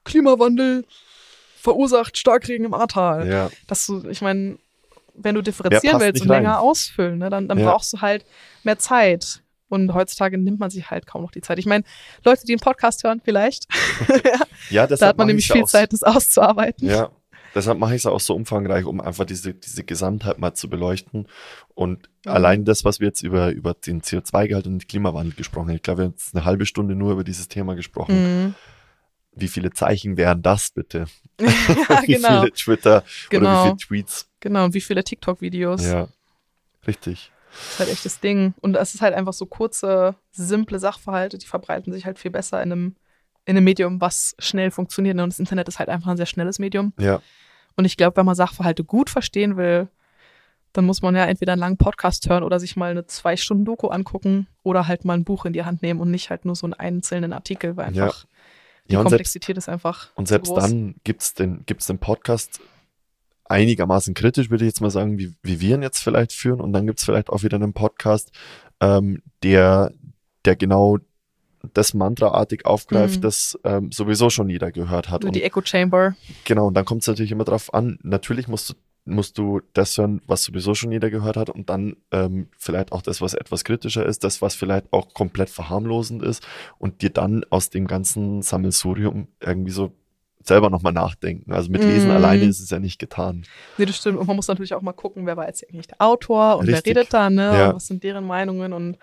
Klimawandel verursacht Starkregen im Ahrtal. ja. Dass du, ich meine, wenn du differenzieren willst und länger rein. ausfüllen, ne, dann, dann Ja. brauchst du halt mehr Zeit. Und heutzutage nimmt man sich halt kaum noch die Zeit. Ich meine, Leute, die einen Podcast hören, vielleicht, Ja, deshalb da hat man nämlich viel Zeit, das auszuarbeiten. Ja, deshalb mache ich es auch so umfangreich, um einfach diese, diese Gesamtheit mal zu beleuchten. Und Mhm. allein das, was wir jetzt über, über den CO2-Gehalt und den Klimawandel gesprochen haben, ich glaube, wir haben jetzt eine halbe Stunde nur über dieses Thema gesprochen. Mhm. Wie viele Zeichen wären das bitte? ja, wie genau. viele Twitter oder wie Genau, viele Tweets? genau. Und wie viele TikTok-Videos. Ja, richtig. Das ist halt echt das Ding. Und es ist halt einfach so kurze, simple Sachverhalte, die verbreiten sich halt viel besser in einem, in einem Medium, was schnell funktioniert. Und das Internet ist halt einfach ein sehr schnelles Medium. Ja, Und ich glaube, wenn man Sachverhalte gut verstehen will, dann muss man ja entweder einen langen Podcast hören oder sich mal eine zwei Stunden Doku angucken oder halt mal ein Buch in die Hand nehmen und nicht halt nur so einen einzelnen Artikel, weil Ja. einfach die ja selbst, Komplexität ist einfach und selbst groß. dann gibt's den, gibt's den Podcast einigermaßen kritisch, würde ich jetzt mal sagen, wie, wie wir ihn jetzt vielleicht führen. Und dann gibt's vielleicht auch wieder einen Podcast, ähm, der, der genau das mantraartig aufgreift, Mhm. das ähm, sowieso schon jeder gehört hat. Nur Und die Echo Chamber. Genau, und dann kommt es natürlich immer drauf an. Natürlich musst du, musst du das hören, was sowieso schon jeder gehört hat, und dann ähm, vielleicht auch das, was etwas kritischer ist, das, was vielleicht auch komplett verharmlosend ist, und dir dann aus dem ganzen Sammelsurium irgendwie so selber nochmal nachdenken. Also mit Lesen Mhm. alleine ist es ja nicht getan. Nee, das stimmt. Und man muss natürlich auch mal gucken, wer war jetzt eigentlich der Autor und Richtig. wer redet da, ne? Ja. Und was sind deren Meinungen und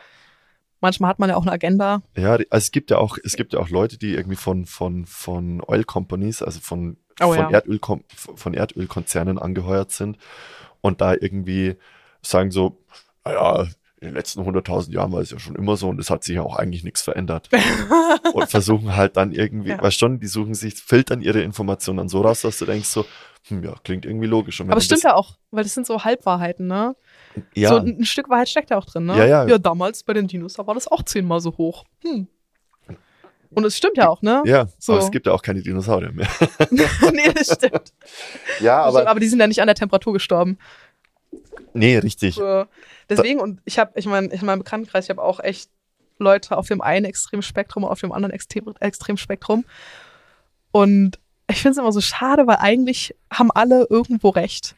manchmal hat man ja auch eine Agenda. Ja, also es gibt ja auch, es gibt ja auch Leute, die irgendwie von, von, von Oil Companies, also von, Oh von, ja. Erdöl, von Erdölkonzernen angeheuert sind und da irgendwie sagen so, naja, in den letzten 100.000 Jahren war es ja schon immer so und es hat sich ja auch eigentlich nichts verändert. und versuchen halt dann irgendwie, Ja. weißt schon, die suchen sich, filtern ihre Informationen dann so raus, dass du denkst so, hm, ja, klingt irgendwie logisch. Und Aber es stimmt ja auch, weil das sind so Halbwahrheiten, ne? Ja, So ein, ein Stück Wahrheit steckt ja auch drin, ne? Ja, ja. Ja, damals bei den Dinos, da war das auch zehnmal so hoch. Hm. Und es stimmt ja auch, ne? ja, so. aber es gibt ja auch keine Dinosaurier mehr. nee, das stimmt. ja, aber, aber die sind ja nicht an der Temperatur gestorben. nee, richtig. So. Deswegen, und ich habe, ich meine, in meinem Bekanntenkreis, ich habe auch echt Leute auf dem einen Extremspektrum, auf dem anderen Extrem Extremspektrum. Und ich finde es immer so schade, weil eigentlich haben alle irgendwo recht.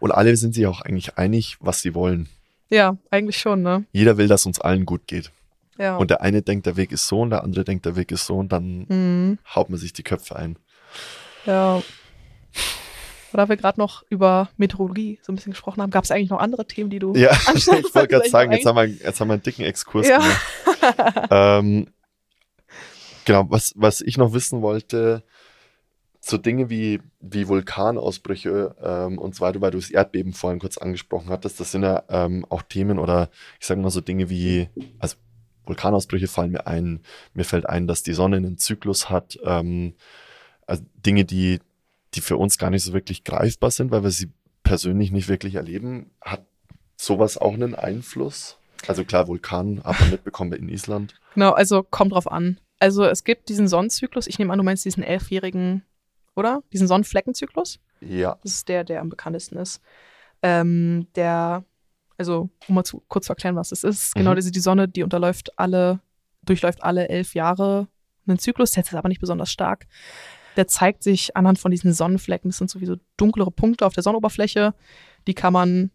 Und alle sind sich auch eigentlich einig, was sie wollen. Ja, eigentlich schon, ne? Jeder will, dass uns allen gut geht. Ja. Und der eine denkt, der Weg ist so und der andere denkt, der Weg ist so und dann mhm. haut man sich die Köpfe ein. Ja. Da wir gerade noch über Meteorologie so ein bisschen gesprochen haben, gab es eigentlich noch andere Themen, die du. Ja, ich wollte gerade sagen, jetzt haben, wir, jetzt haben wir einen dicken Exkurs Ja. gemacht. Ähm, genau, was, was ich noch wissen wollte, so Dinge wie, wie Vulkanausbrüche ähm, und so weiter, weil du das Erdbeben vorhin kurz angesprochen hattest, das sind ja ähm, auch Themen oder ich sage mal so Dinge wie, also Vulkanausbrüche fallen mir ein, mir fällt ein, dass die Sonne einen Zyklus hat, ähm, also Dinge, die, die für uns gar nicht so wirklich greifbar sind, weil wir sie persönlich nicht wirklich erleben. Hat sowas auch einen Einfluss? Also klar, Vulkan man mitbekommen in Island. Genau, also kommt drauf an. Also es gibt diesen Sonnenzyklus, ich nehme an, du meinst diesen elfjährigen, oder? Diesen Sonnenfleckenzyklus. Ja. Das ist der, der am bekanntesten ist. Ähm, der, also um mal zu, kurz zu erklären, was es ist. Genau, Mhm. diese, die Sonne, die unterläuft alle, durchläuft alle elf Jahre einen Zyklus, der ist aber nicht besonders stark. Der zeigt sich anhand von diesen Sonnenflecken. Das sind sowieso dunklere Punkte auf der Sonnenoberfläche. Die kann man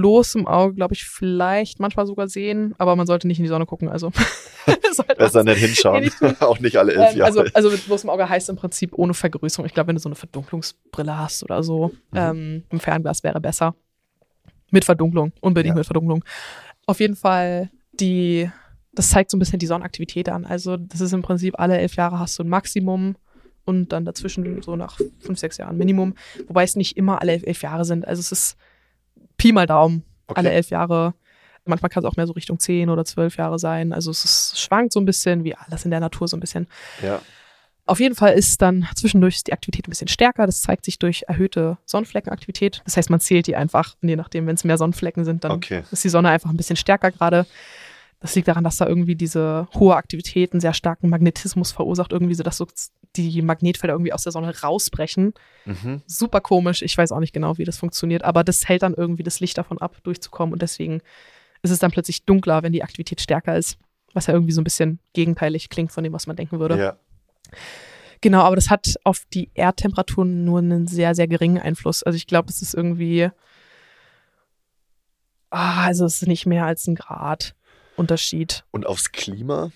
bloßem Auge, glaube ich, vielleicht manchmal sogar sehen, aber man sollte nicht in die Sonne gucken. Also Besser nicht hinschauen. nicht auch nicht alle elf ähm, Jahre. also, also mit bloßem Auge heißt im Prinzip ohne Vergrößerung. Ich glaube, wenn du so eine Verdunklungsbrille hast oder so, Mhm. ähm, im Fernglas wäre besser. Mit Verdunklung, unbedingt Ja. mit Verdunklung. Auf jeden Fall, die, das zeigt so ein bisschen die Sonnenaktivität an. Also, das ist im Prinzip alle elf Jahre hast du ein Maximum und dann dazwischen so nach fünf, sechs Jahren Minimum. Wobei es nicht immer alle elf, elf Jahre sind. Also, es ist Pi mal Daumen, Okay. alle elf Jahre. Manchmal kann es auch mehr so Richtung zehn oder zwölf Jahre sein. Also, es ist, schwankt so ein bisschen, wie alles in der Natur so ein bisschen. ja. Auf jeden Fall ist dann zwischendurch die Aktivität ein bisschen stärker. Das zeigt sich durch erhöhte Sonnenfleckenaktivität. Das heißt, man zählt die einfach. Und je nachdem, wenn es mehr Sonnenflecken sind, dann Okay. ist die Sonne einfach ein bisschen stärker gerade. Das liegt daran, dass da irgendwie diese hohe Aktivität einen sehr starken Magnetismus verursacht, irgendwie so, dass so die Magnetfelder irgendwie aus der Sonne rausbrechen. Mhm. Super komisch. Ich weiß auch nicht genau, wie das funktioniert, aber das hält dann irgendwie das Licht davon ab, durchzukommen. Und deswegen ist es dann plötzlich dunkler, wenn die Aktivität stärker ist. Was ja irgendwie so ein bisschen gegenteilig klingt von dem, was man denken würde. Ja. Genau, aber das hat auf die Erdtemperatur nur einen sehr, sehr geringen Einfluss. Also ich glaube, es ist irgendwie, ah, also es ist nicht mehr als ein Grad Unterschied. Und aufs Klima?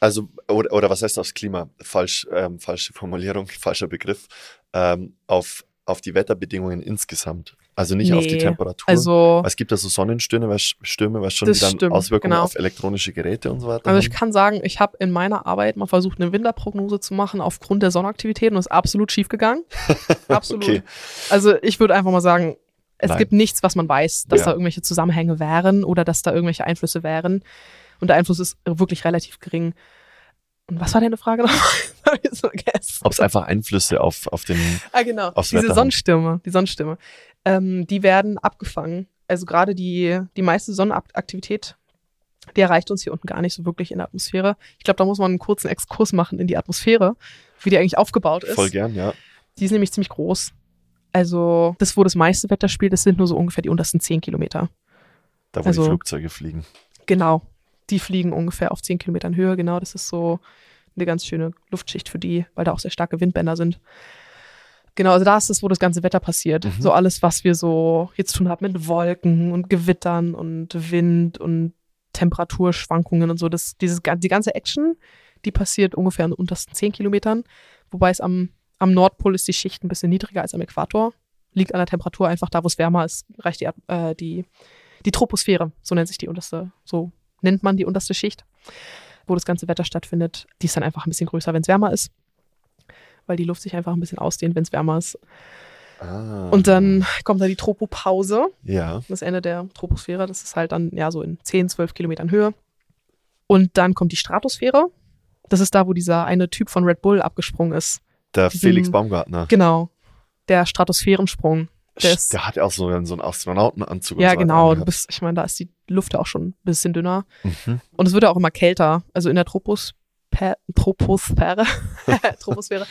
Also, oder, oder was heißt aufs Klima? Falsch, ähm, falsche Formulierung, falscher Begriff. Ähm, auf, auf die Wetterbedingungen insgesamt. Also nicht auf die Nee, Temperatur. Also, es gibt ja so Sonnenstürme, was, Stürme, was schon dann stimmt, Auswirkungen genau. auf elektronische Geräte und so weiter also ich haben. kann sagen, ich habe in meiner Arbeit mal versucht, eine Winterprognose zu machen aufgrund der Sonnenaktivität und ist absolut schief gegangen. Absolut. Okay. Also ich würde einfach mal sagen, es Nein. gibt nichts, was man weiß, dass Ja. da irgendwelche Zusammenhänge wären oder dass da irgendwelche Einflüsse wären. Und der Einfluss ist wirklich relativ gering. Und was war deine Frage noch? Hab ich so vergessen. Ob es einfach Einflüsse auf, auf den. Ah, genau. aufs Diese Wetter haben. Sonnenstürme, die Sonnenstürme, ähm, die werden abgefangen. Also gerade die, die meiste Sonnenaktivität, die erreicht uns hier unten gar nicht so wirklich in der Atmosphäre. Ich glaube, da muss man einen kurzen Exkurs machen in die Atmosphäre, wie die eigentlich aufgebaut ist. Voll gern, ja. Die ist nämlich ziemlich groß. Also das, wo das meiste Wetter spielt, das sind nur so ungefähr die untersten 10 Kilometer. Da, wo Also- die Flugzeuge fliegen. Genau. Die fliegen ungefähr auf 10 Kilometern Höhe, genau. Das ist so eine ganz schöne Luftschicht für die, weil da auch sehr starke Windbänder sind. Genau, also da ist es, wo das ganze Wetter passiert. Mhm. So alles, was wir so jetzt tun haben mit Wolken und Gewittern und Wind und Temperaturschwankungen und so. Das, dieses, die ganze Action, die passiert ungefähr in den untersten 10 Kilometern. Wobei es am, am Nordpol ist die Schicht ein bisschen niedriger als am Äquator. Liegt an der Temperatur einfach da, wo es wärmer ist, reicht die, äh, die, die Troposphäre, so nennt sich die unterste, so nennt man die unterste Schicht, wo das ganze Wetter stattfindet. Die ist dann einfach ein bisschen größer, wenn es wärmer ist weil die Luft sich einfach ein bisschen ausdehnt, wenn es wärmer ist. Ah. Und dann kommt da die Tropopause, Ja. das Ende der Troposphäre. Das ist halt dann ja so in 10, 12 Kilometern Höhe. Und dann kommt die Stratosphäre. Das ist da, wo dieser eine Typ von Red Bull abgesprungen ist. Der Diesen- Felix Baumgartner. Genau. Der Stratosphärensprung. Der Der hat ja auch so einen, so einen Astronautenanzug. ja, so genau. Du bist, ich meine, da ist die Luft ja auch schon ein bisschen dünner. Mhm. Und es wird ja auch immer kälter. Also in der Troposphäre, Troposphäre, Troposphäre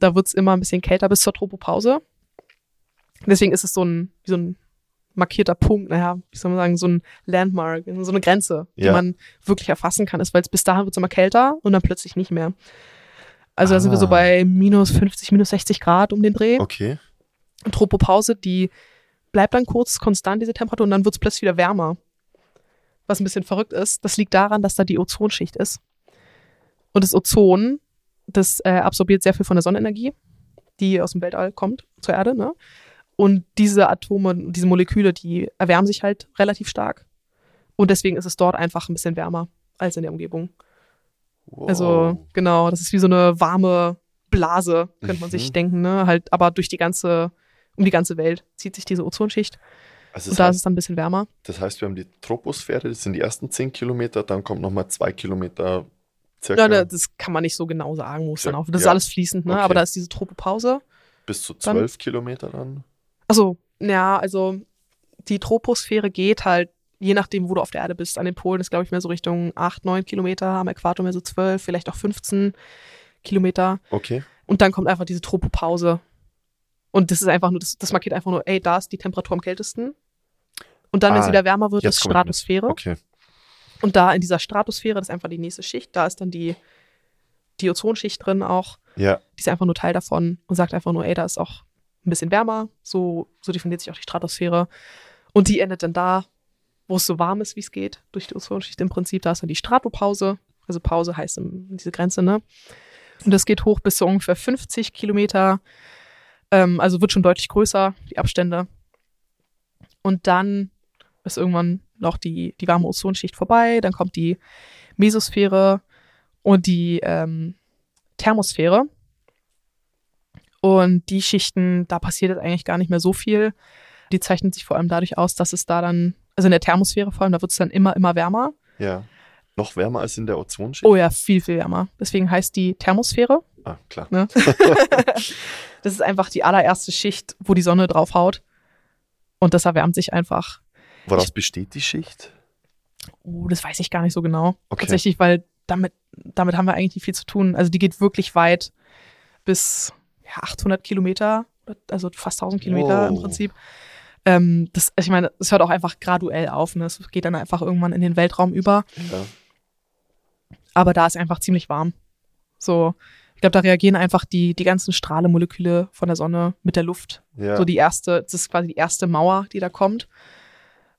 da wird es immer ein bisschen kälter bis zur Tropopause. Deswegen ist es so ein, wie so ein markierter Punkt, naja, wie soll man sagen, so ein Landmark, so eine Grenze, die Ja. man wirklich erfassen kann, ist, weil es bis dahin wird es immer kälter und dann plötzlich nicht mehr. Also da sind wir so Ah. bei minus 50, minus 60 Grad um den Dreh. Okay. Tropopause, die bleibt dann kurz konstant, diese Temperatur, und dann wird es plötzlich wieder wärmer. Was ein bisschen verrückt ist, das liegt daran, dass da die Ozonschicht ist. Und das Ozon, das äh, absorbiert sehr viel von der Sonnenenergie, die aus dem Weltall kommt zur Erde, ne? Und diese Atome, diese Moleküle, die erwärmen sich halt relativ stark. Und deswegen ist es dort einfach ein bisschen wärmer als in der Umgebung. Wow. Also, genau, das ist wie so eine warme Blase, könnte man Mhm. sich denken, ne? Halt, aber durch die ganze, um die ganze Welt zieht sich diese Ozonschicht also und da ist heißt, es dann ein bisschen wärmer. das heißt, wir haben die Troposphäre, das sind die ersten 10 Kilometer, dann kommt nochmal zwei Kilometer circa Ja, da- das kann man nicht so genau sagen, wo es dann auf. Das ist ja. alles fließend, ne? Okay. Aber da ist diese Tropopause. bis zu dann- 12 Kilometer dann. Also, ja, also die Troposphäre geht halt, je nachdem, wo du auf der Erde bist. An den Polen ist, glaube ich, mehr so Richtung 8, 9 Kilometer, am Äquator mehr so 12, vielleicht auch 15 Kilometer. Okay. Und dann kommt einfach diese Tropopause. Und das ist einfach nur, das, das markiert einfach nur, ey, da ist die Temperatur am kältesten. Und dann, wenn es Ah, wieder wärmer wird, ist. Stratosphäre. Okay. Und da in dieser Stratosphäre, das ist einfach die nächste Schicht, da ist dann die, die Ozonschicht drin auch. Ja. Die ist einfach nur Teil davon und sagt einfach nur, ey, da ist auch ein bisschen wärmer. So, so definiert sich auch die Stratosphäre. Und die endet dann da, wo es so warm ist, wie es geht, durch die Ozonschicht im Prinzip. Da ist dann die Stratopause. Also Pause heißt diese Grenze, ne? Und das geht hoch bis so ungefähr 50 Kilometer. Ähm, also wird schon deutlich größer, die Abstände. Und dann ist irgendwann noch die, die warme Ozonschicht vorbei. Dann kommt die Mesosphäre und die ähm, Thermosphäre. Und die Schichten, da passiert jetzt eigentlich gar nicht mehr so viel. Die zeichnen sich vor allem dadurch aus, dass es da dann, also in der Thermosphäre vor allem, da wird es dann immer, immer wärmer. Ja. Noch wärmer als in der Ozonschicht? Oh ja, viel, viel wärmer. Deswegen heißt die Thermosphäre. Ah, klar. Ne? das ist einfach die allererste Schicht, wo die Sonne draufhaut. Und das erwärmt sich einfach. Woraus besteht die Schicht? Oh, das weiß ich gar nicht so genau. Okay. Tatsächlich, weil damit, damit haben wir eigentlich nicht viel zu tun. Also die geht wirklich weit bis ja, 800 Kilometer, also fast 1000 Kilometer im Wow. Prinzip. Ähm, das, ich meine, es hört auch einfach graduell auf. Ne? Es geht dann einfach irgendwann in den Weltraum über. Ja. Aber da ist einfach ziemlich warm. So, ich glaube, da reagieren einfach die, die ganzen Strahlemoleküle von der Sonne mit der Luft. Ja. So die erste, das ist quasi die erste Mauer, die da kommt.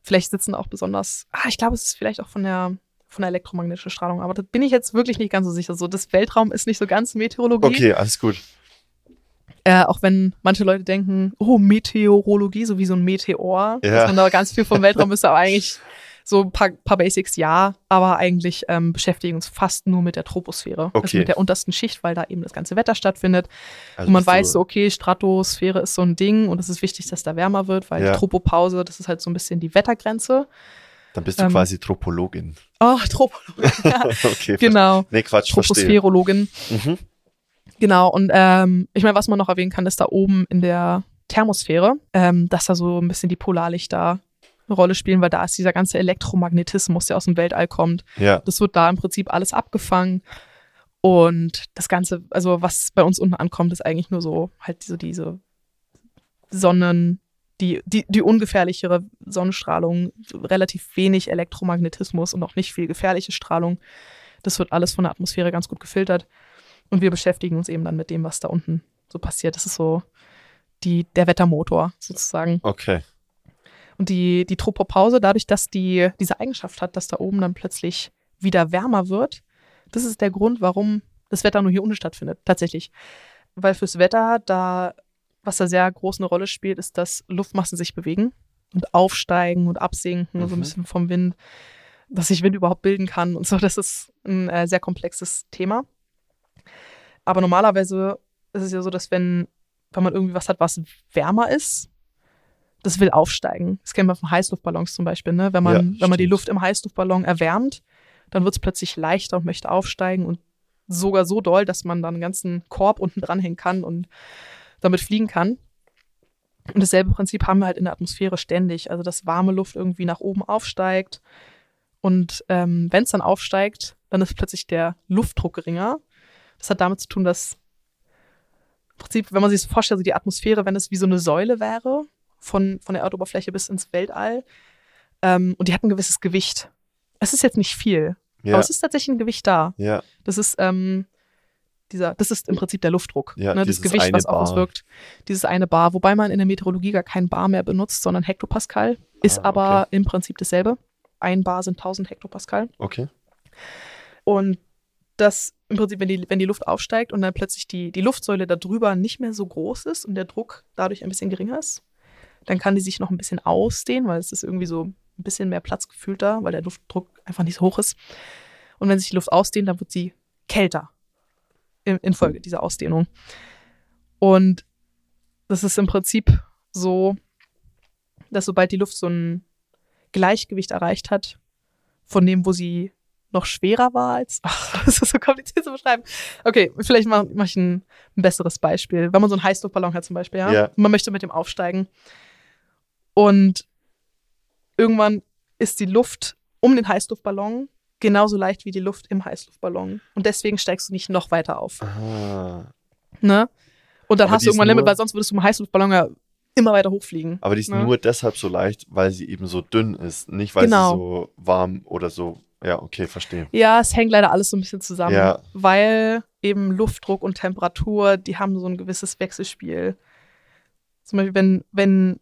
Vielleicht sitzen auch besonders, ah, ich glaube, es ist vielleicht auch von der, von der elektromagnetischen Strahlung, aber da bin ich jetzt wirklich nicht ganz so sicher. So, das Weltraum ist nicht so ganz Meteorologie. okay, alles gut. Äh, auch wenn manche Leute denken, oh, Meteorologie, so wie so ein Meteor, Ja. dass man da ganz viel vom Weltraum wüsste, aber eigentlich so ein paar, paar Basics ja, aber eigentlich ähm, beschäftigen uns fast nur mit der Troposphäre, also Okay. mit der untersten Schicht, weil da eben das ganze Wetter stattfindet. Also und man weiß so, okay, Stratosphäre ist so ein Ding und es ist wichtig, dass da wärmer wird, weil Ja. die Tropopause, das ist halt so ein bisschen die Wettergrenze. Dann bist du ähm, quasi Tropologin. Oh, Tropologie. Ja, okay. genau. Nee, Quatsch, verstehe. Troposphärologin. Mhm. Genau, und ähm, ich meine, was man noch erwähnen kann, ist da oben in der Thermosphäre, ähm, dass da so ein bisschen die Polarlichter eine Rolle spielen, weil da ist dieser ganze Elektromagnetismus, der aus dem Weltall kommt. Ja. Das wird da im Prinzip alles abgefangen. Und das Ganze, also was bei uns unten ankommt, ist eigentlich nur so halt diese, diese die, die, die ungefährlichere Sonnenstrahlung, relativ wenig Elektromagnetismus und auch nicht viel gefährliche Strahlung. Das wird alles von der Atmosphäre ganz gut gefiltert. Und wir beschäftigen uns eben dann mit dem, was da unten so passiert. Das ist so die, der Wettermotor sozusagen. Okay. Und die, die Tropopause, dadurch, dass die diese Eigenschaft hat, dass da oben dann plötzlich wieder wärmer wird, das ist der Grund, warum das Wetter nur hier unten stattfindet, tatsächlich. Weil fürs Wetter, da, was da sehr groß eine Rolle spielt, ist, dass Luftmassen sich bewegen und aufsteigen und absinken, Mhm. so ein bisschen vom Wind, dass sich Wind überhaupt bilden kann und so. Das ist ein äh, sehr komplexes Thema. Aber normalerweise ist es ja so, dass wenn, wenn man irgendwie was hat, was wärmer ist, das will aufsteigen. Das kennen wir von Heißluftballons zum Beispiel. Ne? Wenn, man, Ja, wenn man die. Luft im Heißluftballon erwärmt, dann wird es plötzlich leichter und möchte aufsteigen und sogar so doll, dass man dann einen ganzen Korb unten dranhängen kann und damit fliegen kann. Und dasselbe Prinzip haben wir halt in der Atmosphäre ständig. Also, dass warme Luft irgendwie nach oben aufsteigt. Und ähm, wenn es dann aufsteigt, dann ist plötzlich der Luftdruck geringer. Das hat damit zu tun, dass im Prinzip, wenn man sich das vorstellt, so die Atmosphäre, wenn es wie so eine Säule wäre, von, von der Erdoberfläche bis ins Weltall, ähm, und die hat ein gewisses Gewicht. Es ist jetzt nicht viel, Ja. aber es ist tatsächlich ein Gewicht da. ja. Das ist ähm, dieser, das ist im Prinzip der Luftdruck, Ja, ne, das Gewicht, was auf uns Bar. wirkt. Dieses eine Bar, wobei man in der Meteorologie gar kein Bar mehr benutzt, sondern Hektopascal, ist Ah, aber im Prinzip dasselbe. Ein Bar sind 1000 Hektopascal. Okay. Und das im Prinzip, wenn die, wenn die Luft aufsteigt und dann plötzlich die, die Luftsäule da drüber nicht mehr so groß ist und der Druck dadurch ein bisschen geringer ist, dann kann die sich noch ein bisschen ausdehnen, weil es ist irgendwie so ein bisschen mehr Platz gefühlt da, weil der Luftdruck einfach nicht so hoch ist. Und wenn sich die Luft ausdehnt, dann wird sie kälter in, infolge dieser Ausdehnung. Und das ist im Prinzip so, dass sobald die Luft so ein Gleichgewicht erreicht hat, von dem, wo sie noch schwerer war als. Ach, das ist so kompliziert zu beschreiben. Okay, vielleicht mache mach ich ein, ein besseres Beispiel. Wenn man so einen Heißluftballon hat zum Beispiel, ja, Ja. man möchte mit dem aufsteigen und irgendwann ist die Luft um den Heißluftballon genauso leicht wie die Luft im Heißluftballon. Und deswegen steigst du nicht noch weiter auf. Ah. Ne? Und dann Aber hast du irgendwann ein Limit, weil sonst würdest du im Heißluftballon ja immer weiter hochfliegen. Aber die ist Ne? nur deshalb so leicht, weil sie eben so dünn ist. Nicht, weil Genau. sie so warm oder so. Ja, okay, verstehe. Ja, es hängt leider alles so ein bisschen zusammen, Ja. weil eben Luftdruck und Temperatur, die haben so ein gewisses Wechselspiel. Zum Beispiel, wenn, wenn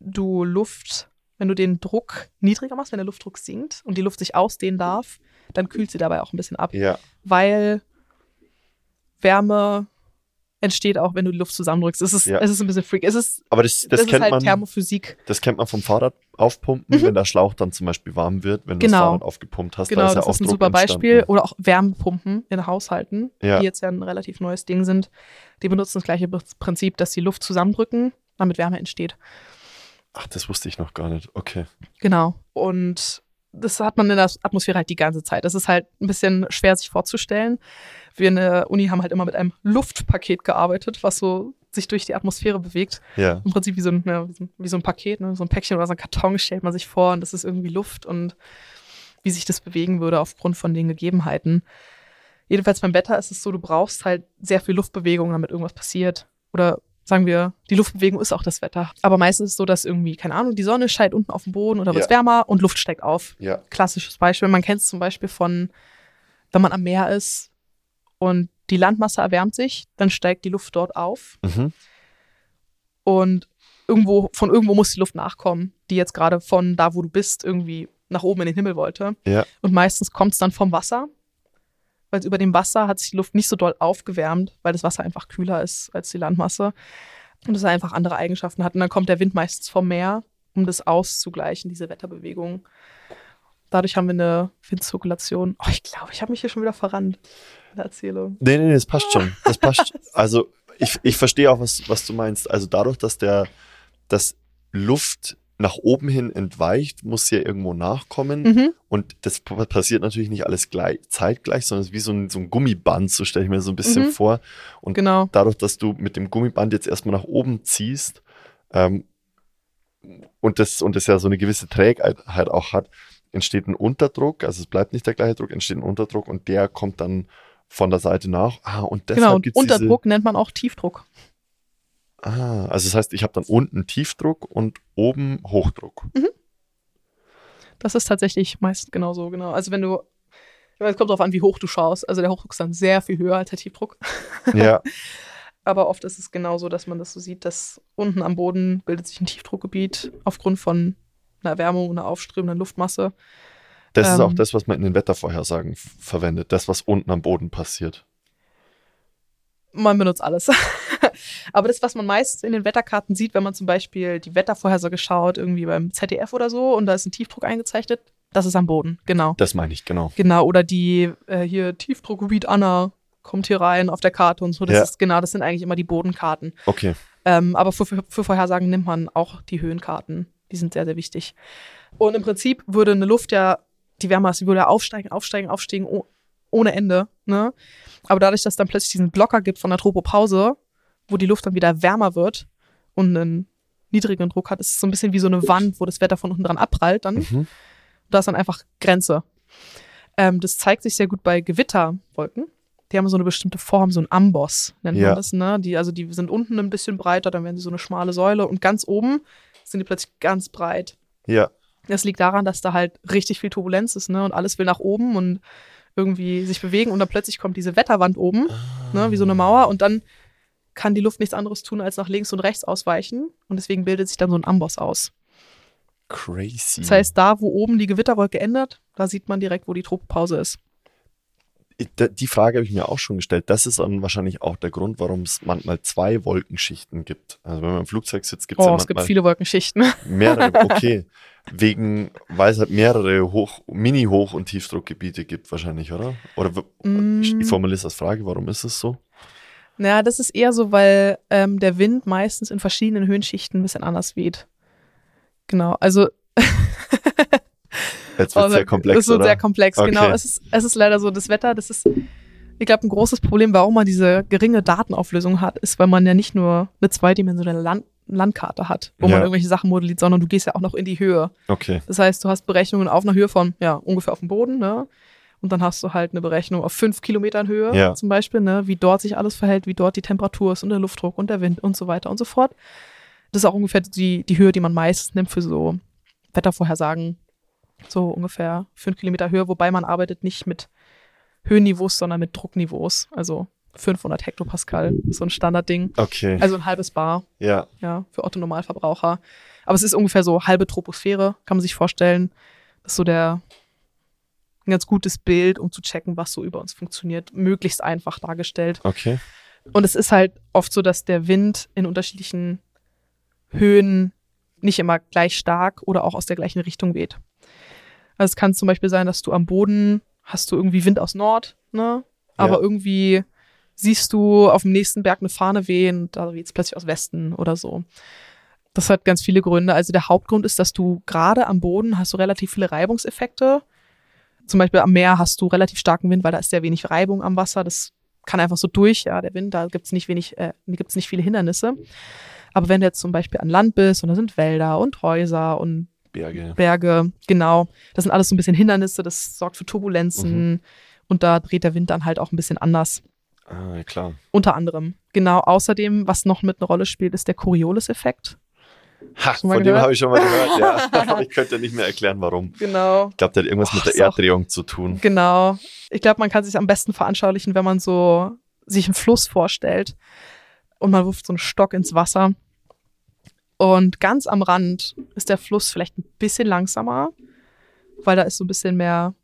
du Luft, wenn du den Druck niedriger machst, wenn der Luftdruck sinkt und die Luft sich ausdehnen darf, dann kühlt sie dabei auch ein bisschen ab, Ja, weil Wärme entsteht auch, wenn du die Luft zusammendrückst. Es ist, Ja. es ist ein bisschen freak. Es ist, aber das, das, das, ist kennt halt man. Thermophysik. Das kennt man vom Fahrrad aufpumpen, Mhm. wenn der Schlauch dann zum Beispiel warm wird, wenn du Genau. das Fahrrad aufgepumpt hast. da Genau, ist ja das ist ein super Beispiel. entstanden. Oder auch Wärmepumpen in Haushalten, Ja. die jetzt ja ein relativ neues Ding sind. Die benutzen das gleiche Prinzip, dass die Luft zusammendrücken, damit Wärme entsteht. Ach, das wusste ich noch gar nicht. Okay. Genau. Und das hat man in der Atmosphäre halt die ganze Zeit. Das ist halt ein bisschen schwer sich vorzustellen. Wir in der Uni haben halt immer mit einem Luftpaket gearbeitet, was so sich durch die Atmosphäre bewegt. Ja. Im Prinzip wie so ein, ja, wie so ein- wie so ein Paket, ne? so ein Päckchen oder so ein Karton stellt man sich vor und das ist irgendwie Luft und wie sich das bewegen würde aufgrund von den Gegebenheiten. Jedenfalls beim Wetter ist es so, du brauchst halt sehr viel Luftbewegung, damit irgendwas passiert. Oder sagen wir, die Luftbewegung ist auch das Wetter. Aber meistens ist es so, dass irgendwie, keine Ahnung, die Sonne scheint unten auf dem Boden oder wird Ja. wärmer und Luft steigt auf. Ja. Klassisches Beispiel. Man kennt es zum Beispiel von, wenn man am Meer ist und die Landmasse erwärmt sich, dann steigt die Luft dort auf Mhm. und irgendwo, von irgendwo muss die Luft nachkommen, die jetzt gerade von da, wo du bist, irgendwie nach oben in den Himmel wollte. Ja. Und meistens kommt es dann vom Wasser, weil über dem Wasser hat sich die Luft nicht so doll aufgewärmt, weil das Wasser einfach kühler ist als die Landmasse. Und es einfach andere Eigenschaften hat. Und dann kommt der Wind meistens vom Meer, um das auszugleichen, diese Wetterbewegung. Dadurch haben wir eine Windzirkulation. Oh, ich glaube, ich habe mich hier schon wieder verrannt in der Erzählung. Nee, nee, nee, das passt schon. Das passt. Also ich, ich verstehe auch, was, was du meinst. Also dadurch, dass der dass Luft nach oben hin entweicht, muss ja irgendwo nachkommen. Mhm. Und das passiert natürlich nicht alles gleich, zeitgleich, sondern es ist wie so ein, so ein Gummiband, so stelle ich mir so ein bisschen Mhm. vor. Und Genau. dadurch, dass du mit dem Gummiband jetzt erstmal nach oben ziehst ähm, und, das, und das ja so eine gewisse Trägheit halt auch hat, entsteht ein Unterdruck, also es bleibt nicht der gleiche Druck, entsteht ein Unterdruck und der kommt dann von der Seite nach. Ah, und deshalb Genau. Und Unterdruck nennt man auch Tiefdruck. Ah, also das heißt, ich habe dann unten Tiefdruck und oben Hochdruck. Das ist tatsächlich meist genauso, genau. Also wenn du, es kommt darauf an, wie hoch du schaust. Also der Hochdruck ist dann sehr viel höher als der Tiefdruck. Ja, Aber oft ist es genauso, dass man das so sieht, dass unten am Boden bildet sich ein Tiefdruckgebiet aufgrund von einer Erwärmung, einer aufströmenden Luftmasse. das ist auch Ähm. das, was man in den Wettervorhersagen verwendet. Das, was unten am Boden passiert. Man benutzt alles. Aber das, was man meist in den Wetterkarten sieht, wenn man zum Beispiel die Wettervorhersage schaut, irgendwie beim ZDF oder so, und da ist ein Tiefdruck eingezeichnet, das ist am Boden, genau. Das meine ich, genau. Genau, oder die äh, hier Tiefdruckgebiet Anna kommt hier rein auf der Karte und so. Das Ja. ist genau, das sind eigentlich immer die Bodenkarten. Okay. Ähm, aber für, für, für Vorhersagen nimmt man auch die Höhenkarten. Die sind sehr, sehr wichtig. Und im Prinzip würde eine Luft ja, die die würde ja aufsteigen, aufsteigen, aufsteigen oh, ohne Ende. Ne? Aber dadurch, dass es dann plötzlich diesen Blocker gibt von der Tropopause, wo die Luft dann wieder wärmer wird und einen niedrigeren Druck hat, ist es so ein bisschen wie so eine Wand, wo das Wetter von unten dran abprallt. Dann Mhm. da ist dann einfach Grenze. Ähm, das zeigt sich sehr gut bei Gewitterwolken. Die haben so eine bestimmte Form, so ein Amboss nennt Ja. man das. Ne? Die, also die sind unten ein bisschen breiter, dann werden sie so eine schmale Säule und ganz oben sind die plötzlich ganz breit. Ja, Das liegt daran, dass da halt richtig viel Turbulenz ist ne? und alles will nach oben und irgendwie sich bewegen und dann plötzlich kommt diese Wetterwand oben, ne? wie so eine Mauer und dann kann die Luft nichts anderes tun, als nach links und rechts ausweichen und deswegen bildet sich dann so ein Amboss aus. crazy. Das heißt, da, wo oben die Gewitterwolke endet, da sieht man direkt, wo die Tropopause ist. Die Frage habe ich mir auch schon gestellt. Das ist dann wahrscheinlich auch der Grund, warum es manchmal zwei Wolkenschichten gibt. Also wenn man im Flugzeug sitzt, gibt es Oh, ja es gibt viele Wolkenschichten. mehrere. Okay, wegen, weil es halt mehrere Hoch, Mini-Hoch- und Tiefdruckgebiete gibt wahrscheinlich, oder? Oder Mm. ich formuliere es als Frage, warum ist es so? Naja, das ist eher so, weil ähm, der Wind meistens in verschiedenen Höhenschichten ein bisschen anders weht. Genau, also Jetzt wird Oh, sehr komplex, Das ist so oder? sehr komplex, Okay. genau. Es ist, es ist leider so, das Wetter, das ist, ich glaube, ein großes Problem, warum man diese geringe Datenauflösung hat, ist, weil man ja nicht nur eine zweidimensionale Land Landkarte hat, wo Ja. man irgendwelche Sachen modelliert, sondern du gehst ja auch noch in die Höhe. Okay, Das heißt, du hast Berechnungen auf einer Höhe von, ja, ungefähr auf dem Boden, ne? Und dann hast du halt eine Berechnung auf fünf Kilometern Höhe Ja. zum Beispiel, ne? Wie dort sich alles verhält, wie dort die Temperatur ist und der Luftdruck und der Wind und so weiter und so fort. Das ist auch ungefähr die, die Höhe, die man meistens nimmt für so Wettervorhersagen. So ungefähr fünf Kilometer Höhe, wobei man arbeitet nicht mit Höhenniveaus, sondern mit Druckniveaus. Also 500 Hektopascal, so ein Standardding. okay, Also ein halbes Bar ja, ja, für Otto Normalverbraucher. Aber es ist ungefähr so halbe Troposphäre, kann man sich vorstellen. Das ist so der ein ganz gutes Bild, um zu checken, was so über uns funktioniert, möglichst einfach dargestellt. okay, Und es ist halt oft so, dass der Wind in unterschiedlichen Höhen nicht immer gleich stark oder auch aus der gleichen Richtung weht. Also es kann zum Beispiel sein, dass du am Boden hast du irgendwie Wind aus Nord, ne? Aber Ja. irgendwie siehst du auf dem nächsten Berg eine Fahne wehen und da weht es plötzlich aus Westen oder so. Das hat ganz viele Gründe. Also der Hauptgrund ist, dass du gerade am Boden hast du relativ viele Reibungseffekte. Zum Beispiel am Meer hast du relativ starken Wind, weil da ist sehr wenig Reibung am Wasser. Das kann einfach so durch, ja, der Wind, da gibt's nicht wenig, äh, gibt's nicht viele Hindernisse. Aber wenn du jetzt zum Beispiel an Land bist und da sind Wälder und Häuser und Berge. Berge, genau, das sind alles so ein bisschen Hindernisse, das sorgt für Turbulenzen und da dreht der Wind dann halt auch ein bisschen anders. Ah, klar. Unter anderem. Genau, außerdem, was noch mit eine Rolle spielt, ist der Coriolis-Effekt. Ha, von dem gehört? habe ich schon mal gehört, ja. Aber ich könnte nicht mehr erklären, warum. Genau. Ich glaube, der hat irgendwas Boah, mit der auch- Erddrehung zu tun. Genau. Ich glaube, man kann sich am besten veranschaulichen, wenn man so sich einen Fluss vorstellt und man wirft so einen Stock ins Wasser. Und ganz am Rand ist der Fluss vielleicht ein bisschen langsamer, weil da ist so ein bisschen mehr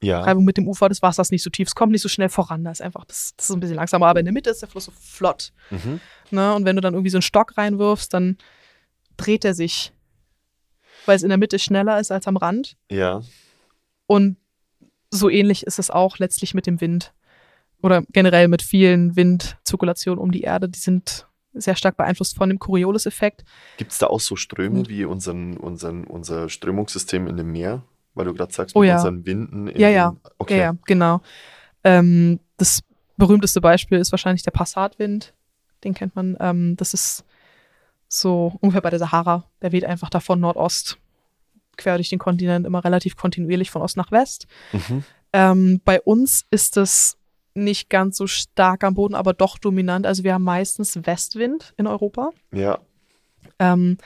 Ja, Reibung mit dem Ufer des Wassers nicht so tief. Es kommt nicht so schnell voran. Da ist einfach, das, das ist ein bisschen langsamer. Aber in der Mitte ist der Fluss so flott. mhm. Ne? Und wenn du dann irgendwie so einen Stock reinwirfst, dann dreht er sich, weil es in der Mitte schneller ist als am Rand. ja, Und so ähnlich ist es auch letztlich mit dem Wind oder generell mit vielen Windzirkulationen um die Erde. Die sind sehr stark beeinflusst von dem Coriolis-Effekt. Gibt es da auch so Ströme wie unseren, unseren, unser Strömungssystem in dem Meer? Weil du gerade sagst, Oh mit ja. unseren Winden. In Ja, ja. Okay. Ja, ja, genau. Ähm, das berühmteste Beispiel ist wahrscheinlich der Passatwind. Den kennt man. Ähm, das ist so ungefähr bei der Sahara. Der weht einfach davon Nordost quer durch den Kontinent immer relativ kontinuierlich von Ost nach West. Mhm. Ähm, bei uns ist es nicht ganz so stark am Boden, aber doch dominant. Also wir haben meistens Westwind in Europa. Ja. Ähm,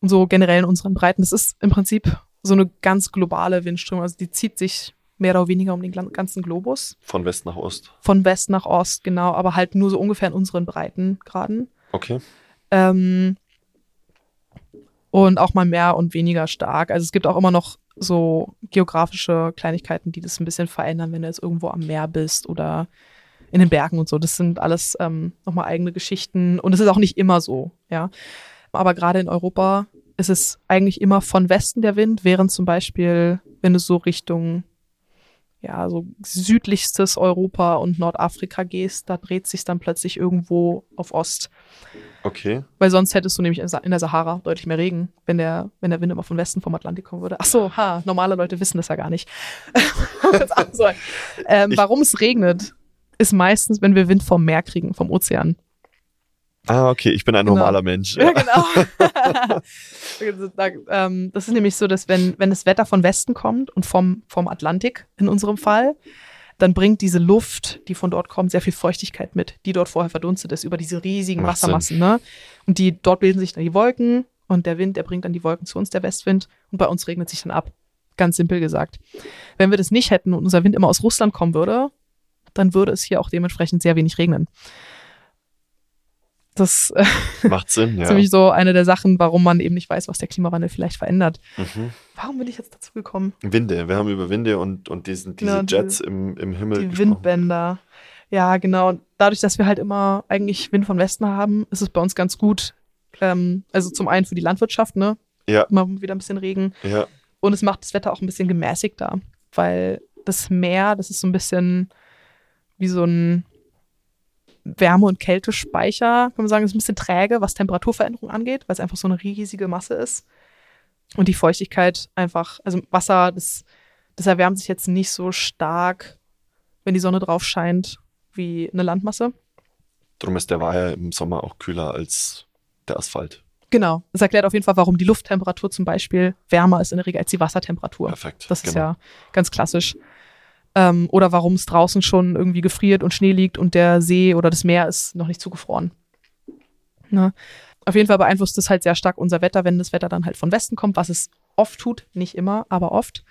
und so generell in unseren Breiten. Das ist im Prinzip so eine ganz globale Windströmung. Also die zieht sich mehr oder weniger um den ganzen Globus. Von West nach Ost. Von West nach Ost, genau, aber halt nur so ungefähr in unseren Breitengraden. Okay. Ähm, und auch mal mehr und weniger stark. Also es gibt auch immer noch so geografische Kleinigkeiten, die das ein bisschen verändern, wenn du jetzt irgendwo am Meer bist oder in den Bergen und so. Das sind alles ähm, nochmal eigene Geschichten. Und es ist auch nicht immer so, ja. Aber gerade in Europa ist es eigentlich immer von Westen der Wind, während zum Beispiel, wenn du so Richtung ja, so südlichstes Europa und Nordafrika gehst, da dreht sich dann plötzlich irgendwo auf Ost. Okay. Weil sonst hättest du nämlich in der Sahara deutlich mehr Regen, wenn der, wenn der Wind immer von Westen vom Atlantik kommen würde. Ach so, ha, normale Leute wissen das ja gar nicht. Ähm, warum es regnet, ist meistens, wenn wir Wind vom Meer kriegen, vom Ozean. Ah, okay. Ich bin ein Genau. normaler Mensch. Ja, genau. ähm, das ist nämlich so, dass wenn, wenn das Wetter von Westen kommt und vom, vom Atlantik in unserem Fall, dann bringt diese Luft, die von dort kommt, sehr viel Feuchtigkeit mit, die dort vorher verdunstet ist über diese riesigen Macht Wassermassen. Ne? Und die dort bilden sich dann die Wolken und der Wind, der bringt dann die Wolken zu uns, der Westwind, und bei uns regnet sich dann ab. Ganz simpel gesagt. Wenn wir das nicht hätten und unser Wind immer aus Russland kommen würde, dann würde es hier auch dementsprechend sehr wenig regnen. Das Macht Sinn, ja. ist nämlich so eine der Sachen, warum man eben nicht weiß, was der Klimawandel vielleicht verändert. Mhm. Warum bin ich jetzt dazu gekommen? Winde. Wir haben über Winde und, und diesen, diese Genau, die- Jets im, im Himmel Die gesprochen. Windbänder. Ja, genau. Dadurch, dass wir halt immer eigentlich Wind von Westen haben, ist es bei uns ganz gut. Ähm, also zum einen für die Landwirtschaft, ne? Ja. Immer wieder ein bisschen Regen. Ja. Und es macht das Wetter auch ein bisschen gemäßigter, weil das Meer, das ist so ein bisschen wie so ein Wärme- und Kältespeicher, kann man sagen, ist ein bisschen träge, was Temperaturveränderung angeht, weil es einfach so eine riesige Masse ist. Und die Feuchtigkeit einfach, also Wasser, das, das erwärmt sich jetzt nicht so stark, wenn die Sonne drauf scheint, wie eine Landmasse. Drum ist der Weiher im Sommer auch kühler als der Asphalt. Genau. Das erklärt auf jeden Fall, warum die Lufttemperatur zum Beispiel wärmer ist in der Regel als die Wassertemperatur. Perfekt. Das ist genau. ja ganz klassisch. Ähm, oder warum es draußen schon irgendwie gefriert und Schnee liegt und der See oder das Meer ist noch nicht zugefroren. Ne? Auf jeden Fall beeinflusst es halt sehr stark unser Wetter, wenn das Wetter dann halt von Westen kommt, was es oft tut, nicht immer, aber oft,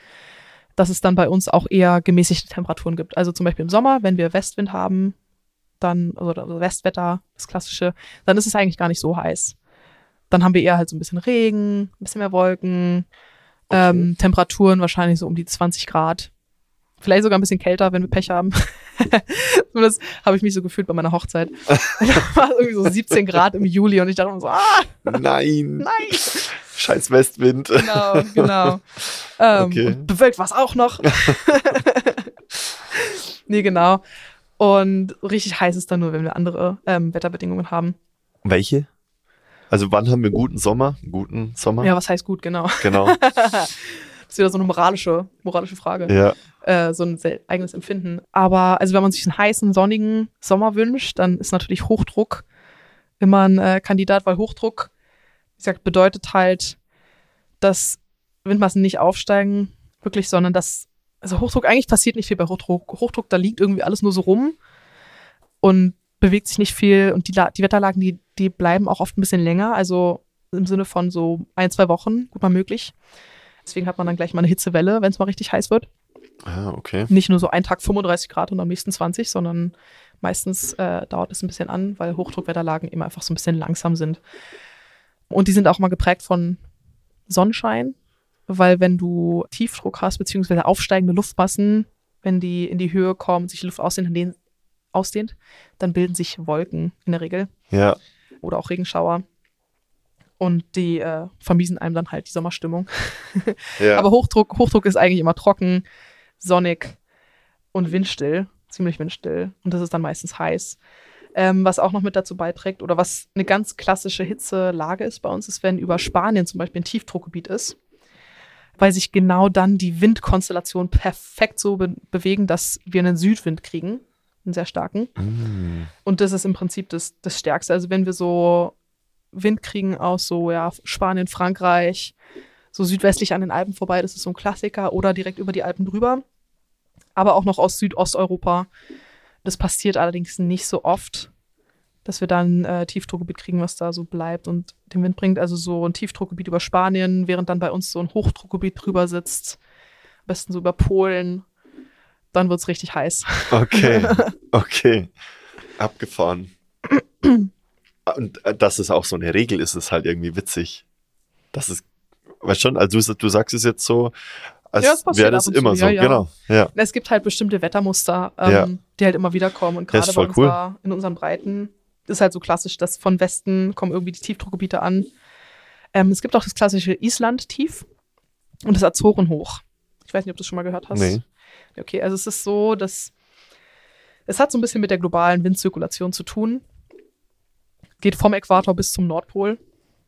dass es dann bei uns auch eher gemäßigte Temperaturen gibt. Also zum Beispiel im Sommer, wenn wir Westwind haben, dann, also also Westwetter, das klassische, dann ist es eigentlich gar nicht so heiß. Dann haben wir eher halt so ein bisschen Regen, ein bisschen mehr Wolken, Okay. ähm, Temperaturen wahrscheinlich so um die 20 Grad. Vielleicht sogar ein bisschen kälter, wenn wir Pech haben. das habe ich mich so gefühlt bei meiner Hochzeit. da war irgendwie so 17 Grad im Juli und ich dachte mir so, ah, Nein. nein. Scheiß Westwind. Genau, genau. Ähm, Okay. Und bewölkt war es auch noch. nee, genau. Und richtig heiß ist dann nur, wenn wir andere ähm, Wetterbedingungen haben. Welche? Also wann haben wir einen guten Sommer? Einen guten Sommer? Ja, was heißt gut, genau. Genau. Das ist wieder so eine moralische, moralische Frage. ja. äh, so ein eigenes Empfinden. Aber also wenn man sich einen heißen, sonnigen Sommer wünscht, dann ist natürlich Hochdruck immer ein äh, Kandidat, weil Hochdruck, wie gesagt, bedeutet halt, dass Windmassen nicht aufsteigen, wirklich, sondern dass, also Hochdruck, eigentlich passiert nicht viel bei Hochdruck. Hochdruck, da liegt irgendwie alles nur so rum und bewegt sich nicht viel und die, die Wetterlagen, die, die bleiben auch oft ein bisschen länger, also im Sinne von so ein, zwei Wochen, gut mal möglich. Deswegen hat man dann gleich mal eine Hitzewelle, wenn es mal richtig heiß wird Ah, okay. nicht nur so ein Tag 35 Grad und am nächsten 20, sondern meistens äh, dauert es ein bisschen an, weil Hochdruckwetterlagen immer einfach so ein bisschen langsam sind. Und die sind auch mal geprägt von Sonnenschein, weil wenn du Tiefdruck hast, beziehungsweise aufsteigende Luftmassen, wenn die in die Höhe kommen, sich die Luft ausdehnt, dann- ausdehnt, dann bilden sich Wolken in der Regel Ja. oder auch Regenschauer. Und die äh, vermiesen einem dann halt die Sommerstimmung. ja. Aber Hochdruck, Hochdruck ist eigentlich immer trocken, sonnig und windstill, ziemlich windstill. Und das ist dann meistens heiß. Ähm, was auch noch mit dazu beiträgt oder was eine ganz klassische Hitzelage ist bei uns, ist, wenn über Spanien zum Beispiel ein Tiefdruckgebiet ist, weil sich genau dann die Windkonstellationen perfekt so be bewegen, dass wir einen Südwind kriegen, einen sehr starken. Mm. Und das ist im Prinzip das, das Stärkste. Also wenn wir so Wind kriegen aus so ja, Spanien, Frankreich, so südwestlich an den Alpen vorbei, das ist so ein Klassiker, oder direkt über die Alpen drüber. Aber auch noch aus Südosteuropa, Das passiert allerdings nicht so oft, dass wir dann äh, Tiefdruckgebiet kriegen, was da so bleibt und den Wind bringt. Also so ein Tiefdruckgebiet über Spanien, während dann bei uns so ein Hochdruckgebiet drüber sitzt. Am besten so über Polen. Dann wird es richtig heiß. Okay, okay. Abgefahren. Und äh, dass es auch so eine Regel ist, ist halt irgendwie witzig. Das ist, weißt schon, also du, du sagst es jetzt so, als Ja, wäre das und zu, immer so, ja, ja. genau. Ja. Es gibt halt bestimmte Wettermuster, ähm, die halt immer wieder kommen. Und gerade bei cool. unserer, in unseren Breiten ist halt so klassisch, dass von Westen kommen irgendwie die Tiefdruckgebiete an. Ähm, es gibt auch das klassische Island-Tief und das Azorenhoch. Ich weiß nicht, ob du das schon mal gehört hast. Nee. Okay, also es ist so, dass es hat so ein bisschen mit der globalen Windzirkulation zu tun. Geht vom Äquator bis zum Nordpol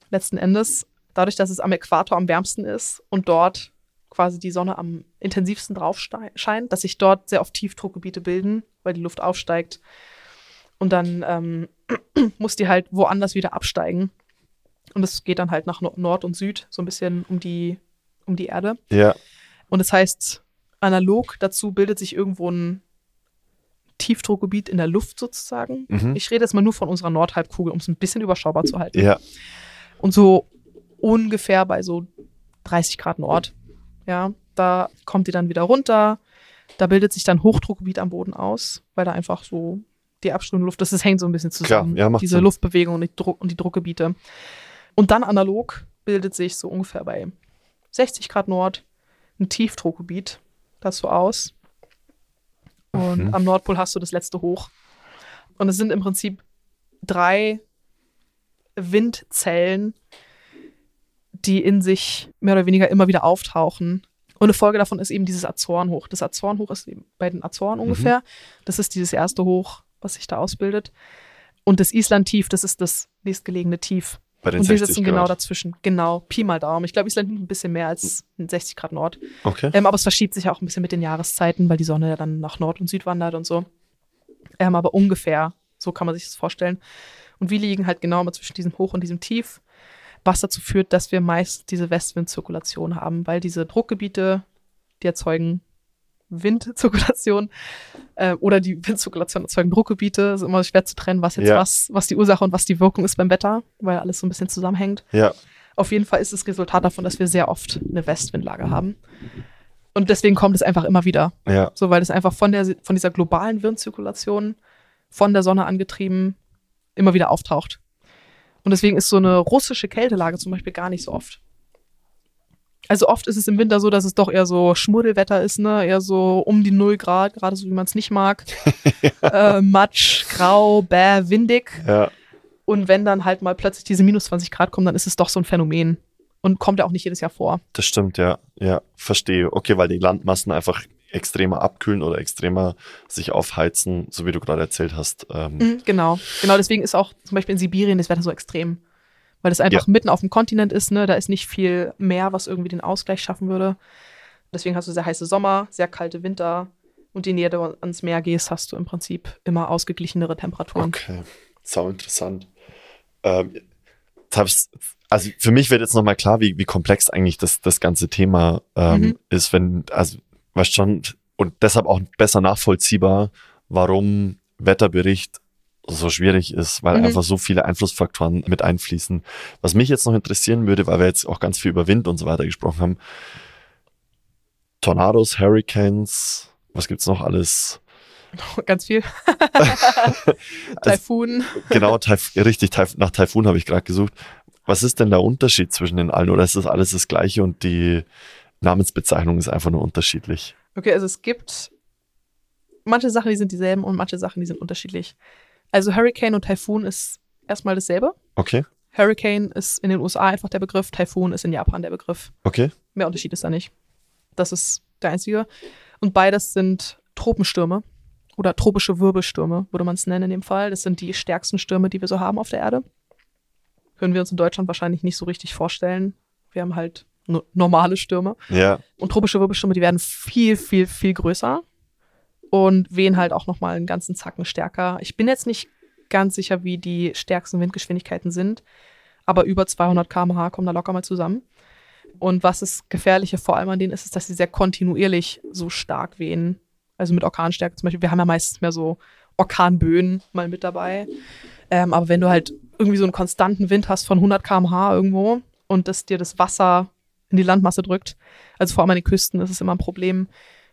letzten Endes. Dadurch, dass es am Äquator am wärmsten ist und dort quasi die Sonne am intensivsten drauf scheint, dass sich dort sehr oft Tiefdruckgebiete bilden, weil die Luft aufsteigt. Und dann ähm, muss die halt woanders wieder absteigen. Und es geht dann halt nach Nord- Nord und Süd so ein bisschen um die, um die Erde. Ja, Und das heißt, analog dazu bildet sich irgendwo ein Tiefdruckgebiet in der Luft sozusagen. Mhm. Ich rede jetzt mal nur von unserer Nordhalbkugel, um es ein bisschen überschaubar zu halten. ja, Und so ungefähr bei so 30 Grad Nord. Ja, da kommt die dann wieder runter. Da bildet sich dann Hochdruckgebiet am Boden aus, weil da einfach so die abströmende Luft, das, das hängt so ein bisschen zusammen. Klar, ja, diese Sinn. Luftbewegung und die, Druck, und die Druckgebiete. Und dann analog bildet sich so ungefähr bei 60 Grad Nord ein Tiefdruckgebiet dazu aus. Und Mhm. am Nordpol hast du das letzte Hoch. Und es sind im Prinzip drei Windzellen, die in sich mehr oder weniger immer wieder auftauchen. Und eine Folge davon ist eben dieses Azorenhoch. Das Azorenhoch ist eben bei den Azoren ungefähr. Das ist dieses erste Hoch, was sich da ausbildet. Und das Island-Tief, das ist das nächstgelegene Tief. Bei den Und wir 60 sitzen Grad. genau dazwischen. Genau, Pi mal Daumen. Ich glaube, Island liegt ein bisschen mehr als 60 Grad Nord. Okay. Ähm, aber es verschiebt sich auch ein bisschen mit den Jahreszeiten, weil die Sonne ja dann nach Nord und Süd wandert und so. Ähm, aber ungefähr, so kann man sich das vorstellen. Und wir liegen halt genau mal zwischen diesem Hoch und diesem Tief, was dazu führt, dass wir meist diese Westwindzirkulation haben, weil diese Druckgebiete, die erzeugen Windzirkulation äh, oder die Windzirkulation erzeugen Druckgebiete. Es ist immer schwer zu trennen, was jetzt Ja. was, was die Ursache und was die Wirkung ist beim Wetter, weil alles so ein bisschen zusammenhängt. Ja, Auf jeden Fall ist das Resultat davon, dass wir sehr oft eine Westwindlage haben. Und deswegen kommt es einfach immer wieder. ja, So, weil es einfach von, der, von dieser globalen Windzirkulation, von der Sonne angetrieben, immer wieder auftaucht. Und deswegen ist so eine russische Kältelage zum Beispiel gar nicht so oft. Also oft ist es im Winter so, dass es doch eher so Schmuddelwetter ist, ne? Eher so um die 0 Grad, gerade so wie man es nicht mag. äh, Matsch, grau, bäh, windig. ja. Und wenn dann halt mal plötzlich diese minus 20 Grad kommen, dann ist es doch so ein Phänomen. Und kommt ja auch nicht jedes Jahr vor. Das stimmt, ja. Ja, verstehe. Okay, weil die Landmassen einfach extremer abkühlen oder extremer sich aufheizen, so wie du gerade erzählt hast. Ähm, Mhm, genau. Genau, deswegen ist auch zum Beispiel in Sibirien das Wetter so extrem. Weil es einfach mitten auf dem Kontinent ist, ne? Da ist nicht viel Meer, was irgendwie den Ausgleich schaffen würde. Deswegen hast du sehr heiße Sommer, sehr kalte Winter. Und je näher du ans Meer gehst, hast du im Prinzip immer ausgeglichenere Temperaturen. Okay, sau interessant. Ähm, also für mich wird jetzt nochmal klar, wie, wie komplex eigentlich das, das ganze Thema ähm, Mhm. ist, wenn, also, weißt schon, und deshalb auch besser nachvollziehbar, warum Wetterbericht so schwierig ist, weil Mhm. einfach so viele Einflussfaktoren mit einfließen. Was mich jetzt noch interessieren würde, weil wir jetzt auch ganz viel über Wind und so weiter gesprochen haben, Tornados, Hurricanes, was gibt's noch alles? Ganz viel. Also, Taifun. genau, Taif richtig, Taif nach Taifun habe ich gerade gesucht. Was ist denn der Unterschied zwischen den allen? Oder ist das alles das Gleiche und die Namensbezeichnung ist einfach nur unterschiedlich? Okay, also es gibt manche Sachen, die sind dieselben und manche Sachen, die sind unterschiedlich. Also Hurricane und Taifun ist erstmal dasselbe. Okay, Hurricane ist in den USA einfach der Begriff, Taifun ist in Japan der Begriff. okay, Mehr Unterschied ist da nicht. Das ist der einzige. Und beides sind Tropenstürme oder tropische Wirbelstürme, würde man es nennen in dem Fall. Das sind die stärksten Stürme, die wir so haben auf der Erde. Können wir uns in Deutschland wahrscheinlich nicht so richtig vorstellen. Wir haben halt no normale Stürme. ja, Und tropische Wirbelstürme, die werden viel, viel, viel größer und wehen halt auch nochmal einen ganzen Zacken stärker. Ich bin jetzt nicht ganz sicher, wie die stärksten Windgeschwindigkeiten sind, aber über 200 km/h kommen da locker mal zusammen. Und was das Gefährliche vor allem an denen ist, ist, dass sie sehr kontinuierlich so stark wehen. Also mit Orkanstärke zum Beispiel. Wir haben ja meistens mehr so Orkanböen mal mit dabei. Ähm, aber wenn du halt irgendwie so einen konstanten Wind hast von 100 km/h irgendwo und dass dir das Wasser in die Landmasse drückt, also vor allem an den Küsten ist es immer ein Problem,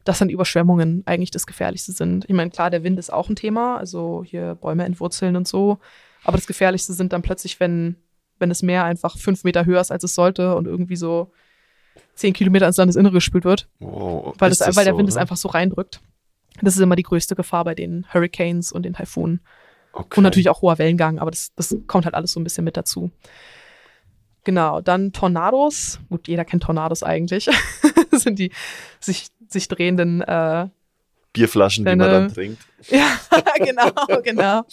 dass dann Überschwemmungen eigentlich das Gefährlichste sind. Ich meine, klar, der Wind ist auch ein Thema, also hier Bäume entwurzeln und so. Aber das Gefährlichste sind dann plötzlich, wenn, wenn das Meer einfach fünf Meter höher ist, als es sollte und irgendwie so zehn Kilometer ins Landesinnere gespült wird, Wow, weil, ist das, weil der so, Wind es einfach so reindrückt. Das ist immer die größte Gefahr bei den Hurricanes und den Taifunen. Okay. Und natürlich auch hoher Wellengang, aber das, das kommt halt alles so ein bisschen mit dazu. Genau, dann Tornados. Gut, jeder kennt Tornados eigentlich. das sind die sich, sich drehenden, äh, Bierflaschen, die man Deine- dann trinkt. ja, genau, genau.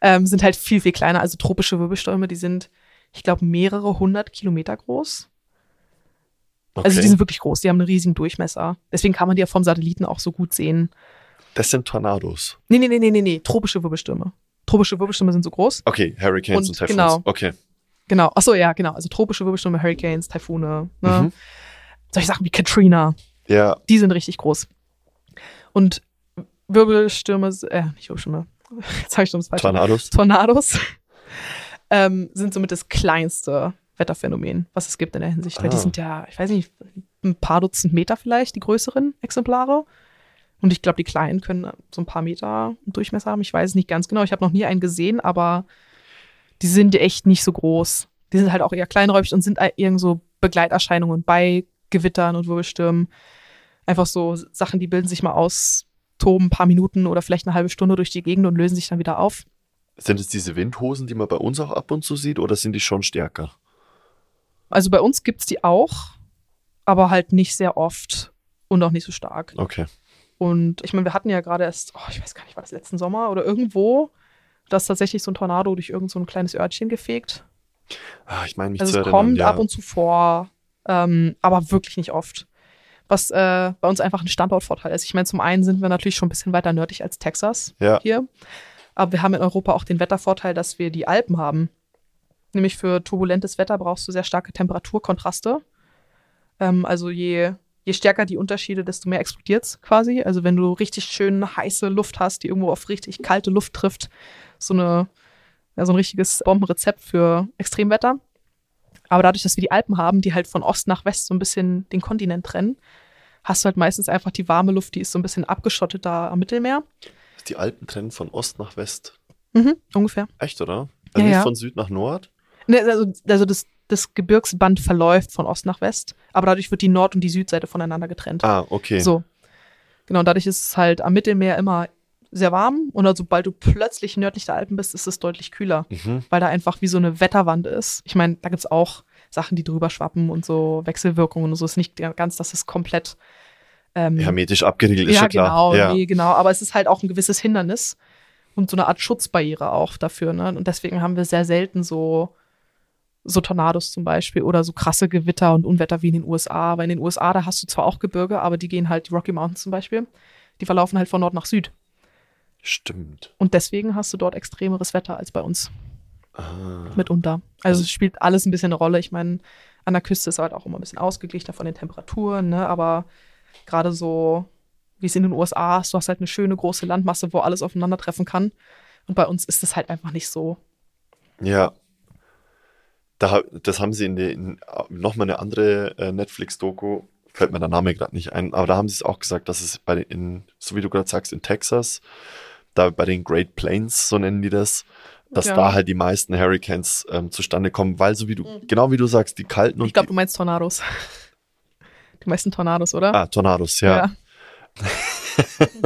Ähm, sind halt viel, viel kleiner. Also tropische Wirbelstürme, die sind, ich glaube, mehrere hundert Kilometer groß. Okay. Also die sind wirklich groß, die haben einen riesigen Durchmesser. Deswegen kann man die ja vom Satelliten auch so gut sehen. das sind Tornados. Nee, nee, nee, nee, nee, nee, tropische Wirbelstürme. Tropische Wirbelstürme sind so groß. Okay, Hurricanes Und und, Typhoons. genau. Okay. Genau. Ach so, ja, genau. Also tropische Wirbelstürme, Hurricanes, Taifune, ne? Mhm. Solche Sachen wie Katrina, Ja, die sind richtig groß. Und Wirbelstürme, äh, nicht Wirbelstürme, jetzt habe ich schon das falsche. Tornados. Tornados ähm, sind somit das kleinste Wetterphänomen, was es gibt in der Hinsicht. Weil die Ah. sind ja, ich weiß nicht, ein paar Dutzend Meter vielleicht, die größeren Exemplare. Und ich glaube, die kleinen können so ein paar Meter Durchmesser haben. Ich weiß es nicht ganz genau. Ich habe noch nie einen gesehen, aber die sind echt nicht so groß. Die sind halt auch eher kleinräumig und sind irgend so Begleiterscheinungen bei Gewittern und Wirbelstürmen. Einfach so Sachen, die bilden sich mal aus, toben ein paar Minuten oder vielleicht eine halbe Stunde durch die Gegend und lösen sich dann wieder auf. Sind es diese Windhosen, die man bei uns auch ab und zu sieht, oder sind die schon stärker? Also bei uns gibt's die auch, aber halt nicht sehr oft und auch nicht so stark. Okay. Und ich meine, wir hatten ja gerade erst, oh, ich weiß gar nicht, war das letzten Sommer oder irgendwo, dass tatsächlich so ein Tornado durch irgend so ein kleines Örtchen gefegt. Ah, ich meine mich Also zu es erinnern. kommt ja. ab und zu vor, ähm, aber wirklich nicht oft. Was äh, bei uns einfach ein Standortvorteil ist. Ich meine, zum einen sind wir natürlich schon ein bisschen weiter nördlich als Texas Ja. hier. Aber wir haben in Europa auch den Wettervorteil, dass wir die Alpen haben. Nämlich für turbulentes Wetter brauchst du sehr starke Temperaturkontraste. Ähm, also je, je stärker die Unterschiede, desto mehr explodiert es quasi. Also wenn du richtig schön heiße Luft hast, die irgendwo auf richtig kalte Luft trifft, so, eine, ja, so ein richtiges Bombenrezept für Extremwetter. Aber dadurch, dass wir die Alpen haben, die halt von Ost nach West so ein bisschen den Kontinent trennen, hast du halt meistens einfach die warme Luft, die ist so ein bisschen abgeschottet da am Mittelmeer. Die Alpen trennen von Ost nach West. Mhm, ungefähr. Echt, oder? Also Ja, nicht ja. von Süd nach Nord? Ne, also also das, das Gebirgsband verläuft von Ost nach West, aber dadurch wird die Nord- und die Südseite voneinander getrennt. Ah, okay. So. Genau, und dadurch ist es halt am Mittelmeer immer sehr warm und dann, sobald du plötzlich nördlich der Alpen bist, ist es deutlich kühler, Mhm. weil da einfach wie so eine Wetterwand ist. Ich meine, da gibt's auch Sachen, die drüber schwappen und so Wechselwirkungen und so. Es ist nicht ganz, dass es komplett ähm, Hermetisch abgeriegelt ist ja, ja klar. genau, ja. nee, genau. Aber es ist halt auch ein gewisses Hindernis und so eine Art Schutzbarriere auch dafür. Ne? Und deswegen haben wir sehr selten so, so Tornados zum Beispiel oder so krasse Gewitter und Unwetter wie in den USA. Weil in den USA, da hast du zwar auch Gebirge, aber die gehen halt, die Rocky Mountains zum Beispiel, die verlaufen halt von Nord nach Süd. Stimmt. Und deswegen hast du dort extremeres Wetter als bei uns Ah. mitunter. Also es spielt alles ein bisschen eine Rolle. Ich meine, an der Küste ist halt auch immer ein bisschen ausgeglichener von den Temperaturen, ne? aber gerade so, wie es in den USA ist, du hast halt eine schöne große Landmasse, wo alles aufeinandertreffen kann. Und bei uns ist das halt einfach nicht so. Ja. Da, das haben sie in, in nochmal eine andere äh, Netflix-Doku, fällt mir der Name gerade nicht ein, aber da haben sie es auch gesagt, dass es bei den, in, so wie du gerade sagst, in Texas, da bei den Great Plains, so nennen die das, dass Ja. da halt die meisten Hurricanes ähm, zustande kommen, weil so wie du, genau wie du sagst, die kalten und Ich glaube, du meinst Tornados. Die meisten Tornados, oder? ah, Tornados, ja. Ja.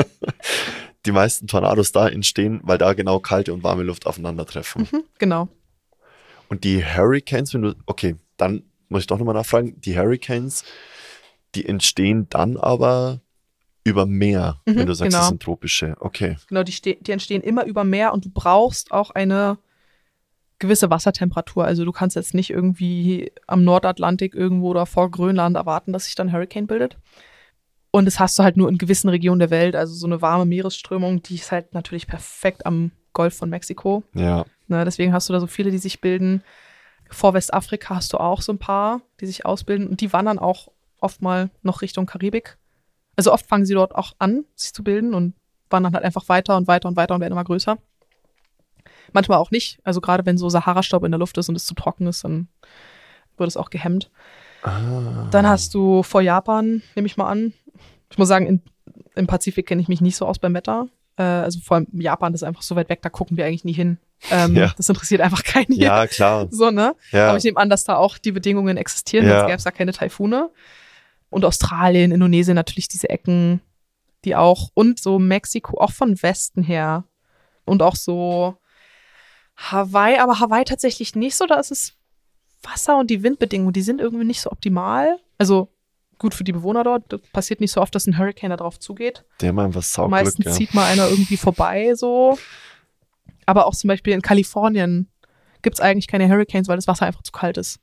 Die meisten Tornados da entstehen, weil da genau kalte und warme Luft aufeinandertreffen. Mhm, genau. Und die Hurricanes, wenn du, okay, dann muss ich doch nochmal nachfragen, die Hurricanes, die entstehen dann aber über Meer, Mhm, wenn du sagst, genau. das sind tropische. Okay. Genau, die, die entstehen immer über Meer und du brauchst auch eine gewisse Wassertemperatur. Also du kannst jetzt nicht irgendwie am Nordatlantik irgendwo oder vor Grönland erwarten, dass sich dann ein Hurricane bildet. Und das hast du halt nur in gewissen Regionen der Welt. Also so eine warme Meeresströmung, die ist halt natürlich perfekt am Golf von Mexiko. Ja. Ne, deswegen hast du da so viele, die sich bilden. Vor Westafrika hast du auch so ein paar, die sich ausbilden. Und die wandern auch oft mal noch Richtung Karibik. Also oft fangen sie dort auch an, sich zu bilden und wandern halt einfach weiter und weiter und weiter und werden immer größer. Manchmal auch nicht. Also gerade wenn so Sahara-Staub in der Luft ist und es zu trocken ist, dann wird es auch gehemmt. Ah. Dann hast du vor Japan, nehme ich mal an. Ich muss sagen, in, im Pazifik kenne ich mich nicht so aus beim Wetter. Äh, also vor allem Japan ist einfach so weit weg, da gucken wir eigentlich nie hin. Ähm, Ja. Das interessiert einfach keinen hier. Ja, klar. So, ne? Ja. Aber ich nehme an, dass da auch die Bedingungen existieren, Ja. sonst gäbe es da keine Taifune. Und Australien, Indonesien natürlich diese Ecken, die auch. Und so Mexiko, auch von Westen her. Und auch so Hawaii, aber Hawaii tatsächlich nicht so. Da ist es Wasser und die Windbedingungen, die sind irgendwie nicht so optimal. Also gut für die Bewohner dort. Das passiert nicht so oft, dass ein Hurricane da drauf zugeht. Der mal was Sauglück, Meistens ja. zieht mal einer irgendwie vorbei, so. Aber auch zum Beispiel in Kalifornien gibt es eigentlich keine Hurricanes, weil das Wasser einfach zu kalt ist.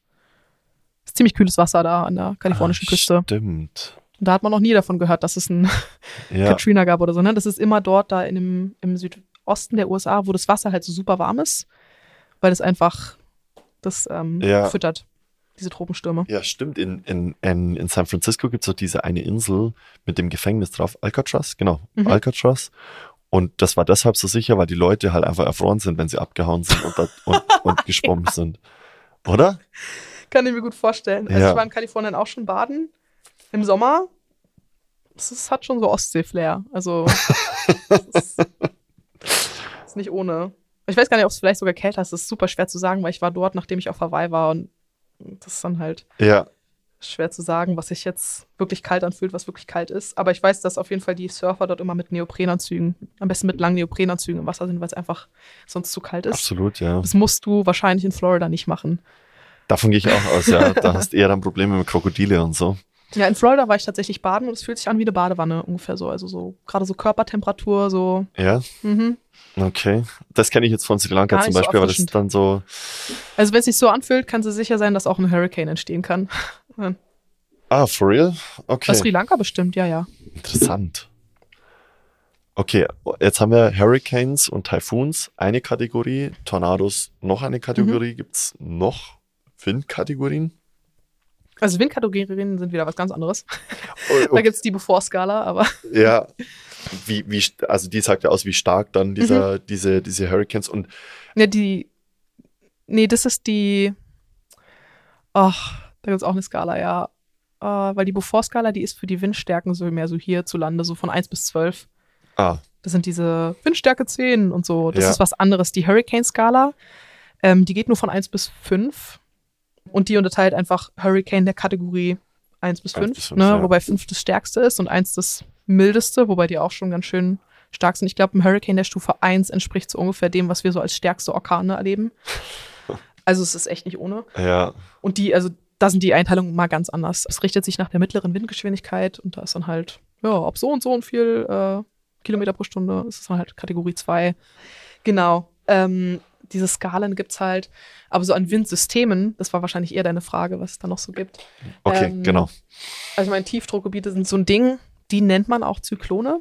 Ist ziemlich kühles Wasser da an der kalifornischen ah, Küste. Stimmt. Und da hat man noch nie davon gehört, dass es ein Ja. Katrina gab oder so. Ne? Das ist immer dort da in dem, im Südosten der USA, wo das Wasser halt so super warm ist, weil es einfach das ähm, Ja. füttert, diese Tropenstürme. Ja, stimmt. In, in, in, in San Francisco gibt es doch diese eine Insel mit dem Gefängnis drauf. Alcatraz, genau. Mhm. Alcatraz. Und das war deshalb so sicher, weil die Leute halt einfach erfroren sind, wenn sie abgehauen sind und, und, und geschwommen sind. Oder? Kann ich mir gut vorstellen. Also Ja. ich war in Kalifornien auch schon baden im Sommer. Es hat schon so Ostsee-Flair. Also es ist, ist nicht ohne. Ich weiß gar nicht, ob es vielleicht sogar kälter ist. Das ist super schwer zu sagen, weil ich war dort, nachdem ich auf Hawaii war und das ist dann halt Ja. schwer zu sagen, was sich jetzt wirklich kalt anfühlt, was wirklich kalt ist. Aber ich weiß, dass auf jeden Fall die Surfer dort immer mit Neoprenanzügen, am besten mit langen Neoprenanzügen im Wasser sind, weil es einfach sonst zu kalt ist. Absolut, ja. Das musst du wahrscheinlich in Florida nicht machen. Davon gehe ich auch aus, ja. Da hast du eher dann Probleme mit Krokodile und so. Ja, in Florida war ich tatsächlich baden und es fühlt sich an wie eine Badewanne ungefähr so. Also so, gerade so Körpertemperatur, so. Ja, Mhm. okay. Das kenne ich jetzt von Sri Lanka zum nicht so Beispiel, aber das ist dann so, Also wenn es sich so anfühlt, kann sie sicher sein, dass auch ein Hurricane entstehen kann. ah, for real? Okay. Bei Sri Lanka bestimmt, ja, ja. Interessant. Okay, jetzt haben wir Hurricanes und Typhoons, eine Kategorie, Tornados noch eine Kategorie. Gibt's noch Windkategorien? Also Windkategorien sind wieder was ganz anderes. Oh, Da gibt's die Before-Skala, aber Ja, wie, wie, also die sagt ja aus, wie stark dann dieser, Mhm. diese, diese Hurricanes und ne, die. Nee, das ist die. Ach, da gibt's auch eine Skala, ja. Äh, weil die Before-Skala, die ist für die Windstärken so mehr so hierzulande, so von 1 bis 12. ah, Das sind diese Windstärke 10 und so. Das Ja. ist was anderes. Die Hurricane-Skala, ähm, die geht nur von 1 bis 5. Und die unterteilt einfach Hurricane der Kategorie 1 bis 1 5, bis 5, ne? ja. wobei 5 das stärkste ist und 1 das mildeste, wobei die auch schon ganz schön stark sind. Ich glaube, ein Hurricane der Stufe 1 entspricht so ungefähr dem, was wir so als stärkste Orkane erleben. Also es ist echt nicht ohne. ja, Und die, also da sind die Einteilungen mal ganz anders. Es richtet sich nach der mittleren Windgeschwindigkeit und da ist dann halt, ja, ab so und so und viel äh, Kilometer pro Stunde ist es dann halt Kategorie 2. Genau. Ähm, diese Skalen gibt's halt, aber so an Windsystemen, das war wahrscheinlich eher deine Frage, was es da noch so gibt. okay, Ähm, genau. Also meine Tiefdruckgebiete sind so ein Ding, die nennt man auch Zyklone.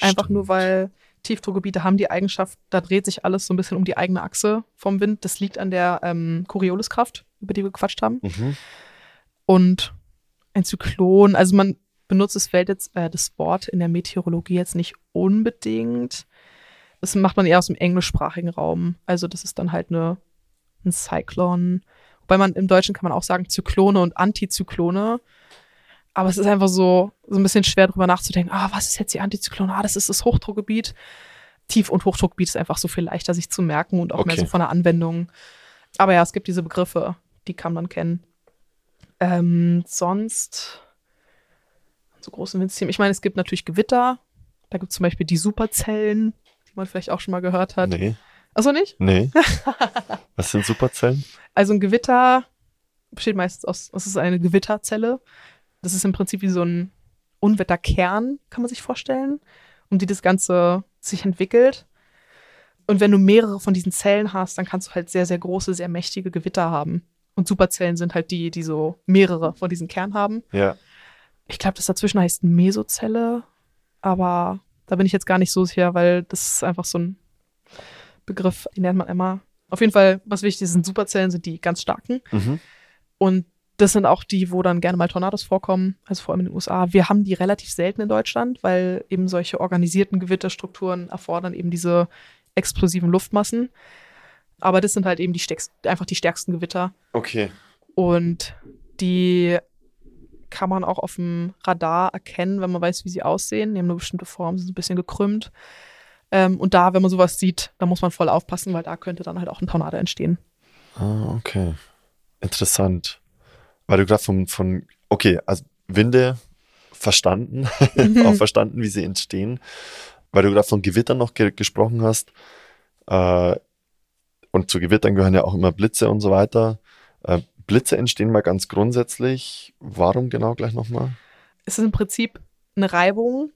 Einfach Stimmt. nur, weil Tiefdruckgebiete haben die Eigenschaft, da dreht sich alles so ein bisschen um die eigene Achse vom Wind. Das liegt an der ähm, Corioliskraft, über die wir gequatscht haben. Mhm. Und ein Zyklon, also man benutzt das Feld jetzt, äh, das Wort in der Meteorologie jetzt nicht unbedingt. Das macht man eher aus dem englischsprachigen Raum. Also das ist dann halt eine, ein Cyclon. Wobei man im Deutschen kann man auch sagen Zyklone und Antizyklone. Aber es ist einfach so, so ein bisschen schwer drüber nachzudenken, ah, was ist jetzt die Antizyklone? Ah, das ist das Hochdruckgebiet. Tief- und Hochdruckgebiet ist einfach so viel leichter sich zu merken und auch mehr Okay. so von der Anwendung. Aber ja, es gibt diese Begriffe, die kann man kennen. Ähm, sonst so große Windsystemen. Ich meine, es gibt natürlich Gewitter. Da gibt es zum Beispiel die Superzellen, man vielleicht auch schon mal gehört hat. Nee, Achso, nicht? nee. Was sind Superzellen? Also ein Gewitter besteht meistens aus, es ist eine Gewitterzelle. Das ist im Prinzip wie so ein Unwetterkern, kann man sich vorstellen, um die das Ganze sich entwickelt. Und wenn du mehrere von diesen Zellen hast, dann kannst du halt sehr, sehr große, sehr mächtige Gewitter haben. Und Superzellen sind halt die, die so mehrere von diesen Kernen haben. Ja, Ich glaube, das dazwischen heißt Mesozelle, aber da bin ich jetzt gar nicht so sicher, weil das ist einfach so ein Begriff, den lernt man immer. Auf jeden Fall, was wichtig ist, sind Superzellen, sind die ganz starken. mhm. Und das sind auch die, wo dann gerne mal Tornados vorkommen, also vor allem in den USA. Wir haben die relativ selten in Deutschland, weil eben solche organisierten Gewitterstrukturen erfordern eben diese explosiven Luftmassen. Aber das sind halt eben die einfach die stärksten Gewitter. Okay. Und die kann man auch auf dem Radar erkennen, wenn man weiß, wie sie aussehen. Die haben eine bestimmte Form, sind ein bisschen gekrümmt. Ähm, und da, wenn man sowas sieht, da muss man voll aufpassen, weil da könnte dann halt auch ein Tornado entstehen. Ah, okay. Interessant. Weil du gerade von, von, okay, also Winde verstanden, auch verstanden, wie sie entstehen. Weil du gerade von Gewittern noch ge gesprochen hast. Äh, und zu Gewittern gehören ja auch immer Blitze und so weiter. Äh, Blitze entstehen mal ganz grundsätzlich. Warum genau gleich nochmal? Es ist im Prinzip eine Reibung,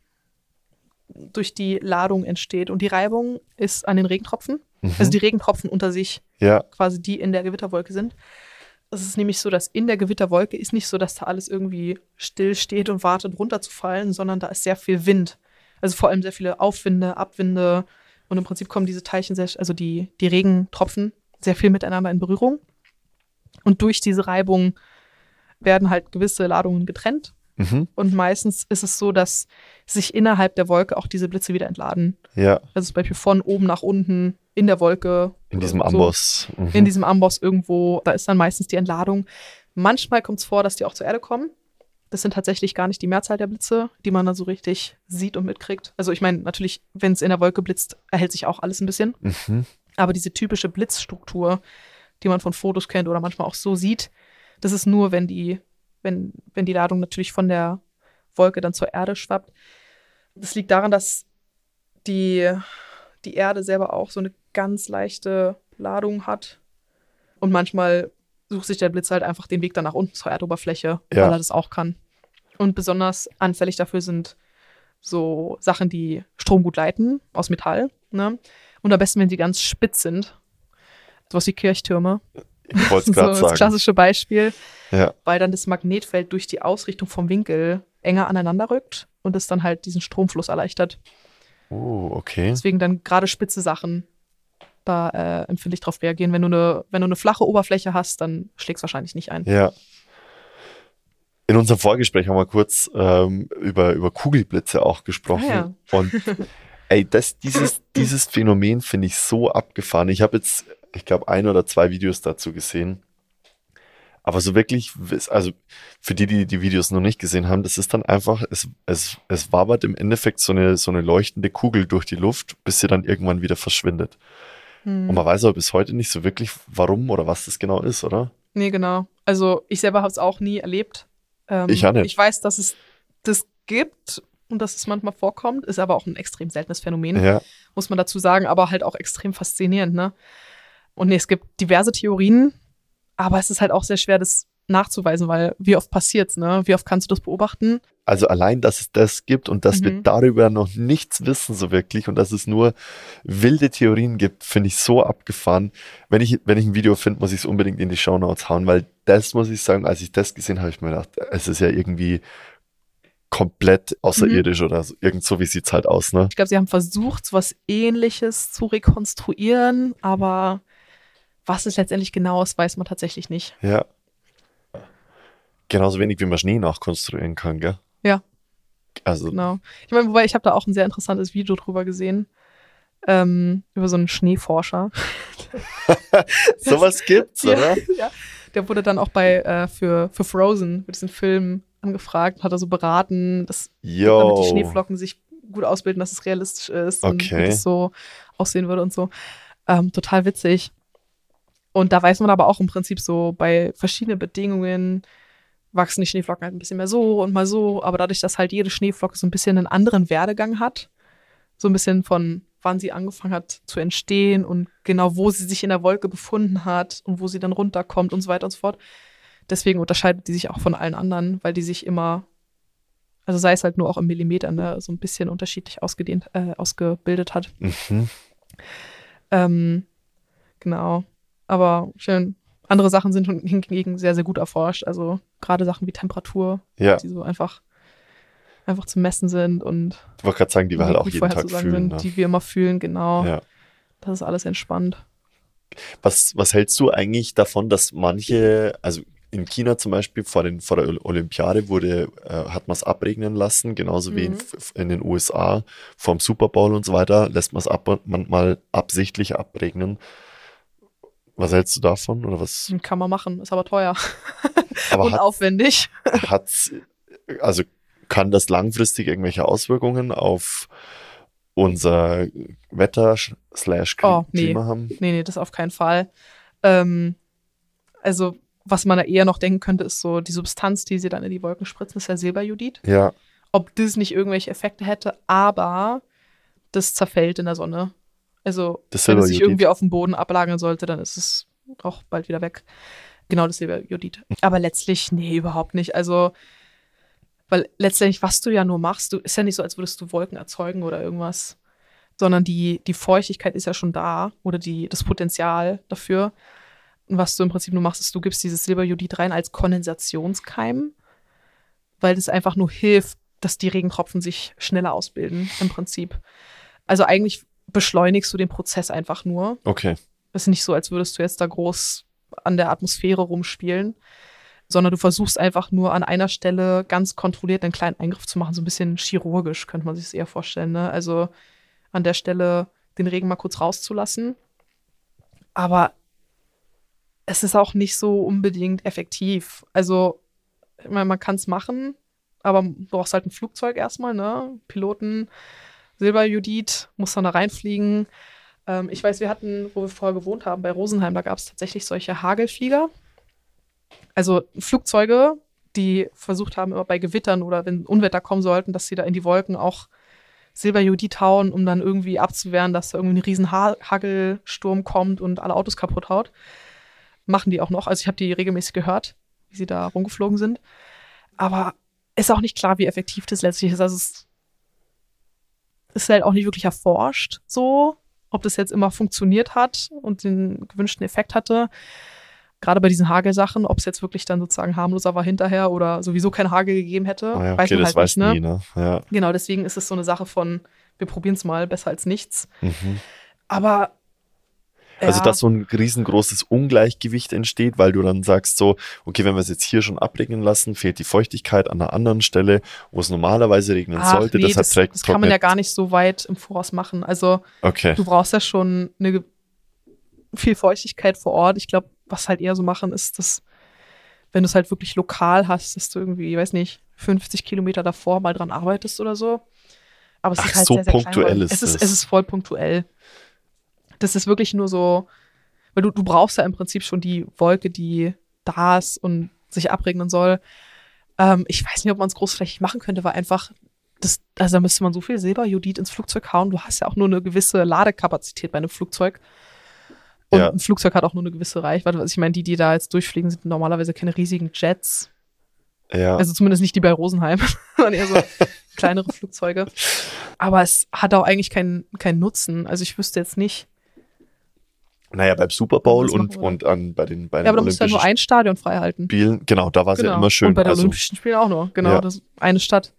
durch die Ladung entsteht. Und die Reibung ist an den Regentropfen. Mhm. Also die Regentropfen unter sich, ja, quasi die in der Gewitterwolke sind. Es ist nämlich so, dass in der Gewitterwolke ist nicht so, dass da alles irgendwie still steht und wartet, runterzufallen, sondern da ist sehr viel Wind. Also vor allem sehr viele Aufwinde, Abwinde. Und im Prinzip kommen diese Teilchen, sehr, also die, die Regentropfen, sehr viel miteinander in Berührung. Und durch diese Reibung werden halt gewisse Ladungen getrennt. mhm. Und meistens ist es so, dass sich innerhalb der Wolke auch diese Blitze wieder entladen. ja, Also zum Beispiel von oben nach unten in der Wolke. in diesem so, Amboss. Mhm. In diesem Amboss irgendwo, da ist dann meistens die Entladung. Manchmal kommt es vor, dass die auch zur Erde kommen. Das sind tatsächlich gar nicht die Mehrzahl der Blitze, die man dann so richtig sieht und mitkriegt. Also ich meine, natürlich, wenn es in der Wolke blitzt, erhält sich auch alles ein bisschen. mhm. Aber diese typische Blitzstruktur, die man von Fotos kennt oder manchmal auch so sieht, das ist nur, wenn die, wenn, wenn die Ladung natürlich von der Wolke dann zur Erde schwappt. Das liegt daran, dass die, die Erde selber auch so eine ganz leichte Ladung hat. Und manchmal sucht sich der Blitz halt einfach den Weg dann nach unten zur Erdoberfläche, Ja. weil er das auch kann. Und besonders anfällig dafür sind so Sachen, die Strom gut leiten, aus Metall. Ne? Und am besten, wenn sie ganz spitz sind. Sowas wie Kirchtürme. Ich wollte So es gerade das sagen. klassische Beispiel, Ja, weil dann das Magnetfeld durch die Ausrichtung vom Winkel enger aneinander rückt und es dann halt diesen Stromfluss erleichtert. oh, okay. Deswegen dann gerade spitze Sachen, da äh, empfindlich drauf reagieren. Wenn du, eine, wenn du eine flache Oberfläche hast, dann schlägst wahrscheinlich nicht ein. Ja. In unserem Vorgespräch haben wir kurz ähm, über, über Kugelblitze auch gesprochen. Ah, Und ey, das, dieses, dieses Phänomen finde ich so abgefahren. Ich habe jetzt, ich glaube, ein oder zwei Videos dazu gesehen. Aber so wirklich, also für die, die die Videos noch nicht gesehen haben, das ist dann einfach, es, es, es wabert im Endeffekt so eine, so eine leuchtende Kugel durch die Luft, bis sie dann irgendwann wieder verschwindet. Hm. Und man weiß aber bis heute nicht so wirklich, warum oder was das genau ist, oder? Nee, genau. Also ich selber habe es auch nie erlebt. Ähm, Ich auch nicht. Ich weiß, dass es das gibt und dass es manchmal vorkommt, ist aber auch ein extrem seltenes Phänomen. Ja. muss man dazu sagen, aber halt auch extrem faszinierend, ne? Und nee, es gibt diverse Theorien, aber es ist halt auch sehr schwer, das nachzuweisen, weil wie oft passiert's, ne? Wie oft kannst du das beobachten? Also allein, dass es das gibt und dass wir Mhm. darüber noch nichts wissen so wirklich und dass es nur wilde Theorien gibt, finde ich so abgefahren. Wenn ich, wenn ich ein Video finde, muss ich es unbedingt in die Shownotes hauen, weil das muss ich sagen, als ich das gesehen habe, habe ich mir gedacht, es ist ja irgendwie komplett außerirdisch oder so, irgend so, wie sieht's halt aus, ne? Ich glaube, sie haben versucht, so was ähnliches zu rekonstruieren, aber was es letztendlich genau ist, weiß man tatsächlich nicht. Ja. Genauso wenig, wie man Schnee nachkonstruieren kann, gell? Ja. Also, Genau. Ich meine, wobei ich habe da auch ein sehr interessantes Video drüber gesehen. Ähm, über so einen Schneeforscher. sowas gibt's, oder? Ja. Der wurde dann auch bei äh, für, für Frozen, für diesen Film angefragt, hat er so beraten, dass, damit die Yo. Schneeflocken sich gut ausbilden, dass es realistisch ist und Okay. wie das so aussehen würde und so. Ähm, total witzig. Und da weiß man aber auch im Prinzip so, bei verschiedenen Bedingungen wachsen die Schneeflocken halt ein bisschen mehr so und mal so, aber dadurch, dass halt jede Schneeflocke so ein bisschen einen anderen Werdegang hat, so ein bisschen von wann sie angefangen hat zu entstehen und genau wo sie sich in der Wolke befunden hat und wo sie dann runterkommt und so weiter und so fort. Deswegen unterscheidet die sich auch von allen anderen, weil die sich immer, also sei es halt nur auch im Millimeter, ne, so ein bisschen unterschiedlich ausgedehnt, äh, ausgebildet hat. Mhm. Ähm, genau. Aber schön. Andere Sachen sind hingegen sehr, sehr gut erforscht. Also gerade Sachen wie Temperatur, Ja, die so einfach, einfach zu messen sind und ich wollte gerade sagen, die wir halt auch jeden Tag fühlen. sind, Ne? die wir immer fühlen, genau. Ja. Das ist alles entspannt. Was, was hältst du eigentlich davon, dass manche, also in China zum Beispiel vor, den, vor der Olympiade wurde, äh, hat man es abregnen lassen, genauso wie in, Mhm. in den USA vom Super Bowl und so weiter, lässt man es ab, manchmal absichtlich abregnen. Was hältst du davon? Oder was? Kann man machen, ist aber teuer Aber und hat, aufwendig. hat's, also kann das langfristig irgendwelche Auswirkungen auf unser Wetter slash Oh, nee. Klima haben? Nee, nee, das auf keinen Fall. Ähm, also, was man da eher noch denken könnte, ist so die Substanz, die sie dann in die Wolken spritzen, ist ja Silberjodid. Ja, Ob das nicht irgendwelche Effekte hätte, aber das zerfällt in der Sonne. Also, Das wenn es sich irgendwie auf dem Boden ablagern sollte, dann ist es auch bald wieder weg. Genau, das Silberjodid. Aber letztlich, nee, überhaupt nicht. Also, weil letztendlich, was du ja nur machst, du ist ja nicht so, als würdest du Wolken erzeugen oder irgendwas, sondern die, die Feuchtigkeit ist ja schon da oder die, das Potenzial dafür. Und was du im Prinzip nur machst, ist, du gibst dieses Silberjodid rein als Kondensationskeim, weil das einfach nur hilft, dass die Regentropfen sich schneller ausbilden, im Prinzip. Also eigentlich beschleunigst du den Prozess einfach nur. okay. Es ist nicht so, als würdest du jetzt da groß an der Atmosphäre rumspielen, sondern du versuchst einfach nur an einer Stelle ganz kontrolliert einen kleinen Eingriff zu machen, so ein bisschen chirurgisch, könnte man sich das eher vorstellen. Ne? Also an der Stelle den Regen mal kurz rauszulassen. Aber es ist auch nicht so unbedingt effektiv. Also, ich meine, man kann es machen, aber du brauchst halt ein Flugzeug erstmal, ne? Piloten, Silberjudit, muss dann da reinfliegen. Ähm, ich weiß, wir hatten, wo wir vorher gewohnt haben, bei Rosenheim, da gab es tatsächlich solche Hagelflieger. Also Flugzeuge, die versucht haben, immer bei Gewittern oder wenn Unwetter kommen sollten, dass sie da in die Wolken auch Silberjodid hauen, um dann irgendwie abzuwehren, dass da irgendwie ein riesen ha Hagelsturm kommt und alle Autos kaputt haut. Machen die auch noch. Also ich habe die regelmäßig gehört, wie sie da rumgeflogen sind. Aber ist auch nicht klar, wie effektiv das letztlich ist. Also es ist halt auch nicht wirklich erforscht, so, ob das jetzt immer funktioniert hat und den gewünschten Effekt hatte. Gerade bei diesen Hagelsachen, ob es jetzt wirklich dann sozusagen harmloser war hinterher oder sowieso kein Hagel gegeben hätte, Ah ja, weiß okay, man das halt weiß nicht, ne? nie, ne? Ja. Genau, deswegen ist es so eine Sache von, wir probieren es mal, besser als nichts. Mhm. Aber Also, dass so ein riesengroßes Ungleichgewicht entsteht, weil du dann sagst so, okay, wenn wir es jetzt hier schon abregnen lassen, fehlt die Feuchtigkeit an einer anderen Stelle, wo es normalerweise regnen ach, sollte. nee, deshalb das, trägt das kann man ja gar nicht so weit im Voraus machen. Also Okay. du brauchst ja schon eine viel Feuchtigkeit vor Ort. Ich glaube, was halt eher so machen, ist, dass wenn du es halt wirklich lokal hast, dass du irgendwie, ich weiß nicht, 50 Kilometer davor mal dran arbeitest oder so. Aber es Ach, ist halt so sehr, sehr punktuell kleinräumig. ist es ist. Es ist voll punktuell. Das ist wirklich nur so, weil du, du brauchst ja im Prinzip schon die Wolke, die da ist und sich abregnen soll. Ähm, ich weiß nicht, ob man es großflächig machen könnte, weil einfach das, also da müsste man so viel Silberjodid ins Flugzeug hauen. Du hast ja auch nur eine gewisse Ladekapazität bei einem Flugzeug. Und Ja. ein Flugzeug hat auch nur eine gewisse Reichweite. Also ich meine, die, die da jetzt durchfliegen, sind normalerweise keine riesigen Jets. Ja. Also zumindest nicht die bei Rosenheim, sondern eher so kleinere Flugzeuge. Aber es hat auch eigentlich keinen keinen Nutzen. Also ich wüsste jetzt nicht. Naja, beim Super Bowl Das und, und an, bei den, bei den Ja, aber da musst du ja nur ein Stadion frei halten. Spielen, genau, da war es Genau. ja immer schön. Und bei den also, Olympischen Spielen auch nur. Genau, Ja. das eine Stadt.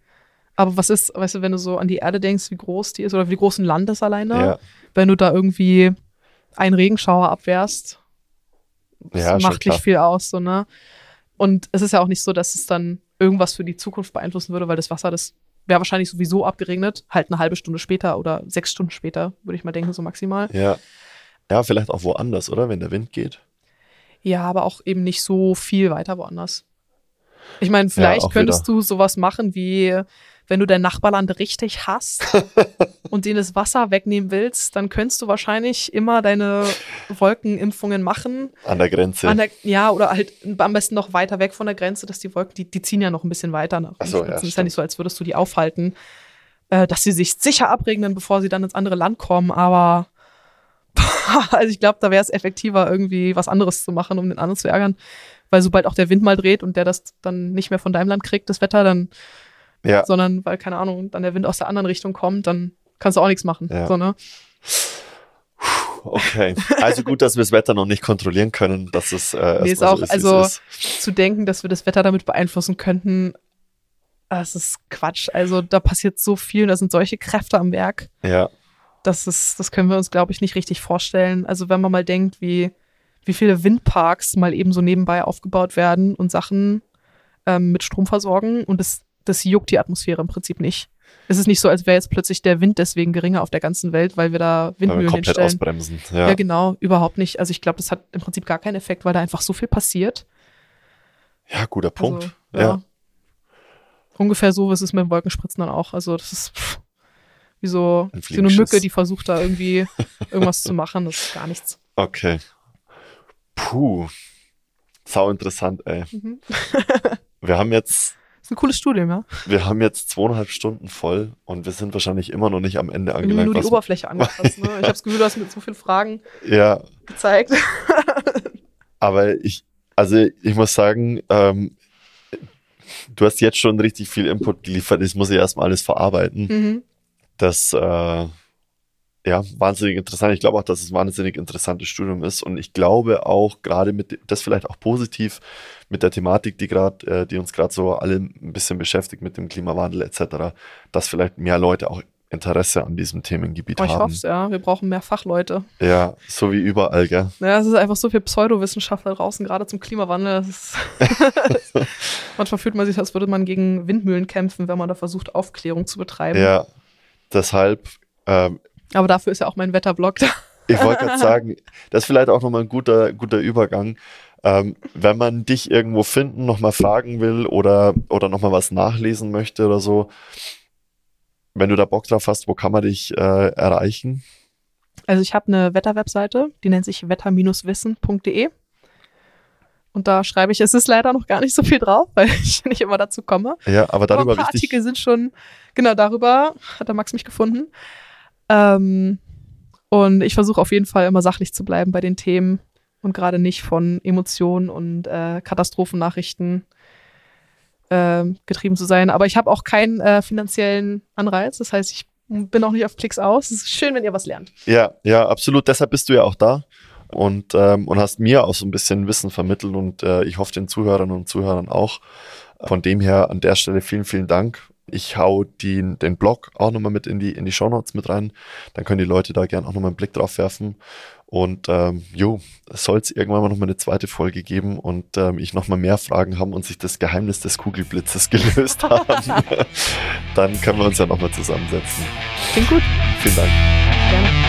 Aber was ist, weißt du, wenn du so an die Erde denkst, wie groß die ist oder wie groß ein Land ist alleine, ja, wenn du da irgendwie einen Regenschauer abwehrst, das ja, macht nicht viel aus, so, ne? Und es ist ja auch nicht so, dass es dann irgendwas für die Zukunft beeinflussen würde, weil das Wasser, das wäre wahrscheinlich sowieso abgeregnet, halt eine halbe Stunde später oder sechs Stunden später, würde ich mal denken, so maximal. Ja. Ja, vielleicht auch woanders, oder? Wenn der Wind geht. Ja, aber auch eben nicht so viel weiter woanders. Ich meine, vielleicht auch könntest du sowas machen wie, wenn du dein Nachbarland richtig hasst und denen das Wasser wegnehmen willst, dann könntest du wahrscheinlich immer deine Wolkenimpfungen machen. An der Grenze. An der, ja, oder halt am besten noch weiter weg von der Grenze, dass die Wolken, die, die ziehen ja noch ein bisschen weiter nach Ach so, ja, Spitzen. ist ja nicht so, als würdest du die aufhalten, äh, dass sie sich sicher abregnen, bevor sie dann ins andere Land kommen, aber also ich glaube, da wäre es effektiver, irgendwie was anderes zu machen, um den anderen zu ärgern. Weil sobald auch der Wind mal dreht und der das dann nicht mehr von deinem Land kriegt, das Wetter, dann, ja, sondern weil, keine Ahnung, dann der Wind aus der anderen Richtung kommt, dann kannst du auch nichts machen. Ja. So, ne? okay. Also gut, dass wir das Wetter noch nicht kontrollieren können, dass es äh, Nee, ist auch- so ist, also- ist. zu denken, dass wir das Wetter damit beeinflussen könnten, das ist Quatsch. Also da passiert so viel da sind solche Kräfte am Werk. Ja, Das ist, das können wir uns, glaube ich, nicht richtig vorstellen. Also wenn man mal denkt, wie, wie viele Windparks mal eben so nebenbei aufgebaut werden und Sachen ähm, mit Strom versorgen und das, das juckt die Atmosphäre im Prinzip nicht. Es ist nicht so, als wäre jetzt plötzlich der Wind deswegen geringer auf der ganzen Welt, weil wir da Weil wir Windmühlen komplett hinstellen. ausbremsen. Ja. Ja. genau, überhaupt nicht. Also ich glaube, das hat im Prinzip gar keinen Effekt, weil da einfach so viel passiert. ja, guter Punkt. Also, ja. ja. Ungefähr so ist es mit dem Wolkenspritzen dann auch. Also das ist pff, wie so, Ein wie so eine. Mücke, die versucht da irgendwie irgendwas zu machen. Das ist gar nichts. Okay. Puh. Sau interessant, ey. Mhm. Wir haben jetzt, Das ist ein cooles Studium, ja. wir haben jetzt zweieinhalb Stunden voll und wir sind wahrscheinlich immer noch nicht am Ende angelangt. nur die Oberfläche angefasst. Ne? Ich habe das Gefühl, du hast mit so vielen Fragen ja, gezeigt. aber ich, also ich muss sagen, ähm, du hast jetzt schon richtig viel Input geliefert. Das muss ich erstmal alles verarbeiten. mhm. Das, äh, ja, wahnsinnig interessant. Ich glaube auch, dass es ein wahnsinnig interessantes Studium ist. Und ich glaube auch, gerade mit, das vielleicht auch positiv, mit der Thematik, die gerade, äh, die uns gerade so alle ein bisschen beschäftigt mit dem Klimawandel etc., dass vielleicht mehr Leute auch Interesse an diesem Themengebiet Oh, ich haben. hoffe es, ja. Wir brauchen mehr Fachleute. Ja, so wie überall, gell? Ja, es ist einfach so viel Pseudowissenschaft da draußen, gerade zum Klimawandel. Manchmal fühlt man sich, als würde man gegen Windmühlen kämpfen, wenn man da versucht, Aufklärung zu betreiben. Ja, deshalb, ähm, Aber dafür ist ja auch mein Wetterblog da. ich wollte gerade sagen, das ist vielleicht auch nochmal ein guter, guter Übergang. Ähm, wenn man dich irgendwo finden, nochmal fragen will oder, oder nochmal was nachlesen möchte oder so, wenn du da Bock drauf hast, wo kann man dich äh, erreichen? Also ich habe eine Wetterwebseite, die nennt sich wetter-wissen.de. Und da schreibe ich, es ist leider noch gar nicht so viel drauf, weil ich nicht immer dazu komme. Ja, aber Aber darüber ein paar wichtig. Artikel sind schon, genau darüber hat der Max mich gefunden. Ähm, und ich versuche auf jeden Fall immer sachlich zu bleiben bei den Themen und gerade nicht von Emotionen und äh, Katastrophennachrichten ähm, getrieben zu sein. Aber ich habe auch keinen äh, finanziellen Anreiz. Das heißt, ich bin auch nicht auf Klicks aus. Es ist schön, wenn ihr was lernt. Ja, ja, absolut. Deshalb bist du ja auch da und, ähm, und hast mir auch so ein bisschen Wissen vermittelt und äh, ich hoffe den Zuhörern und Zuhörern auch. Von dem her an der Stelle vielen, vielen Dank. Ich hau die, den Blog auch nochmal mit in die, in die Shownotes mit rein. Dann können die Leute da gerne auch nochmal einen Blick drauf werfen. Und ähm, jo, soll es irgendwann mal nochmal eine zweite Folge geben und ähm, ich nochmal mehr Fragen haben und sich das Geheimnis des Kugelblitzes gelöst haben. Dann können wir uns ja nochmal zusammensetzen. Klingt gut. Vielen Dank. Gerne.